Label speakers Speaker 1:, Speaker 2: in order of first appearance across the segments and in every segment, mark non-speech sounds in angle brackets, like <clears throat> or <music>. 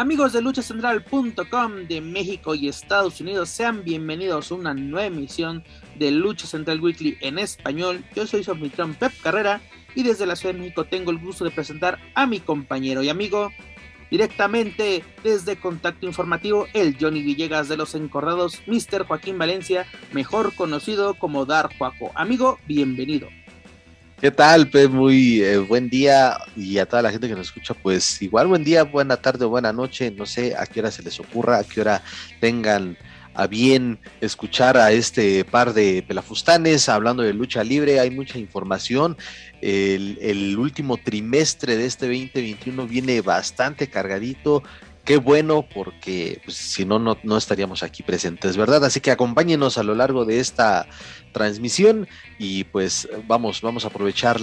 Speaker 1: Amigos de luchacentral.com de México y Estados Unidos, sean bienvenidos a una nueva emisión de Lucha Central Weekly en español. Yo soy su anfitrión Pep Carrera y desde la Ciudad de México tengo el gusto de presentar a mi compañero y amigo directamente desde Contacto Informativo, el Johnny Villegas de los Encordados, Mr. Joaquín Valencia, mejor conocido como Dar Juaco. Amigo, bienvenido.
Speaker 2: ¿Qué tal, Pep? Muy eh, buen día y a toda la gente que nos escucha, pues igual buen día, buena tarde o buena noche, no sé a qué hora se les ocurra, a qué hora tengan a bien escuchar a este par de pelafustanes hablando de lucha libre, hay mucha información, el, el último trimestre de este 2021 viene bastante cargadito, qué bueno porque pues, si no, no, no estaríamos aquí presentes, ¿verdad? Así que acompáñenos a lo largo de esta transmisión y pues vamos, vamos a aprovechar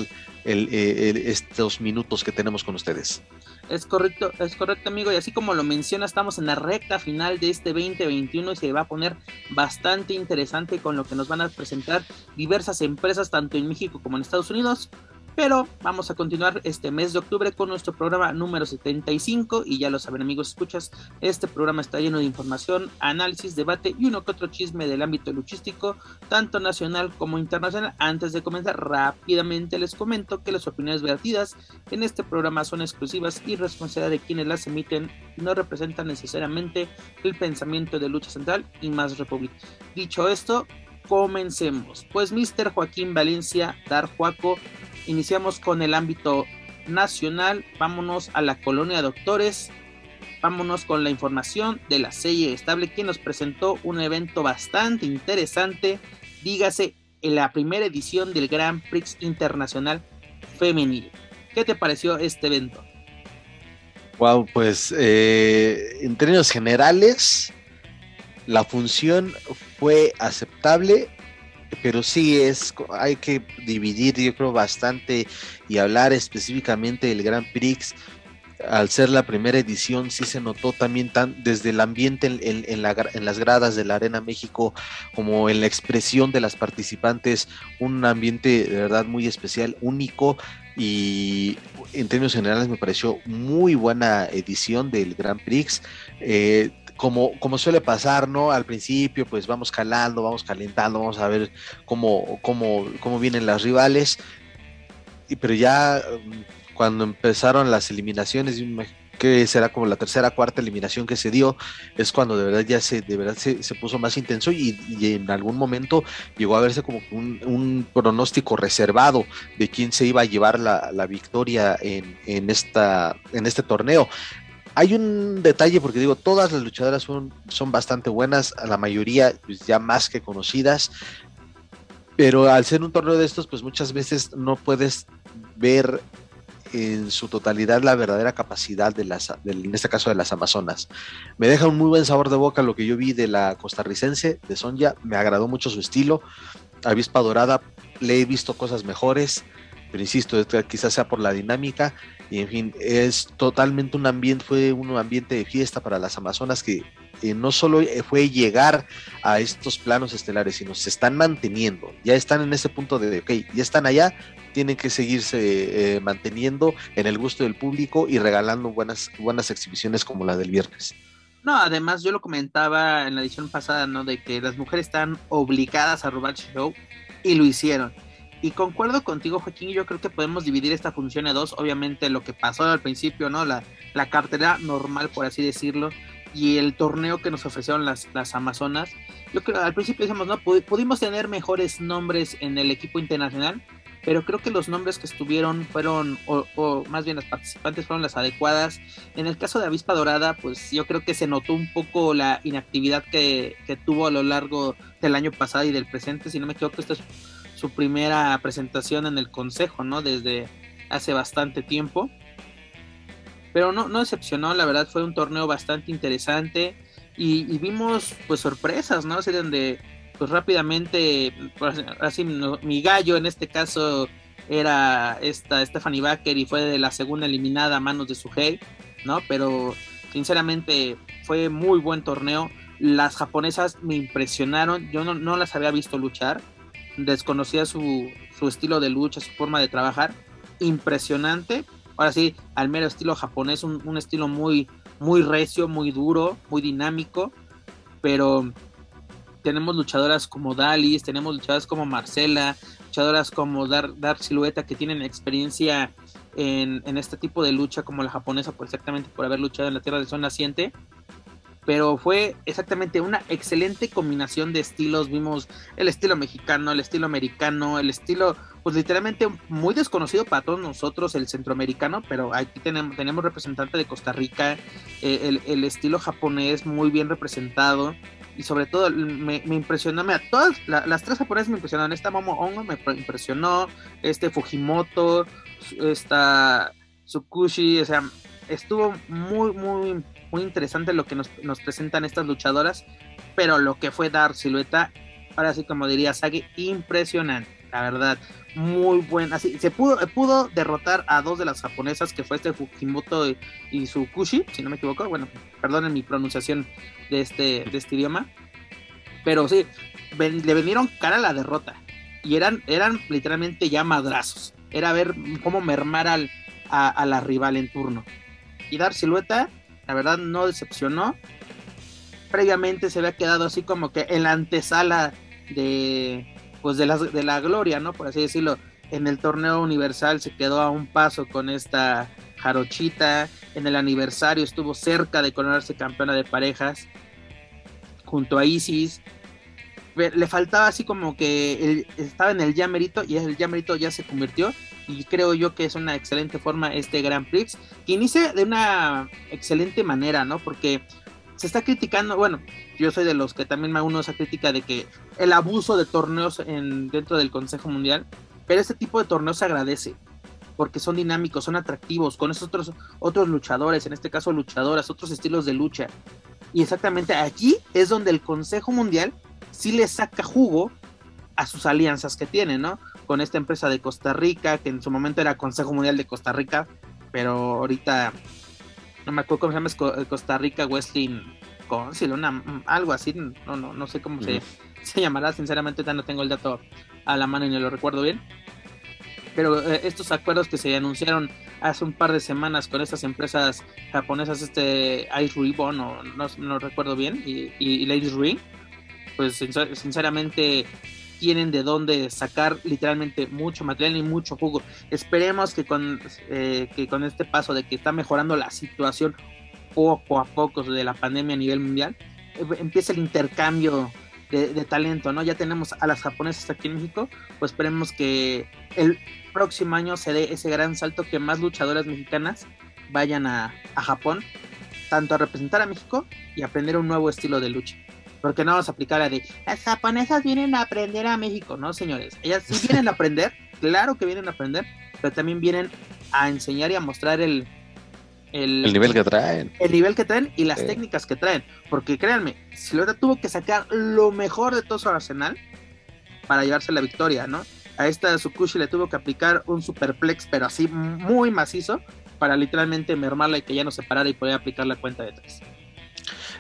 Speaker 2: el, el, estos minutos que tenemos con ustedes.
Speaker 1: Es correcto, es correcto amigo, y así como lo menciona, estamos en la recta final de este 2021 y se va a poner bastante interesante con lo que nos van a presentar diversas empresas tanto en México como en Estados Unidos. Pero vamos a continuar este mes de octubre con nuestro programa número 75 y ya lo saben amigos, escuchas, este programa está lleno de información, análisis, debate y uno que otro chisme del ámbito luchístico, tanto nacional como internacional. Antes de comenzar rápidamente les comento que las opiniones vertidas en este programa son exclusivas y responsabilidad de quienes las emiten no representan necesariamente el pensamiento de Lucha Central y Más República. Dicho esto, comencemos. Pues Mr. Joaquín Valencia, Dar Juaco, Iniciamos con el ámbito nacional, vámonos a la colonia doctores, vámonos con la información de la serie estable, quien nos presentó un evento bastante interesante, dígase en la primera edición del Grand Prix Internacional Femenil. ¿Qué te pareció este evento?
Speaker 2: Wow, pues eh, en términos generales, la función fue aceptable pero sí es, hay que dividir, yo creo, bastante y hablar específicamente del Grand Prix. Al ser la primera edición, sí se notó también tan, desde el ambiente en, en, en, las gradas de la Arena México, como en la expresión de las participantes, un ambiente de verdad muy especial, único y en términos generales me pareció muy buena edición del Grand Prix. Eh, como, como suele pasar, ¿no? Al principio, pues vamos calando, vamos calentando, vamos a ver cómo, cómo, cómo vienen las rivales. Y, pero ya mm, cuando empezaron las eliminaciones, que será como la tercera, cuarta eliminación que se dio, es cuando de verdad ya se, de verdad se, se puso más intenso y, en algún momento llegó a verse como un, un, pronóstico reservado de quién se iba a llevar la, la victoria en, en, esta, en este torneo hay un detalle porque digo, todas las luchadoras son, son bastante buenas, la mayoría pues, ya más que conocidas, pero al ser un torneo de estos, pues muchas veces no puedes ver en su totalidad la verdadera capacidad de las, de, en este caso de las Amazonas. Me deja un muy buen sabor de boca lo que yo vi de la costarricense, de Sonja, me agradó mucho su estilo, Avispa Dorada, le he visto cosas mejores, pero insisto, quizás sea por la dinámica, y en fin, es totalmente un ambiente, fue un ambiente de fiesta para las Amazonas que eh, no solo eh, fue llegar a estos planos estelares, sino se están manteniendo, ya están en ese punto de, ok, ya están allá, tienen que seguirse eh, manteniendo en el gusto del público y regalando buenas, buenas exhibiciones como la del viernes.
Speaker 1: No, además yo lo comentaba en la edición pasada, ¿no? De que las mujeres están obligadas a robar show y lo hicieron y concuerdo contigo, Joaquín, yo creo que podemos dividir esta función en dos. Obviamente lo que pasó al principio, ¿no? La, la cartera normal, por así decirlo, y el torneo que nos ofrecieron las, las Amazonas. Yo creo al principio decíamos, ¿no? Pudimos tener mejores nombres en el equipo internacional, pero creo que los nombres que estuvieron fueron, o, más bien las participantes fueron las adecuadas. En el caso de Avispa Dorada, pues yo creo que se notó un poco la inactividad que, tuvo a lo largo del año pasado y del presente, si no me equivoco, esta es su primera presentación en el Consejo, ¿no? Desde hace bastante tiempo. Pero no, no decepcionó, la verdad fue un torneo bastante interesante y, vimos pues sorpresas, ¿no? O donde pues rápidamente, pues, así mi gallo en este caso era esta Stephanie Baker y fue de la segunda eliminada a manos de Suhei, ¿no? Pero sinceramente fue muy buen torneo. Las japonesas me impresionaron, yo no, las había visto luchar, desconocía su, su estilo de lucha, su forma de trabajar, impresionante. Ahora sí, al mero estilo japonés, un, un estilo muy, muy recio, muy duro, muy dinámico, pero tenemos luchadoras como Dalis, tenemos luchadoras como Marcela, luchadoras como Dar, Dar Silueta que tienen experiencia en, en, este tipo de lucha como la japonesa, por exactamente por haber luchado en la tierra del sol naciente pero fue exactamente una excelente combinación de estilos. Vimos el estilo mexicano, el estilo americano, el estilo, pues literalmente muy desconocido para todos nosotros, el centroamericano, pero aquí tenemos, tenemos representante de Costa Rica, eh, el, estilo japonés muy bien representado. Y sobre todo me, impresionó, a todas las tres japonesas me impresionaron. Esta Momo Ongo me impresionó, este Fujimoto, esta Tsukushi, o sea, estuvo muy, muy muy interesante lo que nos, presentan estas luchadoras, pero lo que fue dar silueta, ahora sí como diría Sagi, impresionante, la verdad, muy buena, así, se pudo, pudo derrotar a dos de las japonesas, que fue este Fujimoto y, su Kushi, si no me equivoco, bueno, perdonen mi pronunciación de este, de este idioma, pero sí, le vinieron cara a la derrota, y eran, eran literalmente ya madrazos, era ver cómo mermar al, a la rival en turno. Y dar silueta, la verdad no decepcionó. Previamente se había quedado así como que en la antesala de pues de la, de la gloria, ¿no? Por así decirlo. En el torneo universal se quedó a un paso con esta Jarochita. En el aniversario estuvo cerca de coronarse campeona de parejas junto a Isis. Le faltaba así como que estaba en el llamerito y el llamerito ya se convirtió y creo yo que es una excelente forma este Grand Prix, que inicia de una excelente manera, ¿no? Porque se está criticando, bueno, yo soy de los que también me uno esa crítica de que el abuso de torneos en, dentro del Consejo Mundial, pero este tipo de torneos se agradece, porque son dinámicos, son atractivos, con esos otros, otros luchadores, en este caso luchadoras, otros estilos de lucha. Y exactamente aquí es donde el Consejo Mundial sí le saca jugo a sus alianzas que tiene, ¿no? Con esta empresa de Costa Rica, que en su momento era Consejo Mundial de Costa Rica, pero ahorita no me acuerdo cómo se llama, Costa Rica Wrestling Council, una, algo así, no, no, no sé cómo se, <laughs> se, llamará, sinceramente ya no tengo el dato a la mano y no lo recuerdo bien. Pero eh, estos acuerdos que se anunciaron hace un par de semanas con estas empresas japonesas, este Ice Ribbon, no, no, recuerdo bien, y, y, Ladies Ring, pues sinceramente tienen de dónde sacar literalmente mucho material y mucho jugo. Esperemos que con, eh, que con este paso de que está mejorando la situación poco a poco de la pandemia a nivel mundial, eh, empiece el intercambio de, talento, ¿no? Ya tenemos a las japonesas aquí en México, pues esperemos que el próximo año se dé ese gran salto que más luchadoras mexicanas vayan a, a Japón, tanto a representar a México y aprender un nuevo estilo de lucha. Porque no vamos a aplicar la de las japonesas vienen a aprender a México, no señores. Ellas sí vienen a aprender, <laughs> claro que vienen a aprender, pero también vienen a enseñar y a mostrar el,
Speaker 2: el, nivel que traen.
Speaker 1: El nivel que traen y las técnicas que traen. Porque créanme, Silvia tuvo que sacar lo mejor de todo su arsenal para llevarse la victoria, ¿no? A esta Tsukushi le tuvo que aplicar un superplex, pero así muy macizo, para literalmente mermarla y que ya no se parara y poder aplicar la cuenta de tres.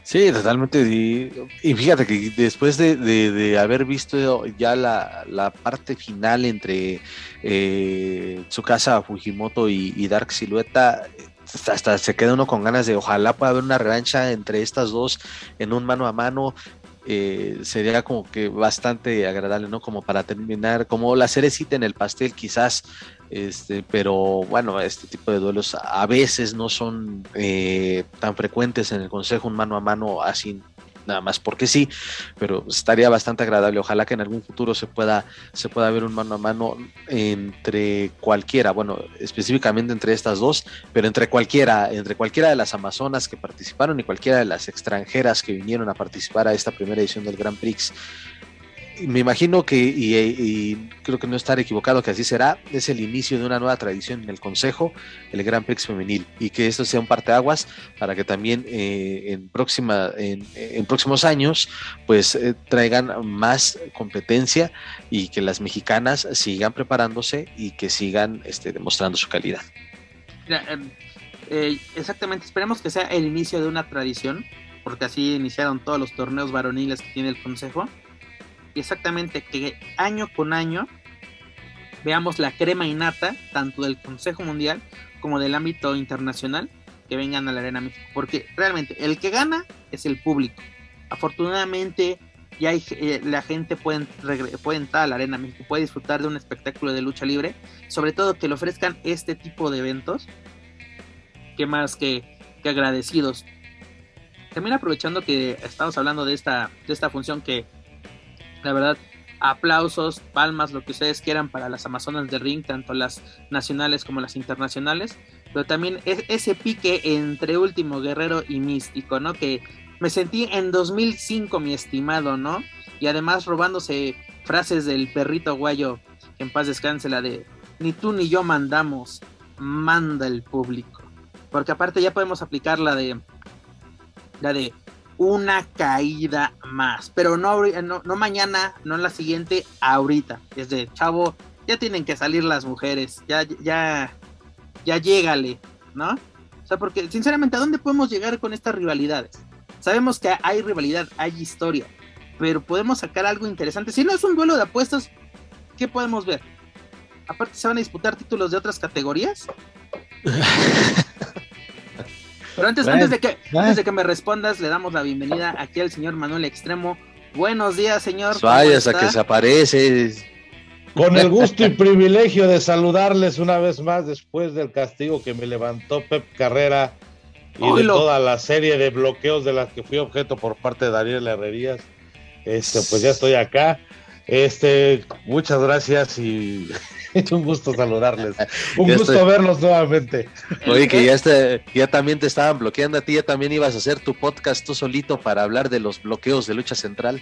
Speaker 2: Sí, totalmente. Y, fíjate que después de, haber visto ya la, parte final entre eh, Tsukasa Fujimoto y, Dark Silueta, hasta se queda uno con ganas de ojalá pueda haber una revancha entre estas dos en un mano a mano. Eh, sería como que bastante agradable, ¿no? Como para terminar, como la cerecita en el pastel, quizás este, pero bueno, este tipo de duelos a veces no son eh, tan frecuentes en el consejo un mano a mano así nada más porque sí, pero estaría bastante agradable. Ojalá que en algún futuro se pueda, se pueda ver un mano a mano entre cualquiera, bueno, específicamente entre estas dos, pero entre cualquiera, entre cualquiera de las amazonas que participaron y cualquiera de las extranjeras que vinieron a participar a esta primera edición del Grand Prix me imagino que, y, creo que no estar equivocado, que así será, es el inicio de una nueva tradición en el Consejo, el Gran Prix Femenil, y que esto sea un parteaguas para que también eh, en, próxima, en, próximos años pues eh, traigan más competencia y que las mexicanas sigan preparándose y que sigan este, demostrando su calidad.
Speaker 1: Em, eh, exactamente, esperemos que sea el inicio de una tradición, porque así iniciaron todos los torneos varoniles que tiene el Consejo exactamente que año con año veamos la crema innata, tanto del Consejo Mundial como del ámbito internacional, que vengan a la Arena México. Porque realmente el que gana es el público. Afortunadamente, ya hay, eh, la gente puede, puede entrar a la Arena México, puede disfrutar de un espectáculo de lucha libre, sobre todo que le ofrezcan este tipo de eventos, que más que, que agradecidos. También aprovechando que estamos hablando de esta, de esta función que la verdad, aplausos, palmas, lo que ustedes quieran para las Amazonas de Ring, tanto las nacionales como las internacionales. Pero también es ese pique entre Último Guerrero y Místico, ¿no? Que me sentí en 2005, mi estimado, ¿no? Y además robándose frases del perrito guayo, en paz descanse, la de ni tú ni yo mandamos, manda el público. Porque aparte ya podemos aplicar la de la de una caída más. Pero no, no, mañana, no en la siguiente, ahorita. Es de, chavo, ya tienen que salir las mujeres, ya, ya, ya llégale, ¿no? O sea, porque sinceramente, ¿a dónde podemos llegar con estas rivalidades? Sabemos que hay rivalidad, hay historia, pero podemos sacar algo interesante. Si no es un duelo de apuestas, ¿qué podemos ver? Aparte, ¿se van a disputar títulos de otras categorías? <laughs> Pero antes, antes, de que, antes de que me respondas, le damos la bienvenida aquí al señor Manuel Extremo. Buenos días, señor.
Speaker 2: Vayas a que se aparece.
Speaker 3: Con el gusto y privilegio de saludarles una vez más después del castigo que me levantó Pep Carrera y de toda la serie de bloqueos de las que fui objeto por parte de Daniel Herrerías. Este, pues ya estoy acá. Este, muchas gracias y <laughs> un gusto saludarles. <laughs> Un gusto verlos nuevamente.
Speaker 2: Oye, que ya, está, ya también te estaban bloqueando a ti, ya también ibas a hacer tu podcast tú solito para hablar de los bloqueos de lucha central.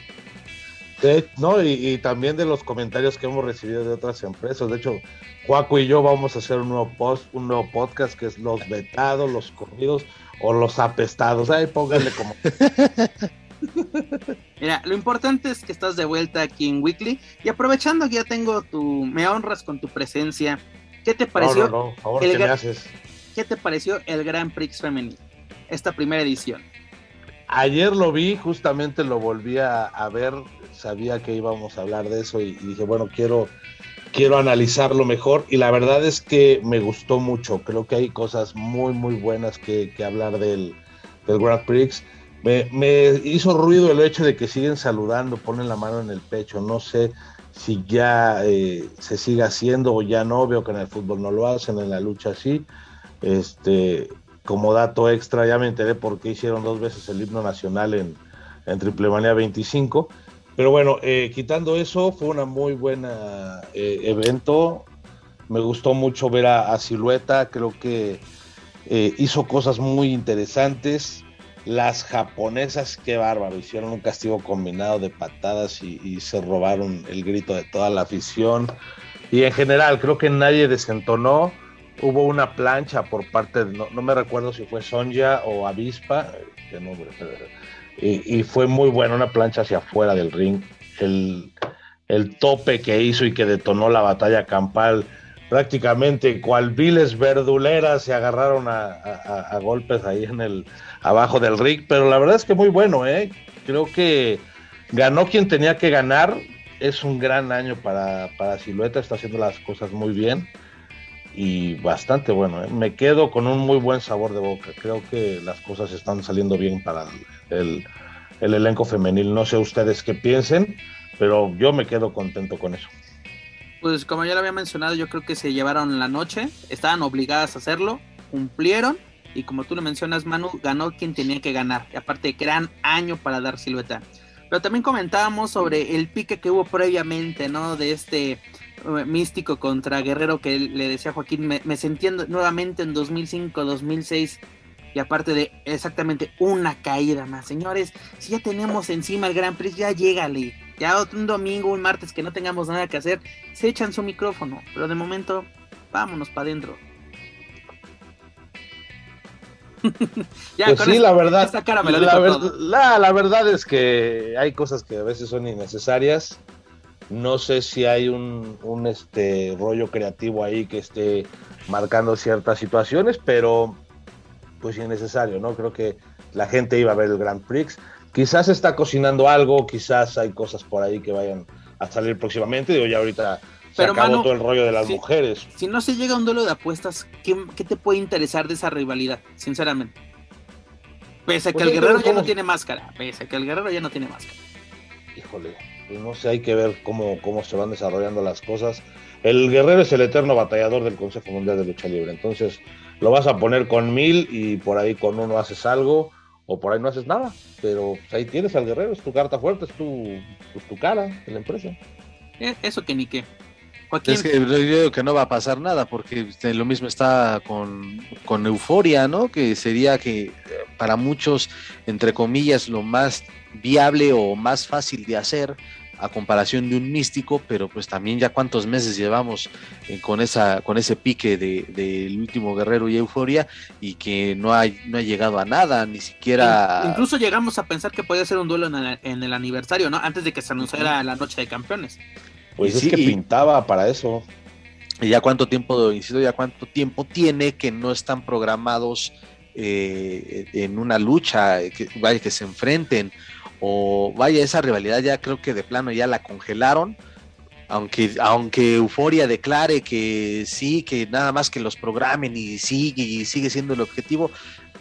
Speaker 3: no, y, también de los comentarios que hemos recibido de otras empresas. De hecho, Juaco y yo vamos a hacer un nuevo post, un nuevo podcast que es los vetados, los corridos o los apestados. Ahí pónganle como. <laughs>
Speaker 1: Mira, lo importante es que estás de vuelta aquí en Weekly y aprovechando que ya tengo tu, me honras con tu presencia. ¿Qué te pareció?
Speaker 3: el, ¿qué,
Speaker 1: ¿Qué te pareció el Grand Prix femenino? Esta primera edición.
Speaker 3: Ayer lo vi, justamente lo volví a, ver, sabía que íbamos a hablar de eso y, dije, bueno, quiero, quiero analizarlo mejor y la verdad es que me gustó mucho, creo que hay cosas muy, muy buenas que, hablar del, del Grand Prix me, hizo ruido el hecho de que siguen saludando, ponen la mano en el pecho. No sé si ya eh, se sigue haciendo o ya no. Veo que en el fútbol no lo hacen, en la lucha sí. Este, como dato extra, ya me enteré por qué hicieron dos veces el himno nacional en, en Triple Manía 25. Pero bueno, eh, quitando eso, fue una muy buena eh, evento. Me gustó mucho ver a Silueta, creo que hizo cosas muy interesantes. Las japonesas, qué bárbaro, hicieron un castigo combinado de patadas y, se robaron el grito de toda la afición. Y en general, creo que nadie desentonó. Hubo una plancha por parte, de, no, me recuerdo si fue Sonja o Avispa, y, fue muy buena, una plancha hacia afuera del ring. El, el tope que hizo y que detonó la batalla campal prácticamente cual viles verduleras se agarraron a, golpes ahí en el abajo del ring, pero la verdad es que muy bueno, ¿eh? Creo que ganó quien tenía que ganar, es un gran año para, para Silueta, está haciendo las cosas muy bien y bastante bueno, ¿eh? me quedo con un muy buen sabor de boca, creo que las cosas están saliendo bien para el, el elenco femenil, no sé ustedes qué piensen, pero yo me quedo contento con eso
Speaker 1: pues como ya lo había mencionado, yo creo que se llevaron la noche, estaban obligadas a hacerlo, cumplieron y como tú lo mencionas, Manu, ganó quien tenía que ganar. Y aparte, gran año para dar silueta. Pero también comentábamos sobre el pique que hubo previamente, ¿no? De este eh, místico contra Guerrero que le decía Joaquín, me, me nuevamente en 2005, 2006 y aparte de exactamente una caída más. Señores, si ya tenemos encima el Gran Prix, ya llégale. Ya un domingo, un martes que no tengamos nada que hacer, se echan su micrófono. Pero de momento, vámonos para adentro. <laughs>
Speaker 3: ya, pues sí, la verdad. la, la, verdad es que hay cosas que a veces son innecesarias. No sé si hay un, un este rollo creativo ahí que esté marcando ciertas situaciones, pero pues innecesario, ¿no? Creo que la gente iba a ver el Grand Prix. Quizás está cocinando algo, quizás hay cosas por ahí que vayan a salir próximamente. Digo, ya ahorita se acabó todo el rollo de las mujeres.
Speaker 1: Si no se llega a un duelo de apuestas, ¿qué, te puede interesar de esa rivalidad, sinceramente? Pese a que pues el guerrero ya no tiene máscara. Pese a que el guerrero ya no tiene máscara.
Speaker 3: Híjole, pues no sé, hay que ver cómo, cómo se van desarrollando las cosas. El guerrero es el eterno batallador del Consejo Mundial de Lucha Libre. Entonces, lo vas a poner con mil y por ahí con uno haces algo o por ahí no haces nada. Pero ahí tienes al guerrero, es tu carta fuerte, es tu, pues, tu cara en la empresa.
Speaker 1: Eh, eso que ni qué.
Speaker 2: Es que yo digo que no va a pasar nada porque este, lo mismo está con, con euforia, ¿no? Que sería que eh, para muchos, entre comillas, lo más viable o más fácil de hacer a comparación de un místico, pero pues también ya cuántos meses llevamos eh, con esa con ese pique del de, último guerrero y euforia y que no ha, no ha llegado a nada, ni siquiera...
Speaker 1: Incluso llegamos a pensar que podía ser un duelo en el, aniversario, ¿no? Antes de que se anunciara la noche de campeones.
Speaker 3: Pues es que pintaba para eso.
Speaker 2: Y ya cuánto tiempo, insisto, ya cuánto tiempo tiene que no están programados eh, en una lucha, que, vaya, que se enfrenten o vaya, esa rivalidad ya creo que de plano ya la congelaron. Aunque, aunque Euforia declare que sí, que nada más que los programen y sigue y sigue siendo el objetivo,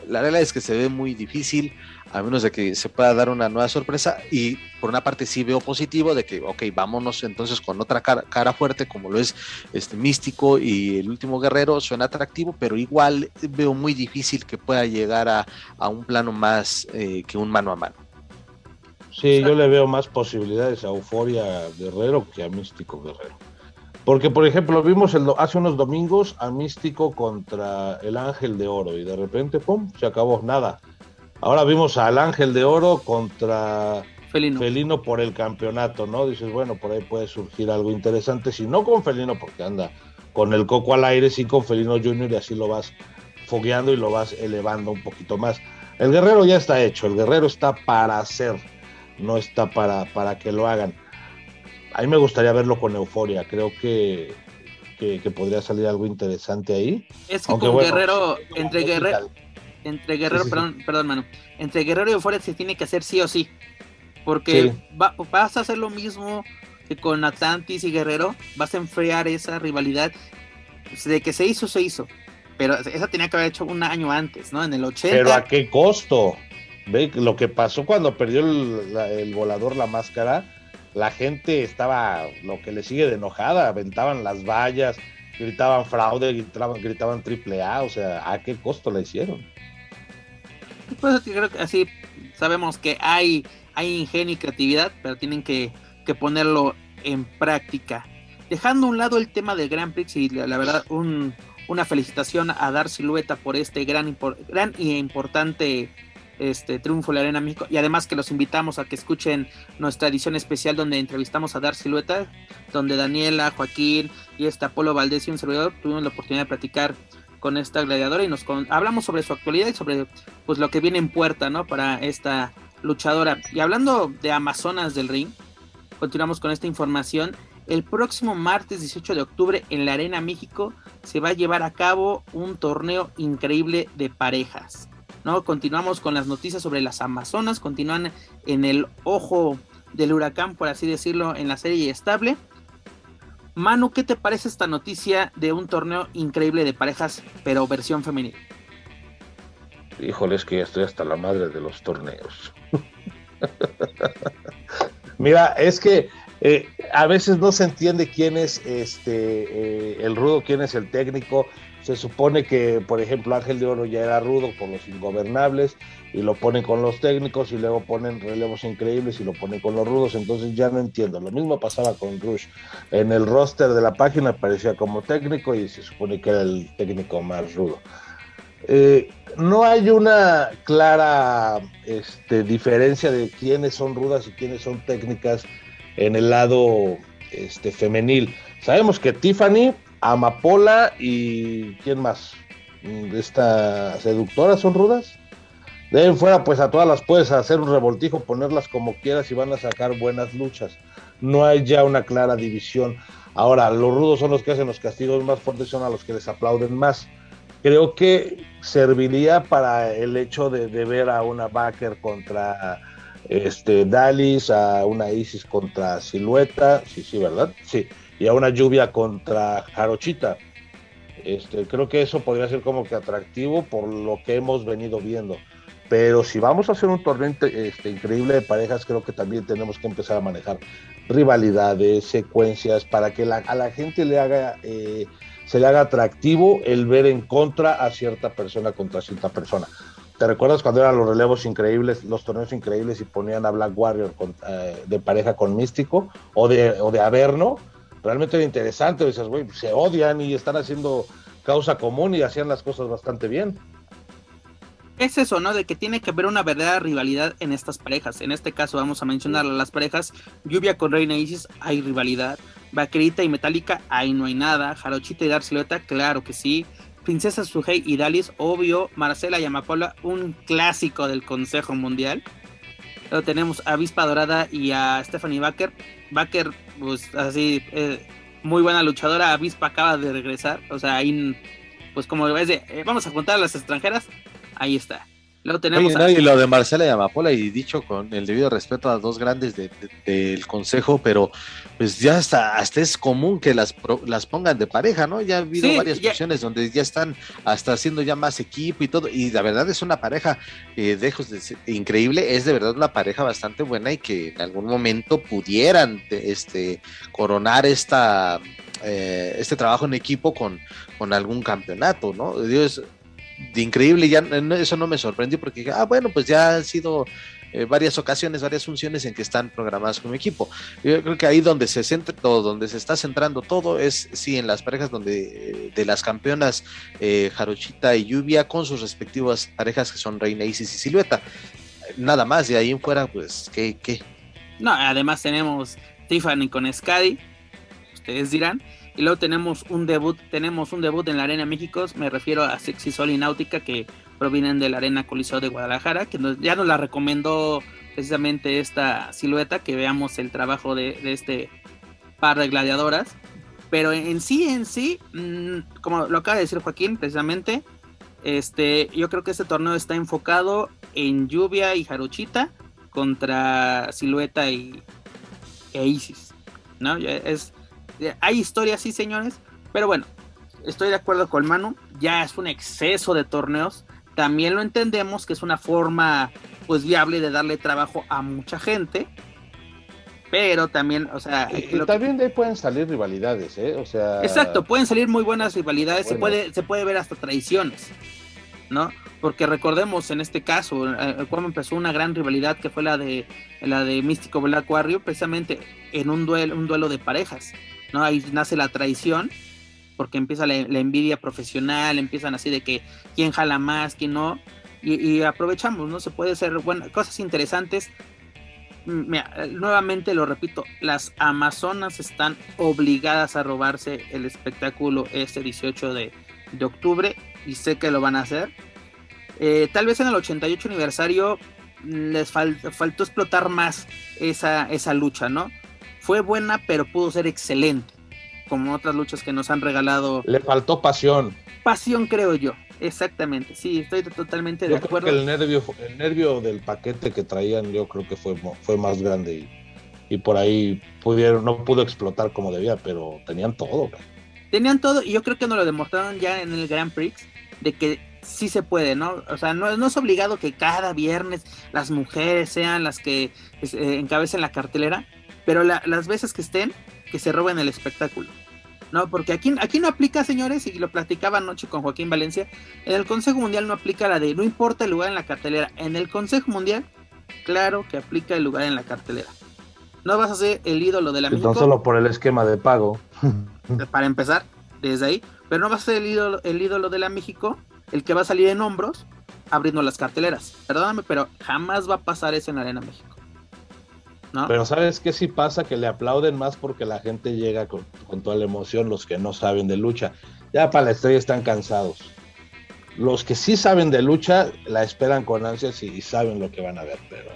Speaker 2: la realidad es que se ve muy difícil, a menos de que se pueda dar una nueva sorpresa. Y por una parte sí veo positivo de que, ok, vámonos entonces con otra cara, fuerte, como lo es este Místico y el último guerrero, suena atractivo, pero igual veo muy difícil que pueda llegar a, un plano más eh, que un mano a mano.
Speaker 3: Sí, yo le veo más posibilidades a Euforia Guerrero que a Místico Guerrero. Porque, por ejemplo, vimos el, hace unos domingos a Místico contra el Ángel de Oro y de repente, ¡pum!, se acabó nada. Ahora vimos al Ángel de Oro contra Felino. Felino por el campeonato, ¿no? Dices, bueno, por ahí puede surgir algo interesante, si no con Felino, porque anda con el coco al aire, sí con Felino Junior y así lo vas fogueando y lo vas elevando un poquito más. El guerrero ya está hecho, el guerrero está para hacer no está para, para que lo hagan. A mí me gustaría verlo con euforia, creo que, que, podría salir algo interesante ahí.
Speaker 1: Es que con Guerrero, entre Guerrero, entre Guerrero, perdón, perdón, mano, entre Guerrero y Euforia se tiene que hacer sí o sí, porque vas a hacer lo mismo que con Atlantis y Guerrero, vas a enfriar esa rivalidad, de que se hizo, se hizo, pero esa tenía que haber hecho un año antes, ¿no? En el 80.
Speaker 3: Pero a qué costo? Ve lo que pasó cuando perdió el, volador la máscara, la gente estaba lo que le sigue de enojada, aventaban las vallas, gritaban fraude, gritaban, gritaban triple A, o sea, ¿a qué costo la hicieron?
Speaker 1: Pues creo que así sabemos que hay, hay ingenio y creatividad, pero tienen que, ponerlo en práctica. Dejando a un lado el tema del Grand Prix y la, verdad una felicitación a Dar Silueta por este gran, gran y importante este triunfo en la Arena México y además que los invitamos a que escuchen nuestra edición especial donde entrevistamos a Dar Silueta, donde Daniela, Joaquín y este Apolo Valdés y un servidor tuvimos la oportunidad de platicar con esta gladiadora y nos hablamos sobre su actualidad y sobre pues lo que viene en puerta, ¿no? Para esta luchadora. Y hablando de Amazonas del Ring, continuamos con esta información. El próximo martes 18 de octubre en la Arena México se va a llevar a cabo un torneo increíble de parejas. ¿No? Continuamos con las noticias sobre las Amazonas, continúan en el ojo del huracán, por así decirlo, en la serie estable. Manu, ¿qué te parece esta noticia de un torneo increíble de parejas, pero versión femenina?
Speaker 3: Híjole, es que ya estoy hasta la madre de los torneos. <laughs> Mira, es que Eh, a veces no se entiende quién es este, eh, el rudo, quién es el técnico. Se supone que, por ejemplo, Ángel de Oro ya era rudo por los ingobernables y lo ponen con los técnicos y luego ponen relevos increíbles y lo ponen con los rudos. Entonces ya no entiendo. Lo mismo pasaba con Rush. En el roster de la página aparecía como técnico y se supone que era el técnico más rudo. Eh, no hay una clara este, diferencia de quiénes son rudas y quiénes son técnicas en el lado este, femenil. Sabemos que Tiffany, Amapola y ¿quién más? Esta seductora son rudas. De ahí fuera, pues a todas las puedes hacer un revoltijo, ponerlas como quieras y van a sacar buenas luchas. No hay ya una clara división. Ahora, los rudos son los que hacen los castigos más fuertes, son a los que les aplauden más. Creo que serviría para el hecho de, de ver a una Backer contra este, Dalis, a una Isis contra Silueta, sí, sí, ¿verdad? Sí, y a una Lluvia contra Jarochita. Este, creo que eso podría ser como que atractivo por lo que hemos venido viendo. Pero si vamos a hacer un torneo este, increíble de parejas, creo que también tenemos que empezar a manejar rivalidades, secuencias, para que a la gente le haga, eh, se le haga atractivo el ver en contra a cierta persona contra cierta persona. ¿Te recuerdas cuando eran los relevos increíbles, los torneos increíbles y ponían a Black Warrior eh, de pareja con Místico o de, o de Averno? Realmente era interesante, dices, güey, se odian y están haciendo causa común y hacían las cosas bastante bien.
Speaker 1: Es eso, ¿no? De que tiene que haber una verdadera rivalidad en estas parejas. En este caso vamos a mencionar las parejas. Lluvia con Reina Isis, hay rivalidad. Vaquerita y Metálica, ahí no hay nada. Jarochita y Dar claro que sí. Princesa Suhei y Dalis, obvio, Marcela y Amapola, un clásico del Consejo Mundial. Luego tenemos a Avispa Dorada y a Stephanie Baker. Baker, pues así, eh, muy buena luchadora. Avispa acaba de regresar. O sea, ahí, pues como ves, de, eh, vamos a juntar a las extranjeras. Ahí está.
Speaker 2: Luego tenemos y lo de Marcela y Amapola, y dicho con el debido respeto a dos grandes del consejo, pero pues ya hasta, hasta es común que las, las pongan de pareja, ¿no? Ya ha habido varias ocasiones donde ya están hasta haciendo ya más equipo y todo, y la verdad es una pareja eh, de increíble, es de verdad una pareja bastante buena y que en algún momento pudieran este, coronar esta, eh, este trabajo en equipo con, con algún campeonato, ¿no? Dios, de increíble, ya eso no me sorprendió porque ah, bueno, pues ya han sido eh, varias ocasiones, varias funciones en que están programadas como equipo. Yo creo que ahí donde se centra todo, donde se está centrando todo es sí en las parejas donde de las campeonas eh, Jarochita y Lluvia con sus respectivas parejas que son Reina Isis y Silueta. Nada más, de ahí en fuera, pues, ¿qué? qué?
Speaker 1: No, además tenemos Tiffany con Scadi, ustedes dirán, y luego tenemos un debut, tenemos un debut en la Arena México, me refiero a Sexy Sol y Náutica que provienen de la Arena Coliseo de Guadalajara, que ya nos la recomendó precisamente esta silueta, que veamos el trabajo de, este par de gladiadoras. Pero en sí, en sí, mm, como lo acaba de decir Joaquín, precisamente, este, yo creo que este torneo está enfocado en Lluvia y Jaruchita contra Silueta y e Isis, ¿no? Es, hay historias, sí, señores, pero bueno, estoy de acuerdo con Manu, ya es un exceso de torneos. También lo entendemos que es una forma pues viable de darle trabajo a mucha gente. Pero también, o sea,
Speaker 3: y, también de ahí pueden salir rivalidades, ¿eh? O sea,
Speaker 1: exacto, pueden salir muy buenas rivalidades, se puede se puede ver hasta traiciones. ¿no? Porque recordemos en este caso, eh, cuando empezó una gran rivalidad que fue la de la de Místico Black Warrior, precisamente en un duelo, un duelo de parejas. ¿No? Ahí nace la traición, porque empieza la, envidia profesional, empiezan así de que quién jala más, quién no, y, aprovechamos, ¿no? Se puede hacer bueno, cosas interesantes. Mm, nuevamente lo repito, las Amazonas están obligadas a robarse el espectáculo este 18 de, octubre y sé que lo van a hacer. Eh, tal vez en el 88 aniversario mm, les faltó explotar más esa, esa lucha, ¿no? Fue buena, pero pudo ser excelente, como otras luchas que nos han regalado.
Speaker 3: Le faltó pasión.
Speaker 1: Pasión, creo yo. Exactamente, sí, estoy totalmente de acuerdo.
Speaker 3: el nervio, el nervio del paquete que traían, yo creo que fue, fue más grande y, por ahí pudieron, no pudo explotar como debía, pero tenían todo.
Speaker 1: Tenían todo y yo creo que nos lo demostraron ya en el Grand Prix de que sí se puede, ¿no? O sea, no, no es obligado que cada viernes las mujeres sean las que pues, eh, encabecen la cartelera, pero las veces que estén, que se roben el espectáculo. No, porque aquí, aquí no aplica, señores, y lo platicaba anoche con Joaquín Valencia, en el Consejo Mundial no aplica la de no importa el lugar en la cartelera. En el Consejo Mundial, claro que aplica el lugar en la cartelera. No vas a ser el ídolo de la México.
Speaker 3: No solo por el esquema de pago. <laughs>
Speaker 1: Para empezar, desde ahí. Pero no vas a ser el ídolo, el ídolo de la México, el que va a salir en hombros abriendo las carteleras. Perdóname, pero jamás va a pasar eso en Arena México.
Speaker 3: Pero ¿sabes qué sí pasa? Que le aplauden más porque la gente llega con, toda la emoción, los que no saben de lucha. Ya para la estrella están cansados. Los que sí saben de lucha la esperan con ansias y, saben lo que van a ver, pero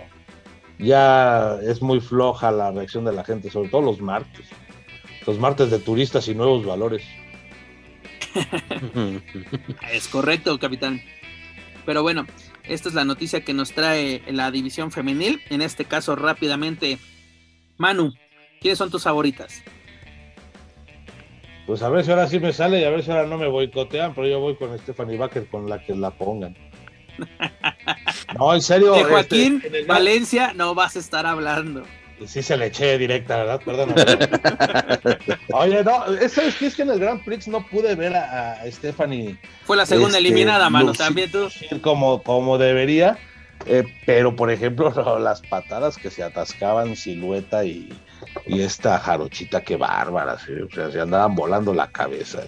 Speaker 3: ya es muy floja la reacción de la gente, sobre todo los martes. Los martes de turistas y nuevos valores. <laughs>
Speaker 1: es correcto, capitán. Pero bueno, esta es la noticia que nos trae la división femenil. En este caso, rápidamente, Manu, ¿quiénes son tus favoritas?
Speaker 3: Pues a ver si ahora sí me sale y a ver si ahora no me boicotean, pero yo voy con Stephanie Baker con la que la pongan. <laughs>
Speaker 1: No, en serio. De Joaquín este, Valencia no vas a estar hablando.
Speaker 3: Sí se le eché directa, ¿verdad? Perdón. <laughs> Oye, no, es, es que en el Grand Prix no pude ver a, Stephanie.
Speaker 1: Fue la segunda este, eliminada, mano, también tú.
Speaker 3: Como, como debería, eh, pero por ejemplo, <laughs> las patadas que se atascaban Silueta y, y esta jarochita, qué bárbara, o sea, se andaban volando la cabeza.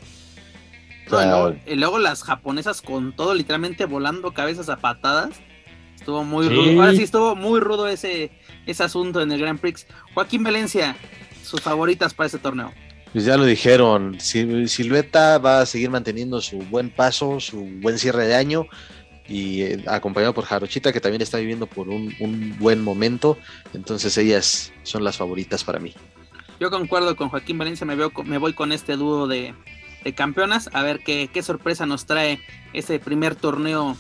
Speaker 1: y, luego, las japonesas con todo, literalmente volando cabezas a patadas. Estuvo muy rudo. Ahora sí estuvo muy rudo ese, ese asunto en el Grand Prix. Joaquín Valencia, sus favoritas para ese torneo.
Speaker 2: Pues ya lo dijeron, Silueta va a seguir manteniendo su buen paso, su buen cierre de año y eh, acompañado por Jarochita que también está viviendo por un, buen momento, entonces ellas son las favoritas para mí.
Speaker 1: Yo concuerdo con Joaquín Valencia, me, veo, me voy con este dúo de, campeonas, a ver qué, qué sorpresa nos trae ese primer torneo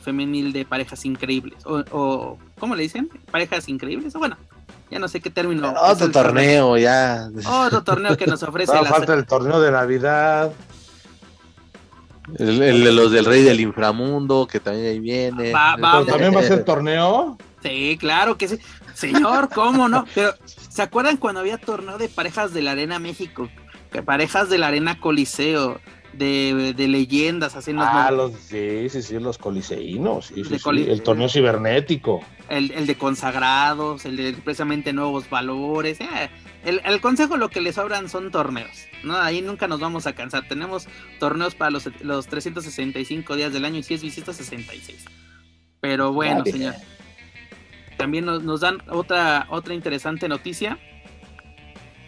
Speaker 1: femenil de parejas increíbles. O, ¿cómo le dicen? Parejas increíbles. O bueno, ya no sé qué término.
Speaker 2: Otro torneo, ya.
Speaker 1: Otro torneo que nos <laughs> ofrece.
Speaker 3: la... falta el torneo de Navidad.
Speaker 2: El, de los del Rey del Inframundo, que también ahí viene.
Speaker 3: ¿También va a ser torneo?
Speaker 1: Sí, claro que sí. Señor, ¿cómo no? Pero, ¿se acuerdan cuando había torneo de parejas de la Arena México? Que parejas de la Arena Coliseo de, de leyendas, así
Speaker 3: Ah, los, sí, sí, sí, los coliseínos, el torneo cibernético.
Speaker 1: El, el, de consagrados, el de precisamente nuevos valores. Eh, el, consejo lo que le sobran son torneos, ¿no? Ahí nunca nos vamos a cansar. Tenemos torneos para los, los 365 días del año y si es visita 66. Pero bueno, señor. También nos, nos dan otra, otra interesante noticia,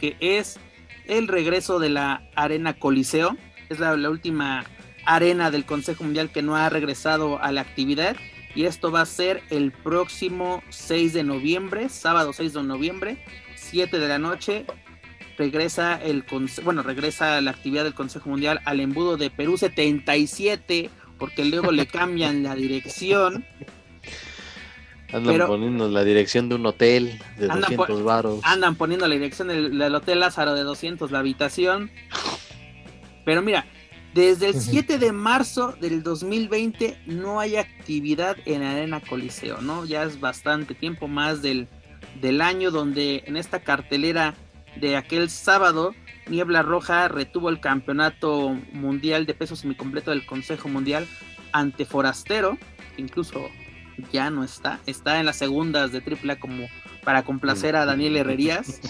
Speaker 1: que es el regreso de la Arena Coliseo es la, última arena del Consejo Mundial que no ha regresado a la actividad. Y esto va a ser el próximo 6 de noviembre, sábado 6 de noviembre, 7 de la noche. Regresa el bueno, regresa la actividad del Consejo Mundial al embudo de Perú 77, porque luego le cambian la dirección.
Speaker 2: Andan poniendo la dirección de un hotel de 200 varos.
Speaker 1: Andan poniendo la dirección del, del, Hotel Lázaro de 200, la habitación. Pero mira, desde el 7 de marzo del 2020 no hay actividad en Arena Coliseo, ¿no? Ya es bastante tiempo más del, del año donde en esta cartelera de aquel sábado Niebla Roja retuvo el campeonato mundial de peso semicompleto del Consejo Mundial ante Forastero, incluso ya no está, está en las segundas de AAA como para complacer a Daniel Herrerías.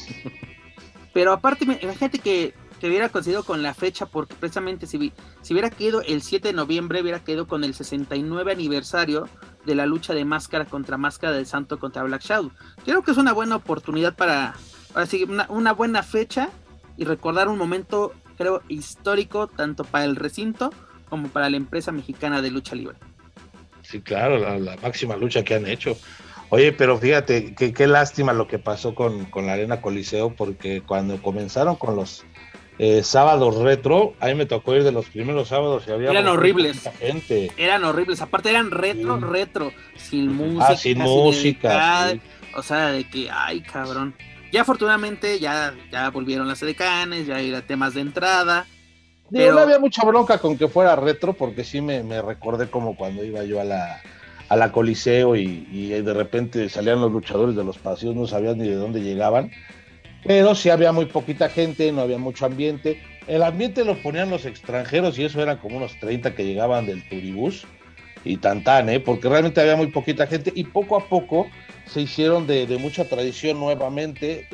Speaker 1: <laughs> Pero aparte, imagínate que que hubiera coincidido con la fecha, porque precisamente si, si hubiera quedado el 7 de noviembre, hubiera quedado con el 69 aniversario de la lucha de máscara contra máscara del santo contra Black Shadow. Creo que es una buena oportunidad para, así una, una buena fecha y recordar un momento, creo, histórico, tanto para el recinto como para la empresa mexicana de lucha libre.
Speaker 3: Sí, claro, la, máxima lucha que han hecho. Oye, pero fíjate, qué lástima lo que pasó con, con, la Arena Coliseo, porque cuando comenzaron con los eh, sábados retro, a mí me tocó ir de los primeros sábados y había
Speaker 1: eran horribles. gente. eran horribles. Aparte eran retro retro. Sin ah, música
Speaker 3: sin música
Speaker 1: o sea de que ay cabrón. Ya afortunadamente ya ya volvieron las decanes ya era temas de entrada.
Speaker 3: Pero no había mucha bronca con que fuera retro porque sí me, recordé como cuando iba yo a la a la Coliseo y, y de repente salían los luchadores de los pasillos no sabían ni de dónde llegaban pero sí había muy poquita gente, no había mucho ambiente. El ambiente lo ponían los extranjeros y eso eran como unos 30 que llegaban del turibús y tan ¿eh? porque realmente había muy poquita gente y poco a poco se hicieron de, mucha tradición nuevamente.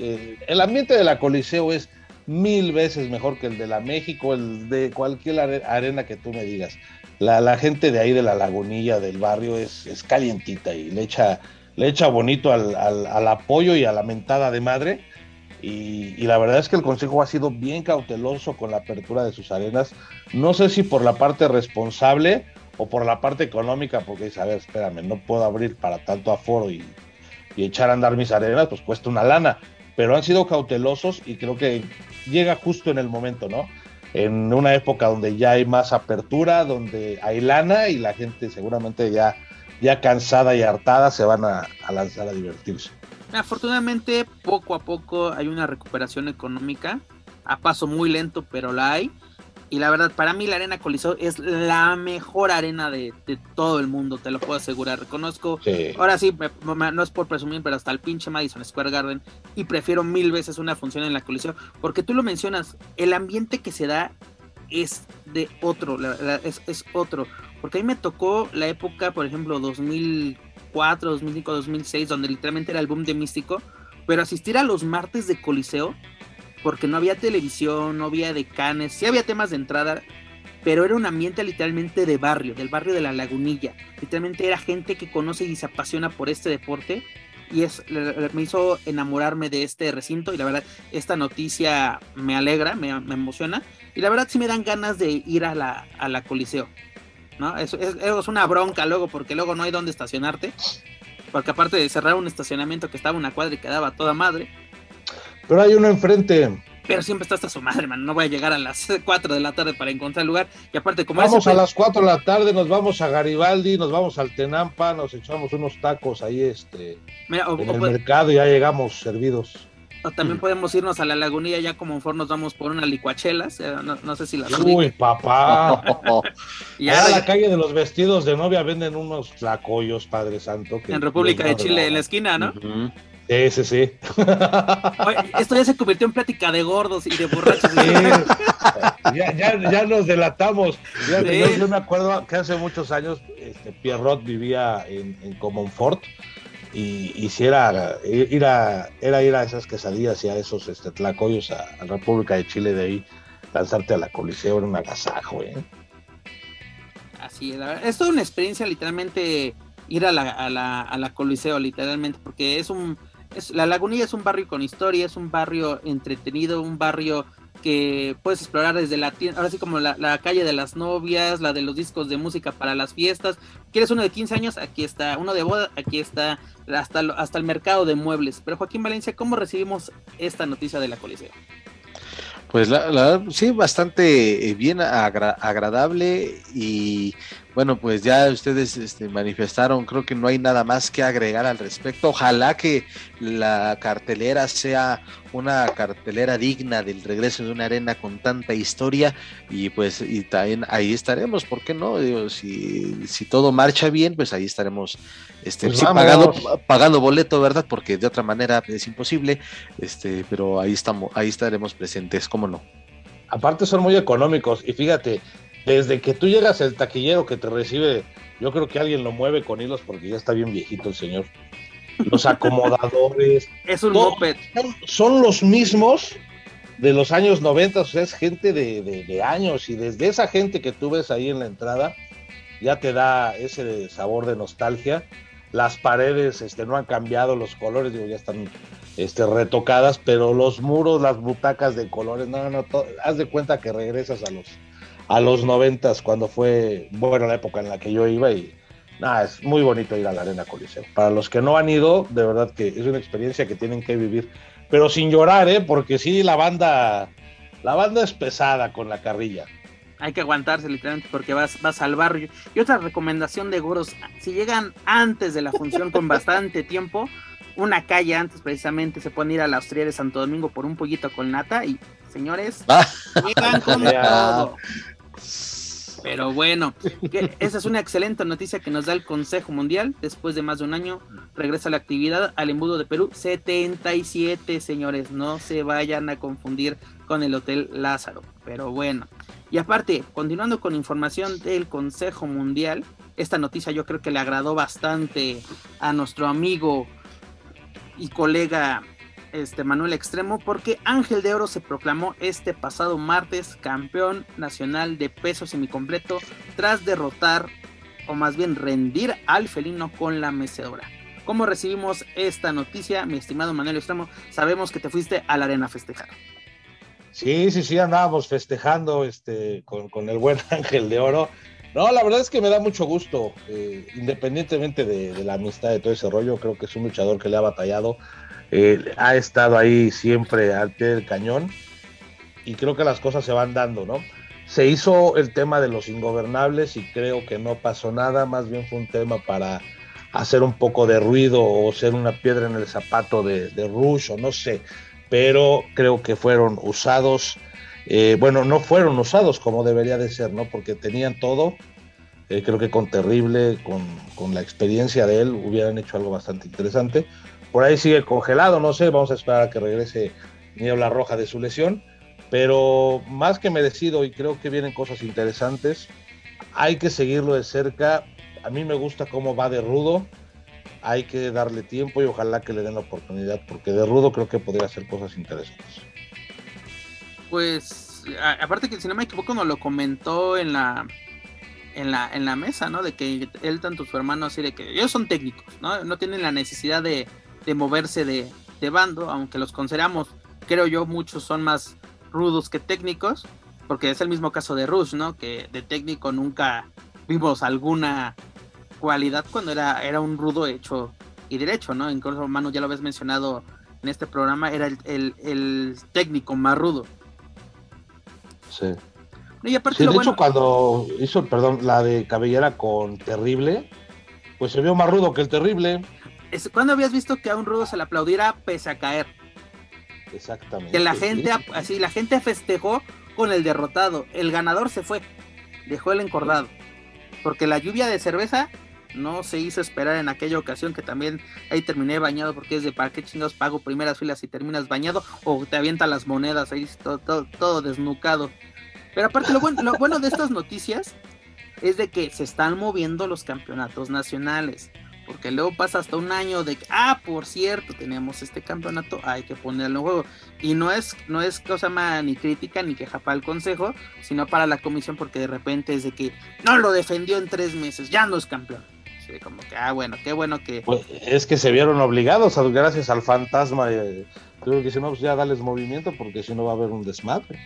Speaker 3: El ambiente de la Coliseo es mil veces mejor que el de la México, el de cualquier arena que tú me digas. La, gente de ahí de la lagunilla del barrio es, es calientita y le echa, le echa bonito al, al, apoyo y a la mentada de madre. Y, y, la verdad es que el Consejo ha sido bien cauteloso con la apertura de sus arenas. No sé si por la parte responsable o por la parte económica, porque dice, a ver, espérame, no puedo abrir para tanto aforo y, echar a andar mis arenas, pues cuesta una lana. Pero han sido cautelosos y creo que llega justo en el momento, ¿no? En una época donde ya hay más apertura, donde hay lana y la gente seguramente ya, ya cansada y hartada se van a lanzar a divertirse.
Speaker 1: Afortunadamente, poco a poco hay una recuperación económica, a paso muy lento, pero la hay. Y la verdad, para mí la Arena Coliseo es la mejor arena de, todo el mundo, te lo puedo asegurar. Reconozco, ahora sí, no es por presumir, pero hasta el pinche Madison Square Garden. Y prefiero mil veces una función en la Coliseo, porque tú lo mencionas, el ambiente que se da es de otro, es, es otro. Porque a mí me tocó la época, por ejemplo, 2004, 2005, 2006, donde literalmente era el boom de Místico. Pero asistir a los martes de Coliseo porque no había televisión, no había decanes, sí había temas de entrada, pero era un ambiente literalmente de barrio, del barrio de la lagunilla. Literalmente era gente que conoce y se apasiona por este deporte y es, me hizo enamorarme de este recinto y la verdad esta noticia me alegra, me, emociona y la verdad sí me dan ganas de ir a la, a la Coliseo. ¿No? Es, es, una bronca luego porque luego no hay dónde estacionarte. Porque aparte de cerrar un estacionamiento que estaba una cuadra y quedaba toda madre,
Speaker 3: pero hay uno enfrente.
Speaker 1: Pero siempre está hasta su madre, man. No voy a llegar a las 4 de la tarde para encontrar el lugar. Y aparte, como
Speaker 3: Vamos a las 4 de la tarde, nos vamos a Garibaldi, nos vamos al Tenampa, nos echamos unos tacos ahí este, en el mercado y ya llegamos servidos.
Speaker 1: O también podemos irnos a la lagunilla ya como mejor nos vamos por una licuachelas. No, sé si las
Speaker 3: Uy, papá. <laughs> y a la calle de los vestidos de novia venden unos tlacoyos, Padre Santo.
Speaker 1: en República de Chile, en la esquina, ¿no?
Speaker 3: Sí, sí, sí. <laughs>
Speaker 1: esto ya se convirtió en plática de gordos y de borrachos.
Speaker 3: ya, ya, ya, nos delatamos. yo, me acuerdo que hace muchos años este, Pierrot vivía en, en Comonfort y, y si era ir a, era ir a esas quesadillas y a esos este, tlacoyos a, la República de Chile de ahí, lanzarte a la Coliseo era un agasajo. ¿eh?
Speaker 1: Así, verdad, es toda una experiencia literalmente ir a la, a la, a la Coliseo, literalmente, porque es un la Lagunilla es un barrio con historia, es un barrio entretenido, un barrio que puedes explorar desde la tienda, ahora sí como la, calle de las novias, la de los discos de música para las fiestas. ¿Quieres uno de 15 años? Aquí está. Uno de boda, aquí está. Hasta, hasta el mercado de muebles. Pero Joaquín Valencia, ¿cómo recibimos esta noticia de la Coliseo?
Speaker 2: Pues la, sí, bastante eh, bien agradable y bueno, pues ya ustedes este, manifestaron, creo que no hay nada más que agregar al respecto. Ojalá que la cartelera sea una cartelera digna del regreso de una arena con tanta historia y pues y también ahí estaremos, ¿por qué no? si, si todo marcha bien, pues ahí estaremos este, pues pagando, pagando boleto, ¿verdad? Porque de otra manera es imposible, este, pero ahí estamos, ahí estaremos presentes, ¿cómo no?
Speaker 3: Aparte son muy económicos y fíjate, desde que tú llegas el taquillero que te recibe, yo creo que alguien lo mueve con hilos porque ya está bien viejito el señor. Los acomodadores. <laughs>
Speaker 1: es un moped.
Speaker 3: Son, los mismos de los años 90, o sea, es gente de, años y desde esa gente que tú ves ahí en la entrada, ya te da ese sabor de nostalgia. Las paredes este, no han cambiado, los colores digo, ya están este, retocadas, pero los muros, las butacas de colores, no, no, haz de cuenta que regresas a los a los noventas cuando fue, bueno, la época en la que yo iba y nada, es muy bonito ir a la Arena Coliseo. Para los que no han ido, de verdad que es una experiencia que tienen que vivir, pero sin llorar, ¿eh? Porque sí, la banda, la banda es pesada con la carrilla.
Speaker 1: Hay que aguantarse literalmente porque vas, vas al barrio. Y otra recomendación de Goros, si llegan antes de la función con bastante tiempo, una calle antes precisamente se pueden ir a la Austria de Santo Domingo por un pollito con nata y señores, llegan con <laughs> todo. Pero bueno, esa es una excelente noticia que nos da el Consejo Mundial. Después de más de un año, regresa la actividad al embudo de Perú 77, señores. No se vayan a confundir con el Hotel Lázaro. Pero bueno, y aparte, continuando con información del Consejo Mundial, esta noticia yo creo que le agradó bastante a nuestro amigo y colega este Manuel Extremo porque Ángel de Oro se proclamó este pasado martes campeón nacional de peso semicompleto tras derrotar o más bien rendir al felino con la mecedora. ¿Cómo recibimos esta noticia, mi estimado Manuel Extremo? Sabemos que te fuiste a la arena a festejar.
Speaker 3: Sí, sí, sí, andábamos festejando este, con, el buen <laughs> Ángel de Oro. No, la verdad es que me da mucho gusto, eh, independientemente de, de, la amistad de todo ese rollo, creo que es un luchador que le ha batallado ha estado ahí siempre al pie del cañón y creo que las cosas se van dando, ¿no? Se hizo el tema de los ingobernables y creo que no pasó nada, más bien fue un tema para hacer un poco de ruido o ser una piedra en el zapato de, de Rush o no sé, pero creo que fueron usados, eh, bueno, no fueron usados como debería de ser, ¿no? Porque tenían todo, eh, creo que con Terrible, con, con la experiencia de él, hubieran hecho algo bastante interesante por ahí sigue congelado, no sé, vamos a esperar a que regrese Niebla Roja de su lesión, pero más que merecido y creo que vienen cosas interesantes, hay que seguirlo de cerca, a mí me gusta cómo va de rudo, hay que darle tiempo y ojalá que le den la oportunidad, porque de rudo creo que podría hacer cosas interesantes.
Speaker 1: Pues, aparte que si no me equivoco, nos lo comentó en la en la, en la mesa, ¿no? De que él, tanto su hermano, así de que ellos son técnicos, ¿no? No tienen la necesidad de, de moverse de, bando, aunque los consideramos, creo yo, muchos son más rudos que técnicos, porque es el mismo caso de Rush, ¿no? Que de técnico nunca vimos alguna cualidad cuando era, era un rudo hecho y derecho, ¿no? Incluso Manu ya lo habías mencionado en este programa, era el, técnico más rudo.
Speaker 3: Sí. Y aparte de hecho, cuando hizo, perdón, la de cabellera con Terrible, pues se vio más rudo que el Terrible.
Speaker 1: ¿Cuándo habías visto que a un rudo se le aplaudiera pese a caer?
Speaker 3: Exactamente.
Speaker 1: Que la gente, así, la gente festejó con el derrotado. El ganador se fue, dejó el encordado. Porque la lluvia de cerveza no se hizo esperar en aquella ocasión que también ahí terminé bañado porque es de para qué chingados pago primeras filas y terminas bañado o te avientan las monedas ahí todo, todo, desnucado. Pero aparte lo bueno, lo bueno de estas noticias es de que se están moviendo los campeonatos nacionales porque luego pasa hasta un año de que, ah, por cierto, tenemos este campeonato, hay que ponerlo en juego. Y no es, no es cosa más ni crítica ni queja para el consejo, sino para la comisión, porque de repente es de que no lo defendió en tres meses, ya no es campeón. Sí, como que, ah, bueno, qué bueno que.
Speaker 3: Pues es que se vieron obligados, gracias al fantasma. Eh, creo que si no, pues ya dales movimiento, porque si no va a haber un desmadre.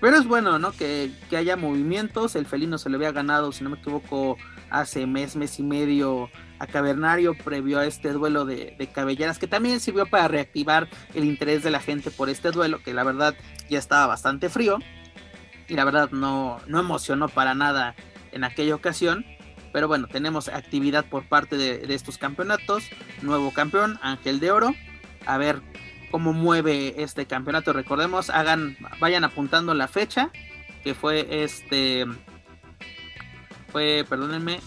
Speaker 1: Pero es bueno, ¿no? Que, que haya movimientos. El felino se le había ganado, si no me equivoco, hace mes, mes y medio a Cavernario previo a este duelo de, cabelleras, que también sirvió para reactivar el interés de la gente por este duelo, que la verdad ya estaba bastante frío y la verdad no, no emocionó para nada en aquella ocasión. Pero bueno, tenemos actividad por parte de, de estos campeonatos. Nuevo campeón, Ángel de Oro. A ver cómo mueve este campeonato. Recordemos, hagan, vayan apuntando la fecha, que fue este fue, perdónenme,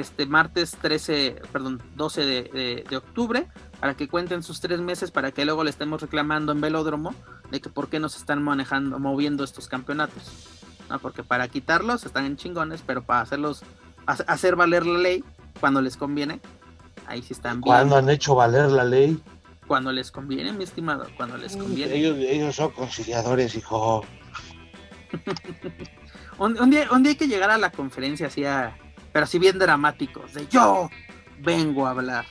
Speaker 1: este martes 13, perdón, 12 de, octubre, para que cuenten sus tres meses, para que luego le estemos reclamando en velódromo de que por qué nos están manejando, moviendo estos campeonatos. ¿no? Porque para quitarlos están en chingones, pero para hacerlos, hacer valer la ley cuando les conviene, ahí sí están
Speaker 3: bien. ¿Cuándo han hecho valer la ley?
Speaker 1: Cuando les conviene, mi estimado, cuando les conviene.
Speaker 3: Ellos, ellos son conciliadores, hijo. <laughs>
Speaker 1: Un, día, hay que llegar a la conferencia así, pero así bien dramáticos, de yo vengo a hablar.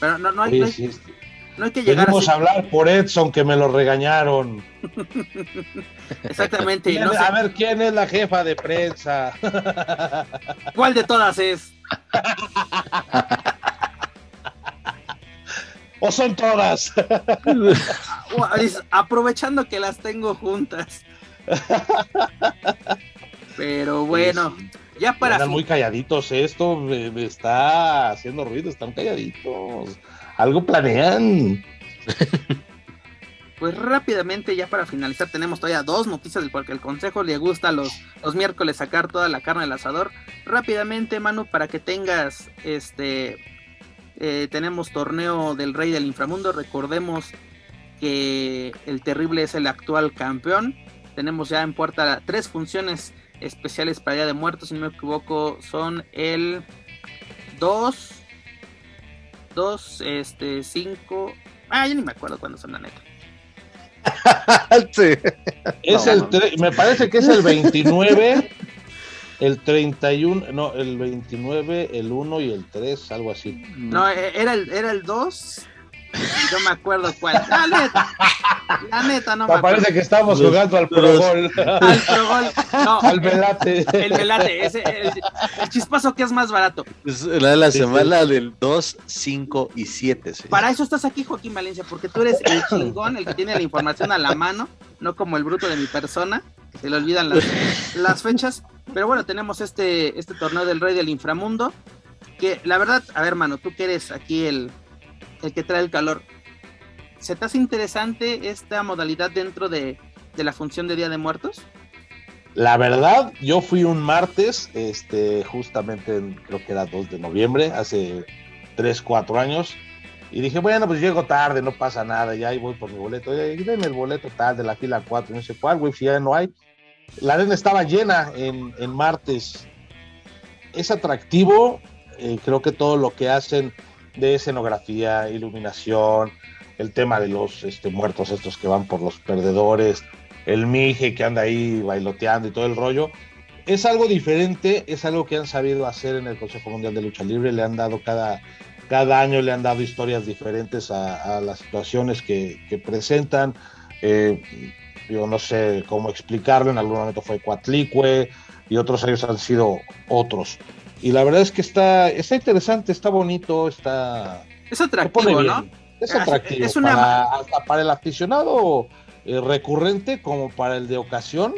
Speaker 1: Pero no, no, hay, no, hay, que llegar
Speaker 3: Venimos a hablar por Edson, que me lo regañaron. <laughs>
Speaker 1: Exactamente.
Speaker 3: A ver, ¿quién es la jefa de prensa?
Speaker 1: ¿Cuál de todas es? <laughs>
Speaker 3: ¿O son todas? <laughs>
Speaker 1: Aprovechando que las tengo juntas. Pero bueno, ya para.
Speaker 3: Están muy calladitos, esto me, está haciendo ruido, están calladitos. Algo planean. <laughs>
Speaker 1: pues rápidamente, ya para finalizar, tenemos todavía dos noticias porque el consejo le gusta los, los miércoles sacar toda la carne del asador. Rápidamente, Manu, para que tengas este. Eh, tenemos torneo del Rey del Inframundo. Recordemos que el Terrible es el actual campeón. Tenemos ya en puerta tres funciones especiales para Día de Muertos, si no me equivoco, son el 2, 2, este, 5. Ah, yo ni me acuerdo cuándo son la neta. <laughs>
Speaker 3: Es el me parece que es el 29, el 31, no, el 29, el 1 y el 3, algo así.
Speaker 1: No, e, era el, era el 2, yo me acuerdo cuál. Neta. La neta, no me
Speaker 3: Parece que estamos jugando al Pro Gol.
Speaker 1: Al Pro Gol. No. <laughs>
Speaker 3: Al Velate.
Speaker 1: El Velate. Ese, el, el, chispazo que es más barato.
Speaker 2: Es la de la semana del 2, 5 y 7. ¿sí?
Speaker 1: Para eso estás aquí, Joaquín Valencia, porque tú eres el chingón, el que tiene la información a la mano, no como el bruto de mi persona, que se le olvidan las, las fechas. Pero bueno, tenemos este, este torneo del Rey del Inframundo. Que la verdad, a ver, mano, tú que eres aquí el, el que trae el calor. ¿Se te hace interesante esta modalidad dentro de, de, la función de Día de Muertos?
Speaker 3: La verdad, yo fui un martes, este, justamente en, creo que era 2 de noviembre, hace 3, 4 años, y dije, bueno, pues llego tarde, no pasa nada, ya ahí voy por mi boleto, y denme el boleto tal de la fila 4, no sé cuál, güey, si ya no hay. La arena estaba llena en, en martes. Es atractivo, eh, creo que todo lo que hacen de escenografía, iluminación, el tema de los este, muertos estos que van por los perdedores, el Mije que anda ahí bailoteando y todo el rollo. Es algo diferente, es algo que han sabido hacer en el Consejo Mundial de Lucha Libre, le han dado cada, cada año, le han dado historias diferentes a, a las situaciones que, que presentan. Eh, yo no sé cómo explicarlo, en algún momento fue Cuatlicue y otros años han sido otros. Y la verdad es que está, está interesante, está bonito, está...
Speaker 1: Es atractivo, ¿no?
Speaker 3: Es atractivo. Es una... para, hasta para el aficionado eh, recurrente como para el de ocasión.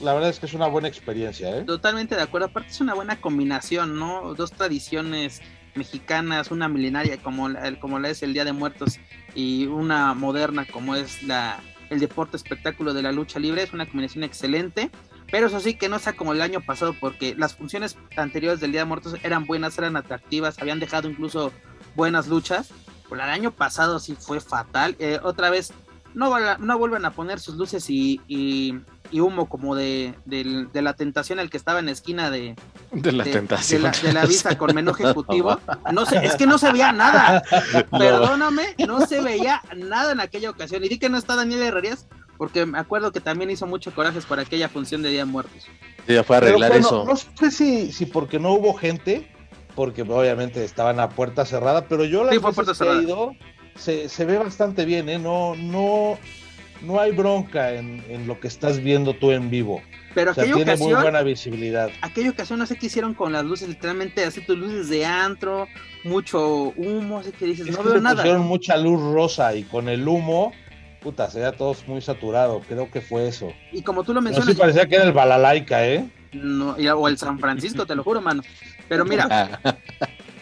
Speaker 3: La verdad es que es una buena experiencia, ¿eh?
Speaker 1: Totalmente de acuerdo. Aparte es una buena combinación, ¿no? Dos tradiciones mexicanas, una milenaria como la, como la es el Día de Muertos y una moderna como es la, el deporte espectáculo de la lucha libre. Es una combinación excelente. Pero eso sí, que no sea como el año pasado, porque las funciones anteriores del Día de Muertos eran buenas, eran atractivas, habían dejado incluso buenas luchas. El año pasado sí fue fatal. Eh, otra vez, no, no vuelven a poner sus luces y, y, y humo como de, de, de, la tentación, el que estaba en la esquina de,
Speaker 2: de la tentación.
Speaker 1: De la, de la vista con menú ejecutivo. <laughs> No sé, es que no se veía nada. <laughs> Perdóname, no se veía nada en aquella ocasión. Y di que no está Daniel Herrerías, porque me acuerdo que también hizo mucho corajes por aquella función de Día de Muertos.
Speaker 2: Sí, ya fue a arreglar
Speaker 3: Pero,
Speaker 2: eso.
Speaker 3: No sé si, si porque no hubo gente, porque obviamente estaban a puerta cerrada, pero yo la
Speaker 1: sí, fue puerta cerrada.
Speaker 3: ido, se, se, ve bastante bien, ¿eh? No, no, no hay bronca en, en, lo que estás viendo tú en vivo.
Speaker 1: Pero
Speaker 3: o sea, tiene
Speaker 1: ocasión,
Speaker 3: muy buena visibilidad.
Speaker 1: Aquella ocasión no sé qué hicieron con las luces, literalmente así tus luces de antro, mucho humo, así que dices,
Speaker 3: es
Speaker 1: no
Speaker 3: que
Speaker 1: veo nada.
Speaker 3: pusieron mucha luz rosa y con el humo puta, se veía todos muy saturado, creo que fue eso.
Speaker 1: Y como tú lo
Speaker 3: No,
Speaker 1: mencionas,
Speaker 3: sí parecía que era el Balalaika, ¿eh?
Speaker 1: no, o el San Francisco, te lo juro, mano. Pero mira,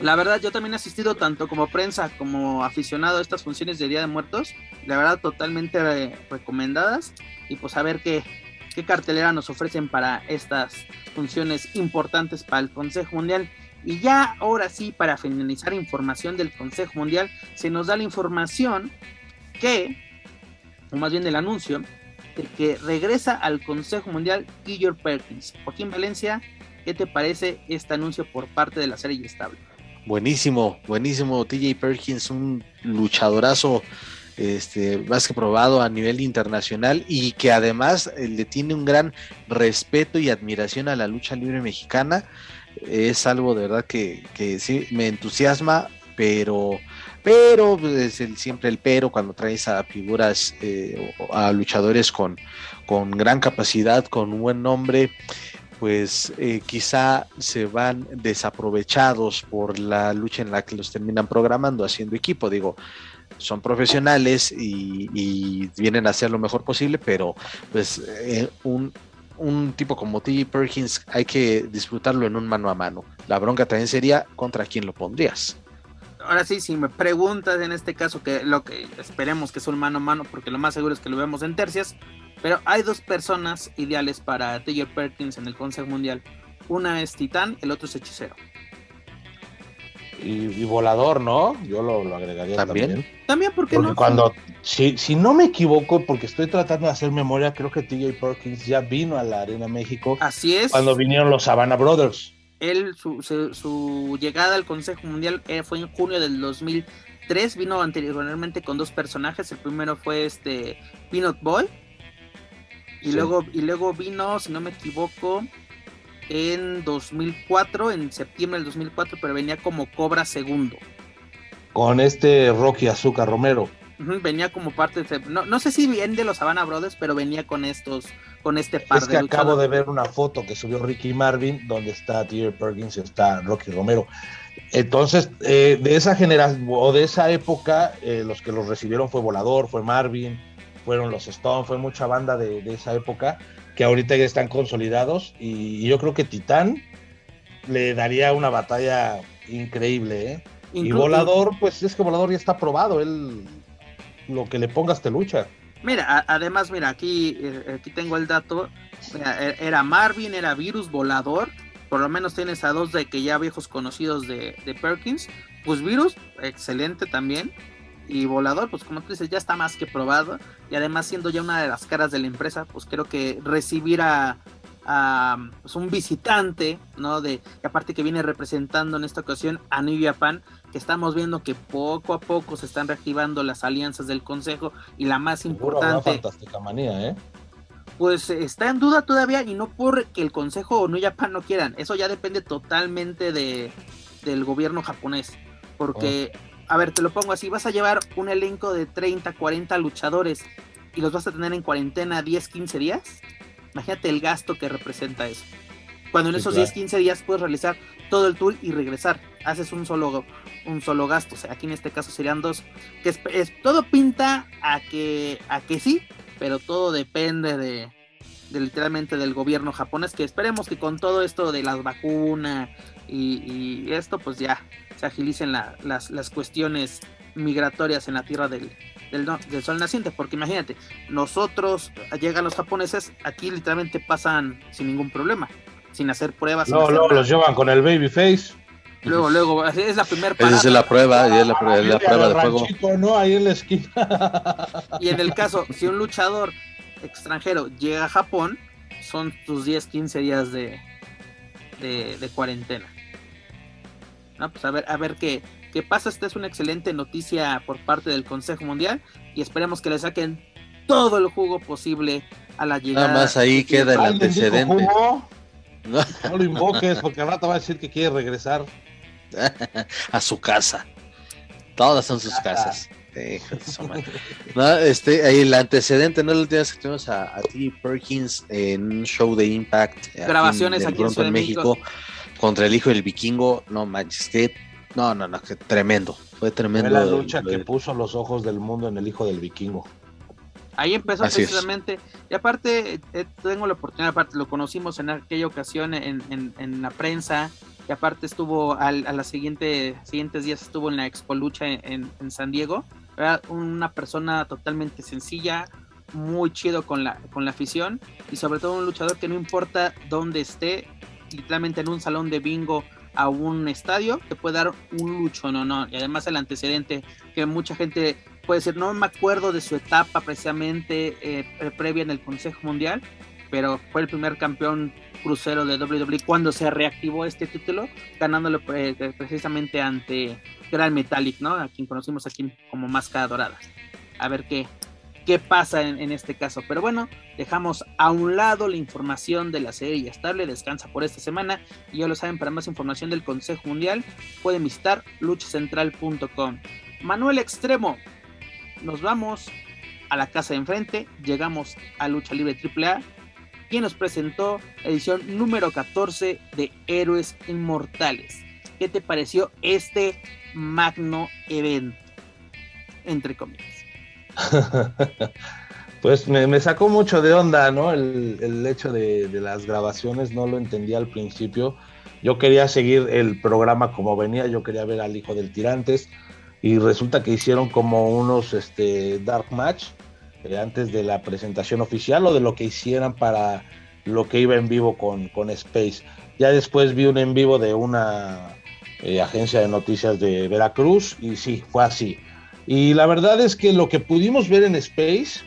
Speaker 1: la verdad, yo también he asistido tanto como prensa como aficionado a estas funciones de Día de Muertos. La verdad, totalmente eh, recomendadas. Y pues a ver qué, qué cartelera nos ofrecen para estas funciones importantes para el Consejo Mundial. Y ya ahora sí, para finalizar información del Consejo Mundial, se nos da la información que, o más bien del anuncio, de que regresa al Consejo Mundial Guillermo Perkins. Joaquín Valencia, ¿qué te parece este anuncio por parte de la serie estable?
Speaker 2: Buenísimo, buenísimo. TJ Perkins, un luchadorazo este, más que probado a nivel internacional y que además eh, le tiene un gran respeto y admiración a la lucha libre mexicana. Es algo de verdad que, sí me entusiasma, pero, pero es el, siempre el pero cuando traes a figuras, eh, a luchadores con, con gran capacidad, con un buen nombre pues eh, quizá se van desaprovechados por la lucha en la que los terminan programando, haciendo equipo. Digo, son profesionales y, vienen a hacer lo mejor posible, pero pues eh, un, un, tipo como T. Perkins hay que disfrutarlo en un mano a mano. La bronca también sería contra quién lo pondrías.
Speaker 1: Ahora sí, si me preguntas en este caso, que lo que esperemos que sea un mano a mano, porque lo más seguro es que lo vemos en tercias, pero hay dos personas ideales para Tiger Perkins en el Consejo Mundial. Una es Titán, el otro es Hechicero.
Speaker 3: Y, volador, ¿no? Yo lo, agregaría también.
Speaker 1: También, porque
Speaker 3: no? Cuando, si, si no me equivoco, porque estoy tratando de hacer memoria, creo que TJ Perkins ya vino a la Arena México.
Speaker 1: Así es.
Speaker 3: Cuando vinieron los Savannah Brothers.
Speaker 1: Él, su, su, llegada al Consejo Mundial eh, fue en junio del 2003. Vino anteriormente con dos personajes. El primero fue este Peanut Boy. Y, luego, y luego vino, si no me equivoco, en 2004, en septiembre del 2004, pero venía como Cobra segundo.
Speaker 3: Con este Rocky Azúcar Romero.
Speaker 1: Venía como parte de... No, no sé si bien de los Savannah Brothers, pero venía con estos, con este par
Speaker 3: es que acabo de ver una foto que subió Ricky Marvin, donde está T.J. Perkins y está Rocky Romero. Entonces, eh, de esa generación o de esa época, eh, los que los recibieron fue Volador, fue Marvin, fueron los Stone, fue mucha banda de, de esa época que ahorita ya están consolidados y yo creo que Titán le daría una batalla increíble, ¿eh? y Volador, pues es que Volador ya está probado, él lo que le pongas te lucha.
Speaker 1: Mira, además, mira, aquí, eh, aquí tengo el dato, e, era Marvin, era Virus, Volador, por lo menos tienes a dos de que ya viejos conocidos de, de Perkins, pues Virus, excelente también, y Volador, pues como tú dices, ya está más que probado. Y además siendo ya una de las caras de la empresa, pues creo que recibir a, pues, un visitante, ¿no? De, aparte que viene representando en esta ocasión a New Japan, que estamos viendo que poco a poco se están reactivando las alianzas del consejo y la más importante...
Speaker 3: manía, ¿eh?
Speaker 1: Pues está en duda todavía y no porque el consejo o New Japan no quieran, eso ya depende totalmente de, del gobierno japonés, porque... Oh a ver, te lo pongo así, vas a llevar un elenco de 30, 40 luchadores y los vas a tener en cuarentena 10, 15 días. Imagínate el gasto que representa eso. Cuando en esos 10, 15 días puedes realizar todo el tour y regresar. Haces un solo, un solo gasto. O sea, aquí en este caso serían dos. Que es, todo pinta a que, a que sí, pero todo depende de, literalmente del gobierno japonés. Que esperemos que con todo esto de las vacunas y esto, pues ya se agilicen las, las, cuestiones migratorias en la tierra del, del, sol naciente, porque imagínate, nosotros llegan los japoneses, aquí literalmente pasan sin ningún problema, sin hacer pruebas.
Speaker 3: No, luego los llevan con el baby face.
Speaker 1: Luego, luego, es la primera
Speaker 2: Esa es la prueba, es la, la prueba de fuego.
Speaker 3: ¿no? Ahí en la esquina. <laughs>
Speaker 1: Y en el caso, si un luchador extranjero llega a Japón, son tus 10, 15 días de, de, de cuarentena. ¿no? Pues a ver, a ver qué, qué pasa. Esta es una excelente noticia por parte del Consejo Mundial y esperemos que le saquen todo el jugo posible a la llegada.
Speaker 2: Nada más ahí queda el antecedente.
Speaker 3: No. lo invoques porque al rato va a decir que quiere regresar <laughs>
Speaker 2: a su casa. Todas son sus casas. no, este, ahí el antecedente, ¿no? El última vez que tuvimos a, a T. Perkins en un show de Impact.
Speaker 1: Grabaciones aquí en, en México
Speaker 2: contra el hijo del vikingo, no manches, que no, no, no, que tremendo, fue tremendo.
Speaker 3: Fue la lucha que puso los ojos del mundo en el hijo del vikingo.
Speaker 1: Ahí empezó precisamente, y aparte eh, tengo la oportunidad, aparte lo conocimos en aquella ocasión en, en, la prensa, y aparte estuvo al, a los siguiente, siguientes días estuvo en la Expo Lucha en, en San Diego, era una persona totalmente sencilla, muy chido con la, con la afición, y sobre todo un luchador que no importa dónde esté, literalmente en un salón de bingo a un estadio, te puede dar un lucho, no, no. Y además el antecedente que mucha gente puede decir, no me acuerdo de su etapa precisamente eh, previa en el Consejo Mundial, pero fue el primer campeón crucero de WWE cuando se reactivó este título, ganándolo eh, precisamente ante Gran Metallic, ¿no? A quien conocimos aquí como Máscara Dorada. A ver qué, qué pasa en, este caso. Pero bueno, dejamos a un lado la información de la serie estable, descansa por esta semana y ya lo saben, para más información del Consejo Mundial pueden visitar luchacentral.com. Manuel Extremo, nos vamos a la casa de enfrente, llegamos a Lucha Libre AAA, quien nos presentó edición número 14 de Héroes Inmortales. ¿Qué te pareció este magno evento? Entre comillas. <laughs>
Speaker 3: Pues me, sacó mucho de onda, ¿no? El, hecho de, las grabaciones, no lo entendía al principio. Yo quería seguir el programa como venía, yo quería ver al hijo del Tirantes y resulta que hicieron como unos este, dark match eh, antes de la presentación oficial o de lo que hicieran para lo que iba en vivo con, con Space. Ya después vi un en vivo de una eh, agencia de noticias de Veracruz y sí, fue así. Y la verdad es que lo que pudimos ver en Space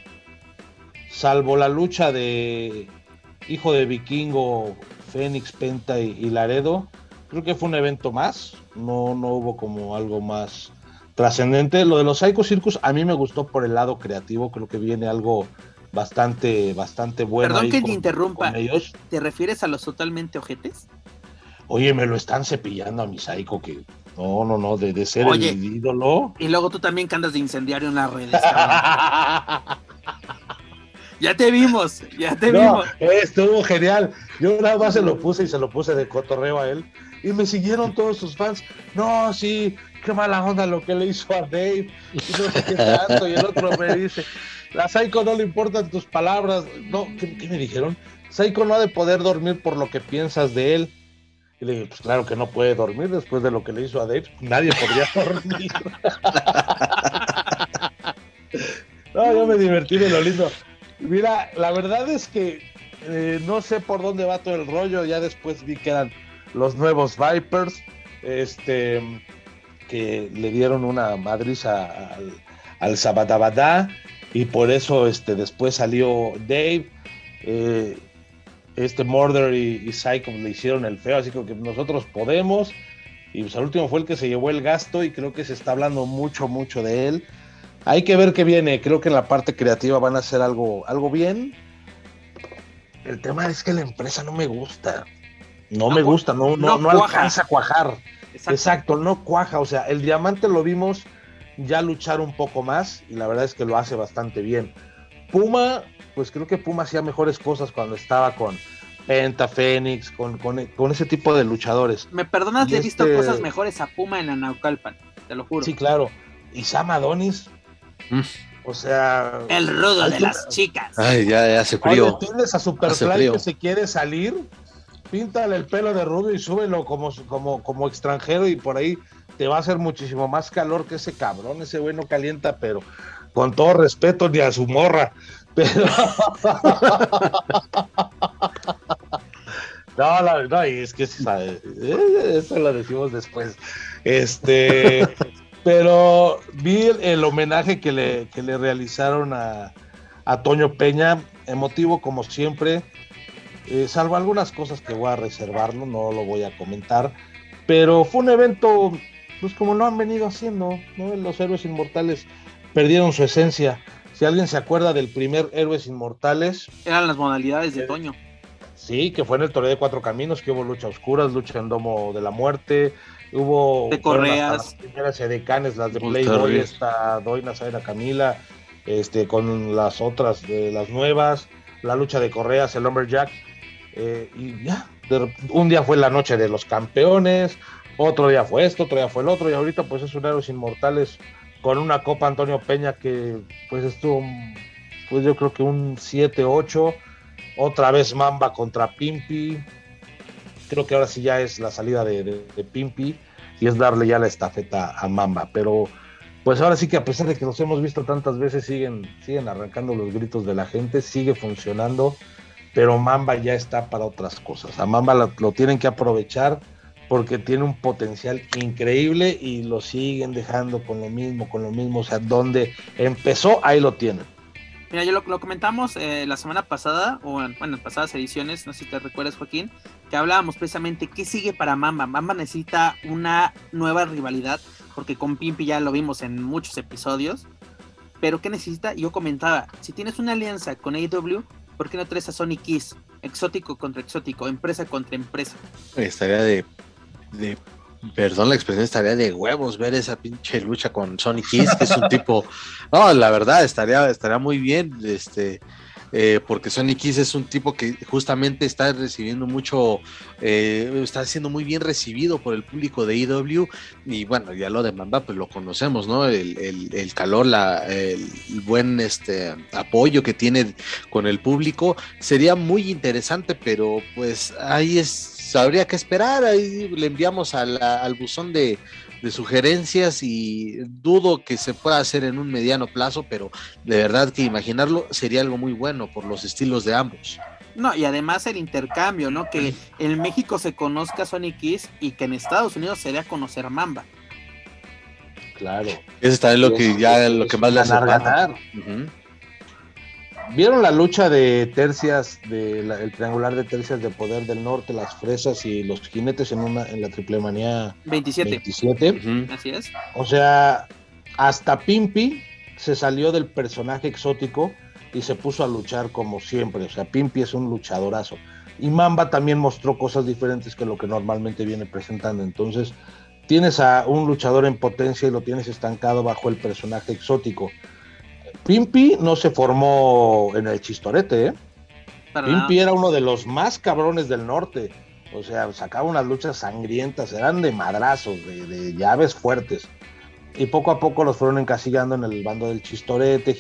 Speaker 3: salvo la lucha de Hijo de Vikingo, Fénix, Penta y, Laredo, creo que fue un evento más, no, no hubo como algo más trascendente. Lo de los Psycho Circus a mí me gustó por el lado creativo, creo que viene algo bastante, bastante bueno.
Speaker 1: Perdón que te interrumpa, ¿te refieres a los totalmente ojetes?
Speaker 3: Oye, me lo están cepillando a mi Psycho que... No, no, no, de, ser el ídolo.
Speaker 1: Y luego tú también que andas de incendiario en las redes. <laughs> Ya te vimos, ya te vimos.
Speaker 3: Estuvo genial. Yo nada más se lo puse y se lo puse de cotorreo a él. Y me siguieron todos sus fans. No, sí, qué mala onda lo que le hizo a Dave. Y no sé qué tanto. Y el otro me dice, la Psycho no le importan tus palabras. No, ¿qué, me dijeron? Psycho no ha de poder dormir por lo que piensas de él. Y le dije, pues claro que no puede dormir después de lo que le hizo a Dave. Nadie podría <laughs> dormir. no, yo me divertí de lo lindo. Mira, la verdad es que eh, no sé por dónde va todo el rollo. Ya después vi que eran los nuevos Vipers, este, que le dieron una madriza al, al y por eso este, después salió Dave. Eh, este Murder y, y, Psycho le hicieron el feo, así que nosotros podemos. Y pues al último fue el que se llevó el gasto y creo que se está hablando mucho, mucho de él. Hay que ver qué viene. Creo que en la parte creativa van a hacer algo, algo bien. El tema es que la empresa no me gusta. No, me gusta, no, no, no, alcanza a cuajar. Exacto. no cuaja. O sea, el diamante lo vimos ya luchar un poco más y la verdad es que lo hace bastante bien. Puma, pues creo que Puma hacía mejores cosas cuando estaba con Penta, Fénix, con, con, ese tipo de luchadores.
Speaker 1: Me perdonas, he visto este cosas mejores a Puma en Anaucalpan, te lo juro.
Speaker 3: Sí, claro. Y Sam Adonis, Mm. O sea.
Speaker 1: El rudo de las chicas.
Speaker 2: Ay, ya, ya se frío.
Speaker 3: tienes a Superfly que se quiere salir, píntale el pelo de rubio y súbelo como, como, como extranjero y por ahí te va a hacer muchísimo más calor que ese cabrón. Ese güey no calienta, pero con todo respeto, ni a su morra. <laughs> Pero. <laughs> no, no, no, y es que eh, eso lo decimos después. Este. <laughs> Pero vi el, homenaje que le, le realizaron a, Toño Peña, emotivo como siempre, eh, salvo algunas cosas que voy a reservarlo, no lo voy a comentar, pero fue un evento, pues como lo han venido haciendo, ¿no? Los héroes inmortales perdieron su esencia. Si alguien se acuerda del primer Héroes Inmortales.
Speaker 1: Eran las modalidades de Toño.
Speaker 3: Sí, que fue en el Torneo de Cuatro Caminos, que hubo lucha oscuras, lucha en Domo de la Muerte, Hubo
Speaker 1: de correas.
Speaker 3: Las primeras edecanes, las de Playboy, esta Doina Zaira Camila, este, con las otras de las nuevas, la lucha de correas, el Lumberjack. Eh, y ya, un día fue la noche de los campeones, otro día fue esto, otro día fue el otro, y ahorita pues es un Héroes Inmortales con una Copa Antonio Peña que pues estuvo, pues yo creo que un 7-8, otra vez Mamba contra Pimpi, creo que ahora sí ya es la salida de, Pimpi y es darle ya la estafeta a Mamba. Pero pues ahora sí que a pesar de que los hemos visto tantas veces, siguen, siguen arrancando los gritos de la gente, sigue funcionando, pero Mamba ya está para otras cosas. A Mamba lo, tienen que aprovechar porque tiene un potencial increíble y lo siguen dejando con lo mismo, con lo mismo. O sea, donde empezó, ahí lo tienen.
Speaker 1: Mira, yo lo, comentamos eh, la semana pasada, o en, bueno, en pasadas ediciones, no sé si te recuerdas, Joaquín, que hablábamos precisamente qué sigue para Mamba. Mamba necesita una nueva rivalidad, porque con Pimpi ya lo vimos en muchos episodios. Pero ¿qué necesita? Yo comentaba, si tienes una alianza con AEW, ¿por qué no traes a Sonic Kiss? Exótico contra exótico, empresa contra empresa.
Speaker 2: Estaría de, de perdón la expresión, estaría de huevos ver esa pinche lucha con Sonic Kiss, que es un <laughs> tipo, no, la verdad, estaría, estaría muy bien, este, eh, porque Sonny Kiss es un tipo que justamente está recibiendo mucho, eh, está siendo muy bien recibido por el público de IW y bueno, ya lo de Mamba pues lo conocemos, ¿no? El, el, calor, la, el buen este, apoyo que tiene con el público. Sería muy interesante, pero pues ahí es, habría que esperar, ahí le enviamos al buzón de de sugerencias y dudo que se pueda hacer en un mediano plazo, pero de verdad que imaginarlo sería algo muy bueno por los estilos de ambos.
Speaker 1: No, y además el intercambio, ¿no? Que en México se conozca Sonic Kiss y que en Estados Unidos sería conocer Mamba.
Speaker 3: Claro.
Speaker 2: Eso está en lo que ya lo que más le hace
Speaker 3: ganar. ¿Vieron la lucha de tercias, de el triangular de tercias de poder del norte, las fresas y los jinetes en una en la triple manía
Speaker 1: 27?
Speaker 3: 27.
Speaker 1: Así es.
Speaker 3: O sea, hasta Pimpi se salió del personaje exótico y se puso a luchar como siempre. O sea, Pimpi es un luchadorazo. Y Mamba también mostró cosas diferentes que lo que normalmente viene presentando. Entonces, tienes a un luchador en potencia y lo tienes estancado bajo el personaje exótico Pimpi no se formó en el chistorete, ¿eh? Pimpi era uno de los más cabrones del norte. O sea, sacaba unas luchas sangrientas, eran de madrazos, de, llaves fuertes. Y poco a poco los fueron encasillando en el bando del chistorete,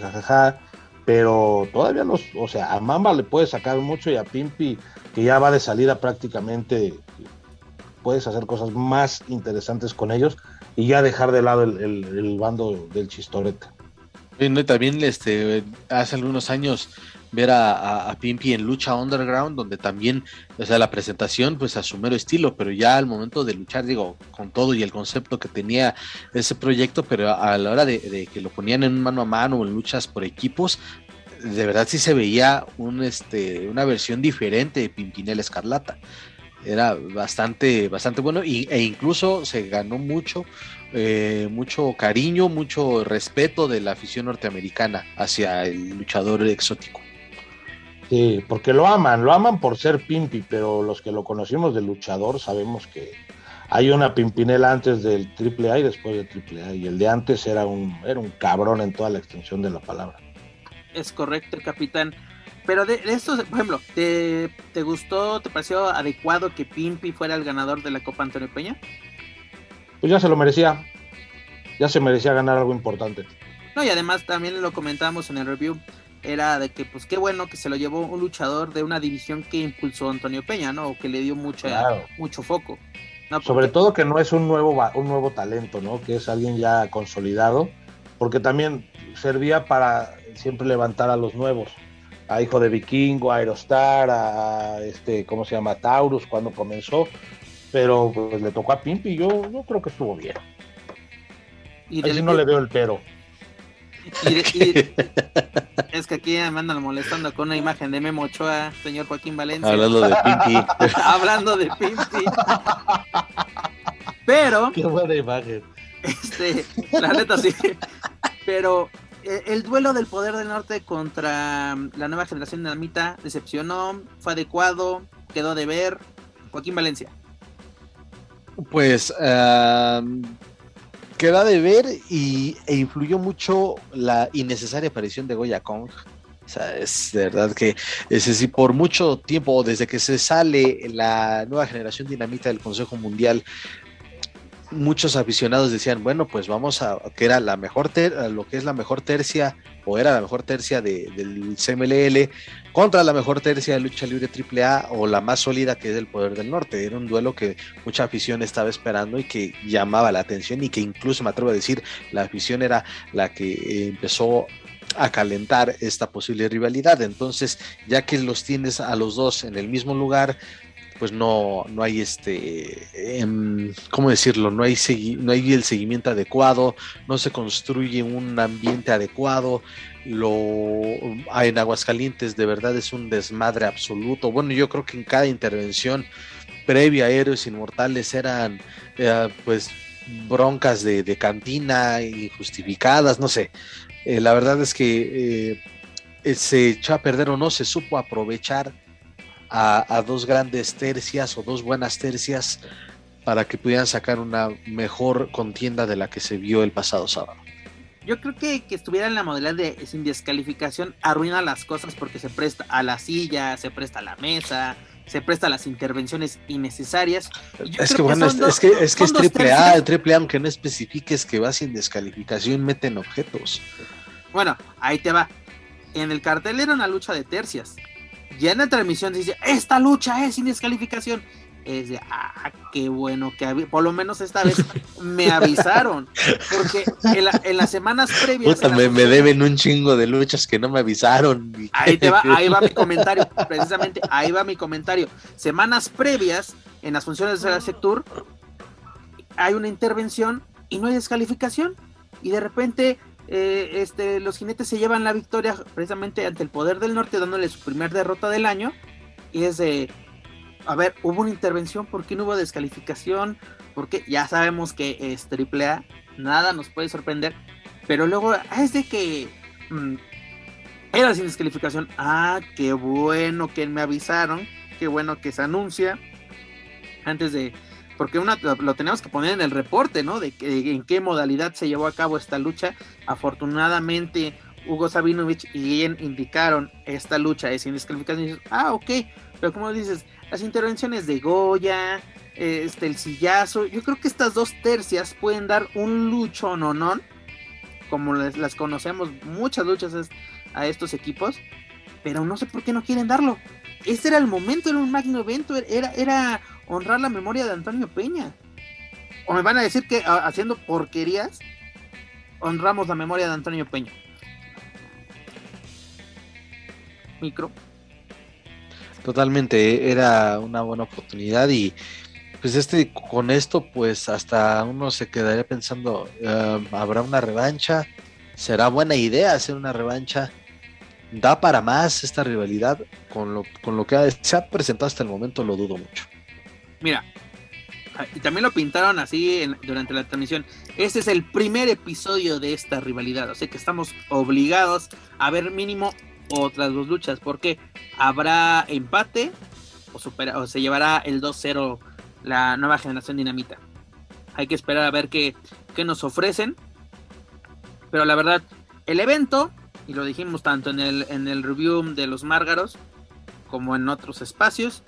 Speaker 3: jajaja. Pero todavía los, o sea, a Mamba le puedes sacar mucho y a Pimpi, que ya va de salida prácticamente, puedes hacer cosas más interesantes con ellos y ya dejar de lado el bando del chistorete
Speaker 2: también este, hace algunos años ver a, a, Pimpi en lucha underground, donde también, o sea, la presentación, pues a su mero estilo, pero ya al momento de luchar, digo, con todo y el concepto que tenía ese proyecto, pero a, la hora de, que lo ponían en mano a mano o en luchas por equipos, de verdad sí se veía un, este, una versión diferente de Pimpinela Escarlata. Era bastante, bastante bueno e incluso se ganó mucho eh, mucho cariño, mucho respeto de la afición norteamericana hacia el luchador exótico.
Speaker 3: Sí, porque lo aman, lo aman por ser Pimpi, pero los que lo conocimos de luchador sabemos que hay una Pimpinela antes del AAA y después del AAA, y el de antes era un, era un cabrón en toda la extensión de la palabra.
Speaker 1: Es correcto, capitán. Pero de, esto, por ejemplo, ¿te, ¿te gustó, te pareció adecuado que Pimpi fuera el ganador de la Copa Antonio Peña?
Speaker 3: Pues ya se lo merecía. Ya se merecía ganar algo importante.
Speaker 1: No, y además también lo comentábamos en el review, era de que pues qué bueno que se lo llevó un luchador de una división que impulsó Antonio Peña, ¿no? O que le dio mucho, mucho foco.
Speaker 3: Sobre todo que no es un nuevo, un nuevo talento, ¿no? Que es alguien ya consolidado, porque también servía para siempre levantar a los nuevos. A Hijo de Vikingo, a Aerostar, a este, ¿cómo se llama? Taurus cuando comenzó pero pues le tocó a Pimpi y yo, yo creo que estuvo bien. Y Ahí no le veo el pero. <laughs>
Speaker 1: es que aquí me andan molestando con una imagen de Memo Ochoa, señor Joaquín Valencia.
Speaker 2: Hablando de Pimpi. <laughs>
Speaker 1: Hablando de Pimpi. Pero.
Speaker 3: Qué buena imagen.
Speaker 1: Este, la neta sí. Pero eh, el duelo del poder del norte contra la nueva generación de la mitad decepcionó, fue adecuado, quedó de ver. Joaquín Valencia.
Speaker 2: Pues queda de ver y, e influyó mucho la innecesaria aparición de Goya Kong. O sea, es de verdad que es por mucho tiempo, desde que se sale la nueva generación dinamita del Consejo Mundial, muchos aficionados decían, bueno, pues vamos a, que era la mejor, lo que es la mejor tercia, o era la mejor tercia del CMLL, contra la mejor tercia de lucha libre AAA, o la más sólida que es el Poder del Norte. Era un duelo que mucha afición estaba esperando y que llamaba la atención y que incluso me atrevo a decir, la afición era la que empezó a calentar esta posible rivalidad. Entonces, ya que los tienes a los dos en el mismo lugar, pues no, no hay este, em, ¿cómo decirlo? No hay, no hay el seguimiento adecuado, no se construye un ambiente adecuado. Lo en Aguascalientes de verdad es un desmadre absoluto. Bueno, yo creo que en cada intervención previa a Héroes Inmortales eran eh, pues broncas de, cantina injustificadas, no sé. Eh, la verdad es que eh, se echó a perder o no se supo aprovechar a, dos grandes tercias o dos buenas tercias para que pudieran sacar una mejor contienda de la que se vio el pasado sábado.
Speaker 1: Yo creo que que estuviera en la modalidad de sin descalificación arruina las cosas porque se presta a la silla, se presta a la mesa, se presta a las intervenciones innecesarias.
Speaker 2: Es que, bueno, es, que, es que es triple A, el triple A, aunque no especifiques que va sin descalificación, meten objetos.
Speaker 1: Bueno, ahí te va. En el cartel era una lucha de tercias. Ya en la transmisión dice, esta lucha es sin descalificación es de, ah, qué bueno que por lo menos esta vez me avisaron, porque en, las semanas previas...
Speaker 2: me, deben un chingo de luchas que no me avisaron. <laughs>
Speaker 1: Ahí, te va, ahí va mi comentario, precisamente ahí va mi comentario. Semanas previas, en las funciones de la Sectur, hay una intervención y no hay descalificación, y de repente... Eh, este, los jinetes se llevan la victoria precisamente ante el poder del norte, dándole su primer derrota del año. Y es de, a ver, hubo una intervención, ¿por qué no hubo descalificación? Porque ya sabemos que es triple A, nada nos puede sorprender, pero luego ah, es de que mm, era sin descalificación. Ah, qué bueno que me avisaron, qué bueno que se anuncia antes de porque una, lo tenemos que poner en el reporte, ¿no? De, que, en qué modalidad se llevó a cabo esta lucha. Afortunadamente, Hugo Sabinovich y Guillén indicaron esta lucha es sin descalificación. ah, ok, pero como dices, las intervenciones de Goya, este, el sillazo. Yo creo que estas dos tercias pueden dar un lucho no como las, conocemos, muchas luchas a estos equipos, pero no sé por qué no quieren darlo. Este era el momento, era un magno evento, era, era honrar la memoria de Antonio Peña. O me van a decir que haciendo porquerías, honramos la memoria de Antonio Peña. Micro.
Speaker 2: Totalmente, era una buena oportunidad y pues este con esto pues hasta uno se quedaría pensando, em, ¿habrá una revancha? ¿Será buena idea hacer una revancha? ¿Da para más esta rivalidad? Con lo, con lo que se ha presentado hasta el momento lo dudo mucho.
Speaker 1: Mira, y también lo pintaron así durante la transmisión. Este es el primer episodio de esta rivalidad, o sea que estamos obligados a ver mínimo otras dos luchas, porque habrá empate o, se llevará el 2-0 la nueva generación dinamita. Hay que esperar a ver qué, qué nos ofrecen. Pero la verdad, el evento, y lo dijimos tanto en el, en el review de los Márgaros como en otros espacios,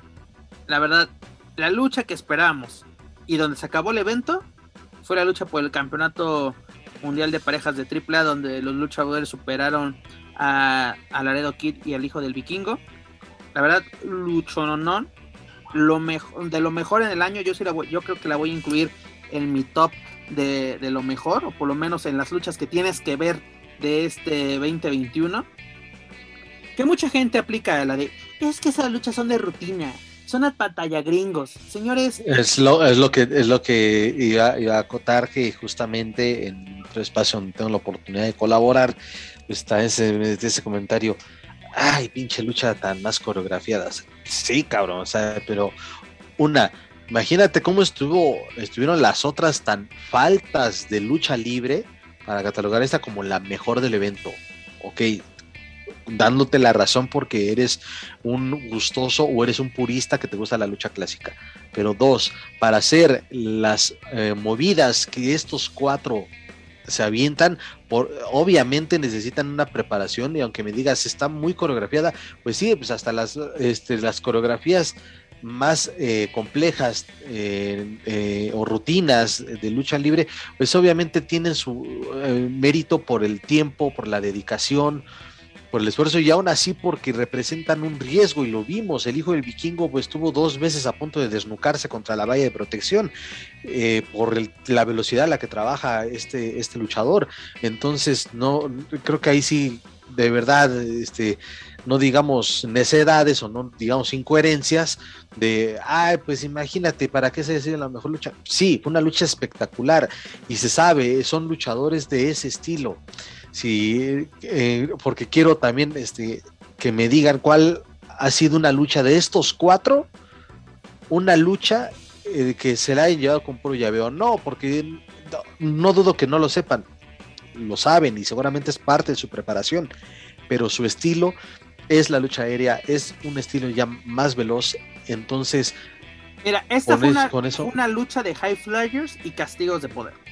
Speaker 1: la verdad, la lucha que esperábamos y donde se acabó el evento fue la lucha por el campeonato mundial de parejas de AAA, donde los luchadores superaron a, Laredo Kid y al hijo del vikingo. La verdad, Luchononón, lo mejor, de lo mejor en el año, yo sí la yo creo que la voy a incluir en mi top de, lo mejor, o por lo menos en las luchas que tienes que ver de este 2021. Que mucha gente aplica la de, es que esas luchas son de rutina, son a pantalla gringos. Señores.
Speaker 2: Es lo, es lo que es lo que iba, a acotar que justamente en otro espacio donde tengo la oportunidad de colaborar, está ese, ese comentario, ay, pinche lucha tan más coreografiadas. Sí, cabrón, o sea, pero una, imagínate cómo estuvo, estuvieron las otras tan faltas de lucha libre para catalogar esta como la mejor del evento. Ok, dándote la razón porque eres un gustoso o eres un purista que te gusta la lucha clásica. Pero dos, para hacer las eh, movidas que estos cuatro se avientan, por, obviamente necesitan una preparación y aunque me digas está muy coreografiada, pues sí, pues hasta las, este, las coreografías más eh, complejas eh, o rutinas de lucha libre, pues obviamente tienen su mérito por el tiempo, por la dedicación, por el esfuerzo y aún así porque representan un riesgo y lo vimos, el hijo del vikingo pues estuvo dos veces a punto de desnucarse contra la valla de protección eh, por la velocidad a la que trabaja este, este luchador, entonces no, creo que ahí sí de verdad, este, no digamos necedades o no digamos incoherencias de, ay, pues imagínate, ¿para qué se decide la mejor lucha? Sí, fue una lucha espectacular y se sabe, son luchadores de ese estilo. Sí, eh, porque quiero también este, que me digan cuál ha sido una lucha de estos cuatro, una lucha eh, que se la hayan llevado con puro llaveo. No, porque no, dudo que no lo sepan, lo saben y seguramente es parte de su preparación, pero su estilo es la lucha aérea, es un estilo ya más veloz, entonces...
Speaker 1: Mira, esta fue una, una lucha de high flyers y castigos de poder.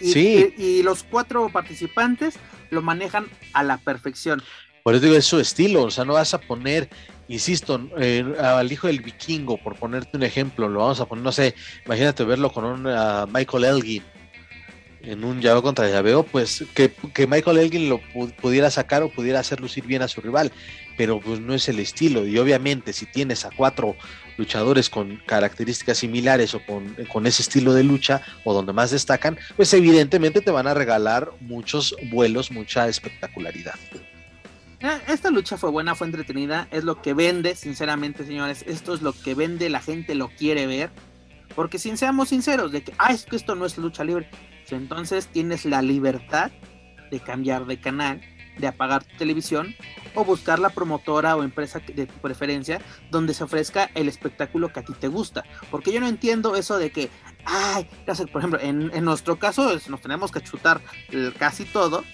Speaker 1: Y,
Speaker 2: Sí.
Speaker 1: y- y los cuatro participantes lo manejan a la perfección.
Speaker 2: Por eso digo, es su estilo, o sea, no vas a poner, insisto, eh, al hijo del vikingo, por ponerte un ejemplo, lo vamos a poner, no sé, imagínate verlo con un ah, Michael Elgin en un llaveo contra llaveo, pues que, Michael Elgin lo pu- pudiera sacar o pudiera hacer lucir bien a su rival, pero pues no es el estilo, y obviamente si tienes a cuatro luchadores con características similares o con, con ese estilo de lucha o donde más destacan, pues evidentemente te van a regalar muchos vuelos, mucha espectacularidad.
Speaker 1: Eh, Esta lucha fue buena, fue entretenida, es lo que vende, sinceramente, señores. Esto es lo que vende, la gente lo quiere ver. Porque sin seamos sinceros, de que, ah, es que esto no es lucha libre. Entonces tienes la libertad de cambiar de canal, de apagar tu televisión o buscar la promotora o empresa de tu preferencia donde se ofrezca el espectáculo que a ti te gusta. Porque yo no entiendo eso de que, ay, por ejemplo, en, en nuestro caso nos tenemos que chutar eh, casi todo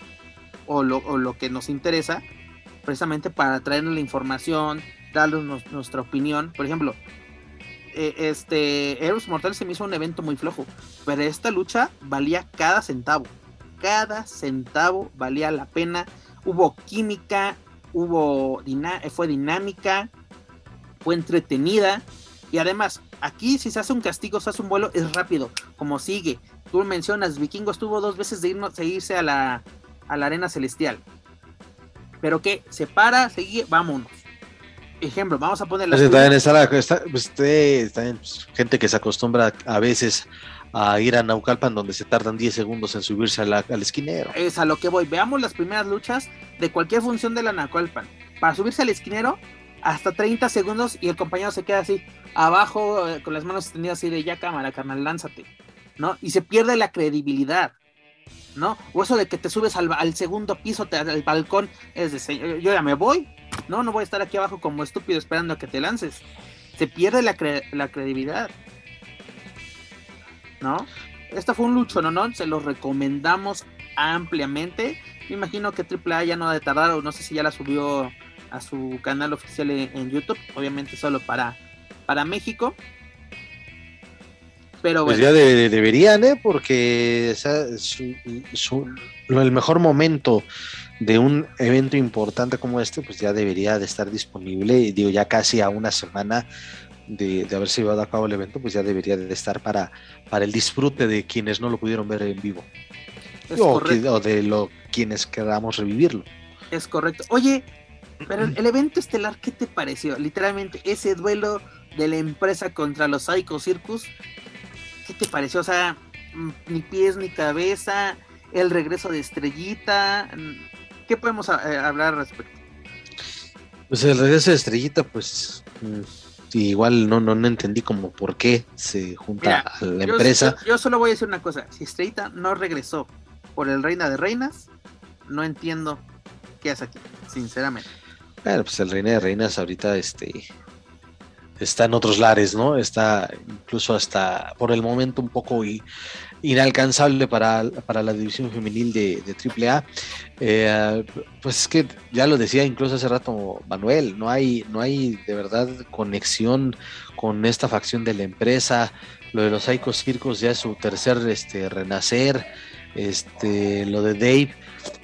Speaker 1: o lo, o lo que nos interesa precisamente para traernos la información, darles nos- nuestra opinión. Por ejemplo, eh, este Héroes Mortales se me hizo un evento muy flojo, pero esta lucha valía cada centavo. Cada centavo valía la pena. Hubo química, hubo eh, fue dinámica, fue entretenida. Y además, aquí si se hace un castigo, se hace un vuelo, es rápido, como sigue. Tú mencionas, Vikingo estuvo dos veces de irse a la, a la arena celestial. Pero que se para, sigue, vámonos. Ejemplo, vamos a poner
Speaker 2: Pues también está, la- está- pues, este, también, pues, gente que se acostumbra a veces a ir a Naucalpan donde se tardan 10 segundos en subirse a la- al esquinero.
Speaker 1: es a lo que voy. Veamos las primeras luchas de cualquier función de la Nacualpan. Para subirse al esquinero, hasta 30 segundos y el compañero se queda así, abajo, eh, con las manos extendidas así de ya cámara, carnal, lánzate, ¿no? Y se pierde la credibilidad, ¿no? O eso de que te subes al, al segundo piso, te- al balcón, es de, "Se- yo ya me voy, ¿no? No voy a estar aquí abajo como estúpido esperando a que te lances. Se pierde la, cre- la credibilidad, ¿no? Esta fue un lucho, ¿no? ¿no? Se los recomendamos ampliamente. Me imagino que AAA ya no ha de tardar, o no sé si ya la subió a su canal oficial en, YouTube, obviamente solo para, para México. Pero
Speaker 2: Pues
Speaker 1: bueno,
Speaker 2: ya de- de- deberían, ¿eh? Porque o sea, su- su- lo- el mejor momento de un evento importante como este, pues ya debería de estar disponible. Y digo, ya casi a una semana de, de haberse llevado a cabo el evento, pues ya debería de estar para, para el disfrute de quienes no lo pudieron ver en vivo.
Speaker 1: es,
Speaker 2: O, que- o de lo, quienes queramos revivirlo.
Speaker 1: es correcto. Oye, pero el, <clears throat> el evento estelar, ¿qué te pareció? Literalmente, ese duelo de la empresa contra los Psycho Circus, ¿qué te pareció? O sea, mm, ni pies ni cabeza, el regreso de Estrellita, mm, ¿qué podemos eh, hablar al respecto?
Speaker 2: Pues el regreso de Estrellita, pues mm, igual no, no, no entendí como por qué se junta
Speaker 1: Mira,
Speaker 2: a la
Speaker 1: Yo-
Speaker 2: empresa.
Speaker 1: Yo, yo solo voy a decir una cosa: si Estrellita no regresó por el Reina de Reinas, no entiendo qué hace aquí, sinceramente.
Speaker 2: Bueno, pues el Reina de Reinas ahorita este, está en otros lares, ¿no? Está incluso hasta por el momento un poco i- inalcanzable para, para la división femenil de, de AAA. Eh, pues es que ya lo decía incluso hace rato Manuel, no hay, no hay de verdad conexión con esta facción de la empresa. Lo de los Psycho Circos ya es su tercer este, renacer. Este, lo de Dave,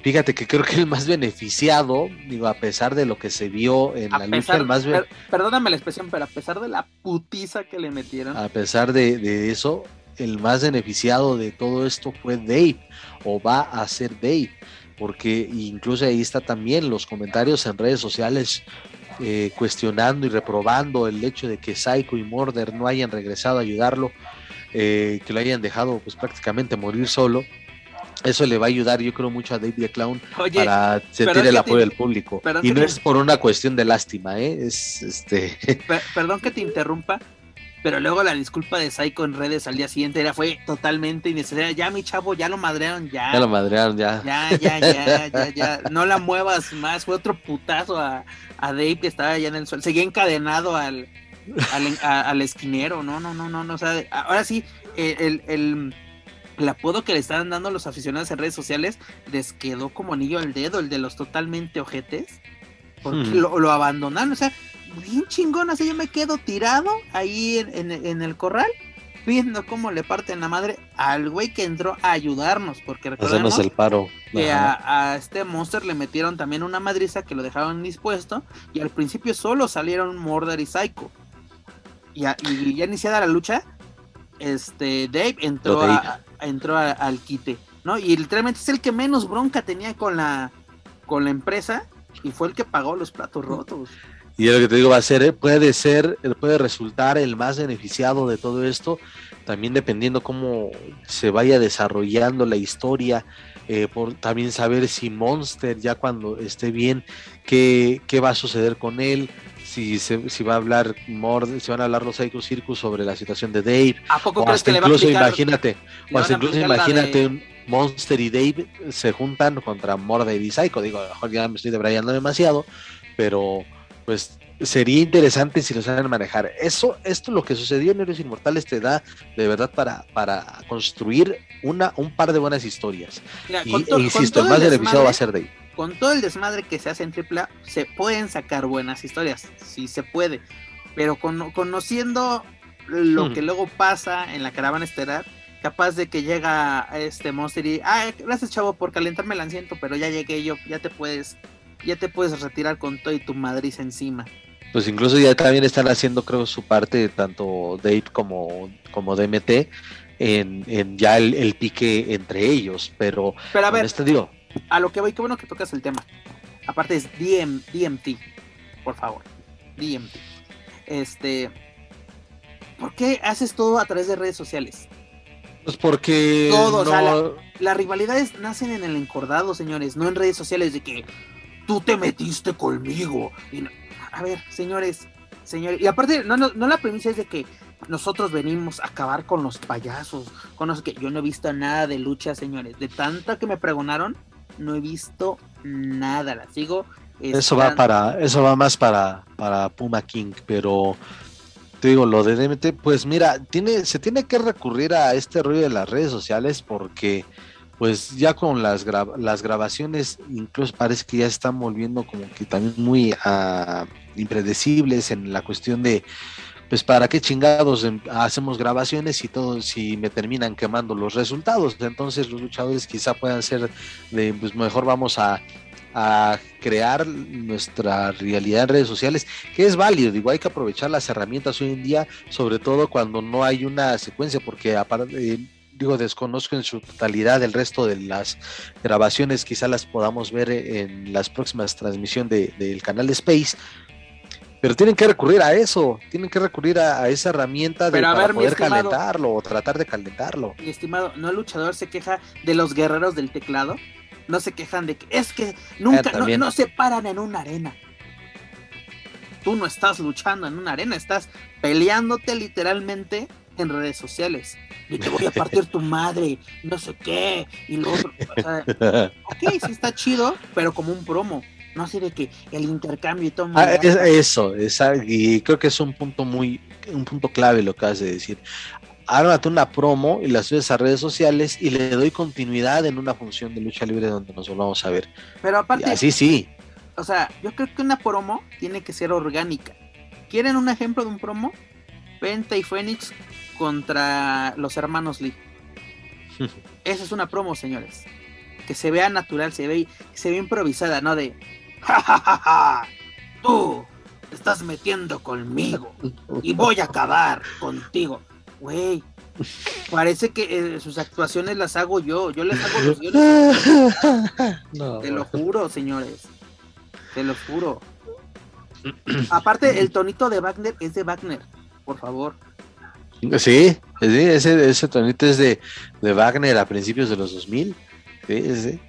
Speaker 2: fíjate que creo que el más beneficiado, digo, a pesar de lo que se vio en
Speaker 1: A
Speaker 2: la lucha,
Speaker 1: pesar,
Speaker 2: el más
Speaker 1: per- perdóname la expresión, pero a pesar de la putiza que le metieron,
Speaker 2: a pesar de, de eso, el más beneficiado de todo esto fue Dave, o va a ser Dave, porque incluso ahí está también los comentarios en redes sociales eh, cuestionando y reprobando el hecho de que Psycho y Murder no hayan regresado a ayudarlo, eh, que lo hayan dejado pues prácticamente morir solo. Eso le va a ayudar, yo creo, mucho a Dave the Clown
Speaker 1: oye,
Speaker 2: para sentir el apoyo
Speaker 1: te-
Speaker 2: del público. Y no
Speaker 1: te-
Speaker 2: es por una cuestión de lástima, ¿eh? es este. <laughs>
Speaker 1: per- perdón que te interrumpa, pero luego la disculpa de Psycho en redes al día siguiente era fue totalmente innecesaria. Ya, mi chavo, ya lo madrearon, ya.
Speaker 2: ya lo madrearon, ya.
Speaker 1: Ya, ya, ya, ya, ya. No la muevas más. Fue otro putazo a, a Dave que estaba allá en el suelo. Seguía encadenado al, al, a- al esquinero. No, no, no, no, no. O sea, ahora sí, el, el, el apodo que le estaban dando los aficionados en redes sociales les quedó como anillo al dedo, el de los totalmente ojetes. Porque
Speaker 2: Hmm.
Speaker 1: lo, lo abandonaron. O sea, bien chingón. Así yo me quedo tirado ahí en, en- en el corral. viendo cómo le parten la madre al güey que entró a ayudarnos, porque recordemos
Speaker 2: Hacernos el paro.
Speaker 1: que a, a este monster le metieron también una madriza que lo dejaron dispuesto y al principio solo salieron Murder y Psycho. Y, a- y ya iniciada la lucha, este Dave entró,
Speaker 2: Dave.
Speaker 1: a- entró al quite, ¿no? Y literalmente es el que menos bronca tenía con la con la empresa y fue el que pagó los platos rotos.
Speaker 2: Y es lo que te digo, va a ser, eh, puede ser, puede resultar el más beneficiado de todo esto, también dependiendo cómo se vaya desarrollando la historia, eh, por también saber si Monster ya cuando esté bien, qué, qué va a suceder con él, si, se, si va a hablar Mord, si van a hablar los Psycho Circus sobre la situación de Dave,
Speaker 1: ¿A poco
Speaker 2: o
Speaker 1: crees
Speaker 2: hasta
Speaker 1: que le va a
Speaker 2: incluso
Speaker 1: aplicar?
Speaker 2: imagínate, o hasta incluso imagínate
Speaker 1: de-
Speaker 2: un Monster y Dave se juntan contra Mordred y Psycho. Digo, a lo mejor ya me estoy debrayando demasiado, pero pues sería interesante si lo saben manejar. Eso, esto lo que sucedió en Héroes Inmortales te da de verdad para, para construir una, un par de buenas historias.
Speaker 1: Mira,
Speaker 2: Y,
Speaker 1: to-
Speaker 2: insisto, el más
Speaker 1: el
Speaker 2: beneficiado va a ser Dave.
Speaker 1: con todo el desmadre que se hace en AAA, se pueden sacar buenas historias, sí se puede. Pero con- conociendo lo
Speaker 2: Hmm.
Speaker 1: que luego pasa en la caravana estelar, capaz de que llega este monster y, ah, gracias chavo por calentarme el asiento, pero ya llegué yo, ya te puedes, ya te puedes retirar con todo y tu madriz encima.
Speaker 2: Pues incluso ya también están haciendo, creo, su parte, tanto Dave como, como DMT, en, en ya el, el pique entre ellos. Pero
Speaker 1: Pero a ver,
Speaker 2: este digo,
Speaker 1: a lo que voy, qué bueno que tocas el tema. Aparte es DM, DMT, por favor. DMT. Este, ¿por qué haces todo a través de redes sociales?
Speaker 2: pues porque
Speaker 1: Todo, o sea,
Speaker 2: no-
Speaker 1: Las rivalidades nacen en el encordado, señores, no en redes sociales de que tú te metiste conmigo. Y no- A ver, señores, señores, y aparte, no, no, no la premisa es de que nosotros venimos a acabar con los payasos, con los que yo no he visto nada de lucha, señores. De tanta que me pregonaron, no he visto nada, la sigo.
Speaker 2: Eso va para, eso va más para, para Puma King, pero te digo, lo de DMT, pues mira, tiene, se tiene que recurrir a este rollo de las redes sociales porque pues ya con las, las grabaciones incluso parece que ya están volviendo como que también muy ah, impredecibles en la cuestión de pues para qué chingados em, hacemos grabaciones y todo si me terminan quemando los resultados entonces los luchadores quizá puedan ser de pues mejor vamos a a crear nuestra realidad en redes sociales, que es válido, digo, hay que aprovechar las herramientas hoy en día, sobre todo cuando no hay una secuencia, porque aparte, eh, digo, desconozco en su totalidad el resto de las grabaciones, quizá las podamos ver en las próximas transmisiones de- del canal de Space. Pero tienen que recurrir a eso, tienen que recurrir a, a esa herramienta de, para
Speaker 1: ver,
Speaker 2: poder
Speaker 1: estimado-
Speaker 2: calentarlo o tratar de calentarlo.
Speaker 1: Mi estimado, ¿no el luchador se queja de los guerreros del teclado? No se quejan de que es que nunca, no se paran en una arena. Tú no estás luchando en una arena, estás peleándote literalmente en redes sociales. Y te voy a partir tu madre, no sé qué, y lo otro. O sea, <laughs> ok, sí está chido, pero como un promo. No así de que el intercambio y todo.
Speaker 2: Ah, es- eso, y creo que es un punto muy, un punto clave lo que has de decir. Ármate una promo y la subes a redes sociales y le doy continuidad en una función de lucha libre donde nos volvamos a ver.
Speaker 1: Pero
Speaker 2: Y
Speaker 1: aparte,
Speaker 2: así sí.
Speaker 1: o sea, yo creo que una promo tiene que ser orgánica. ¿Quieren un ejemplo de un promo? Penta y Fénix contra los hermanos Lee. <laughs> Esa es una promo, señores. Que se vea natural, se ve, se ve improvisada, no de ja, ja, ja, ja, tú te estás metiendo conmigo y voy a acabar contigo. Güey, parece que eh, sus actuaciones las hago yo. Yo les hago los guiones. <laughs>
Speaker 2: No,
Speaker 1: Te lo juro, señores. Te lo juro. <clears throat> Aparte, el tonito de Wagner es de Wagner. Por favor.
Speaker 2: Sí, sí, ese, ese tonito es de, de Wagner a principios de los 2000. Sí, sí.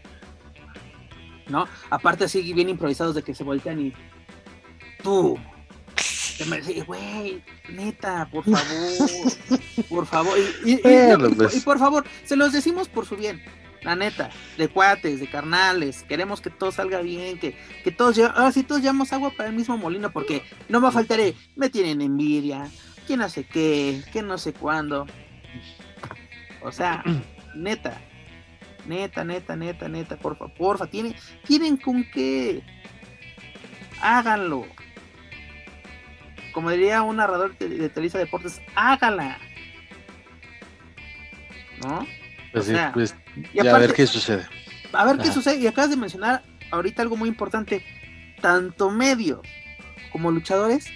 Speaker 1: ¿No? Aparte, así bien improvisados de que se voltean y. Tú. Güey, neta, por favor. Por favor. Y, y- y-
Speaker 2: Bueno,
Speaker 1: y- y-
Speaker 2: pues.
Speaker 1: y por favor, se los decimos por su bien. La neta, de cuates, de carnales, queremos que todo salga bien, que, que todos, ahora sí todos llevamos agua para el mismo molino, porque no va a faltar, eh, me tienen envidia, que no sé qué, que no sé cuándo. O sea, <clears throat> neta, neta, neta, neta, neta, porfa, porfa, tienen, tienen con qué, háganlo. Como diría un narrador de, de Televisa Deportes, hágala. ¿no?
Speaker 2: Pues
Speaker 1: O
Speaker 2: sí,
Speaker 1: sea,
Speaker 2: pues,
Speaker 1: y
Speaker 2: ya a ver qué sucede.
Speaker 1: A ver qué sucede. Y acabas de mencionar ahorita algo muy importante. Tanto medios como luchadores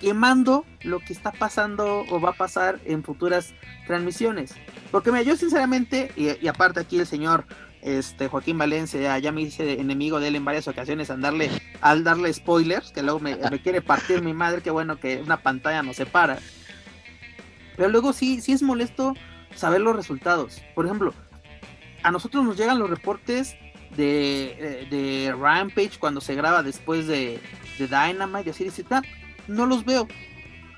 Speaker 1: quemando lo que está pasando o va a pasar en futuras transmisiones. Porque mira, yo sinceramente, y, y aparte aquí el señor este Joaquín Valencia ya, ya me hice enemigo de él en varias ocasiones al darle, al darle spoilers, que luego me, <laughs> me quiere partir mi madre, que bueno que una pantalla nos separa. Pero luego sí, sí es molesto saber los resultados. Por ejemplo, a nosotros nos llegan los reportes de, eh, de Rampage cuando se graba después de, de Dynamite y así dices, "Ah, no los veo,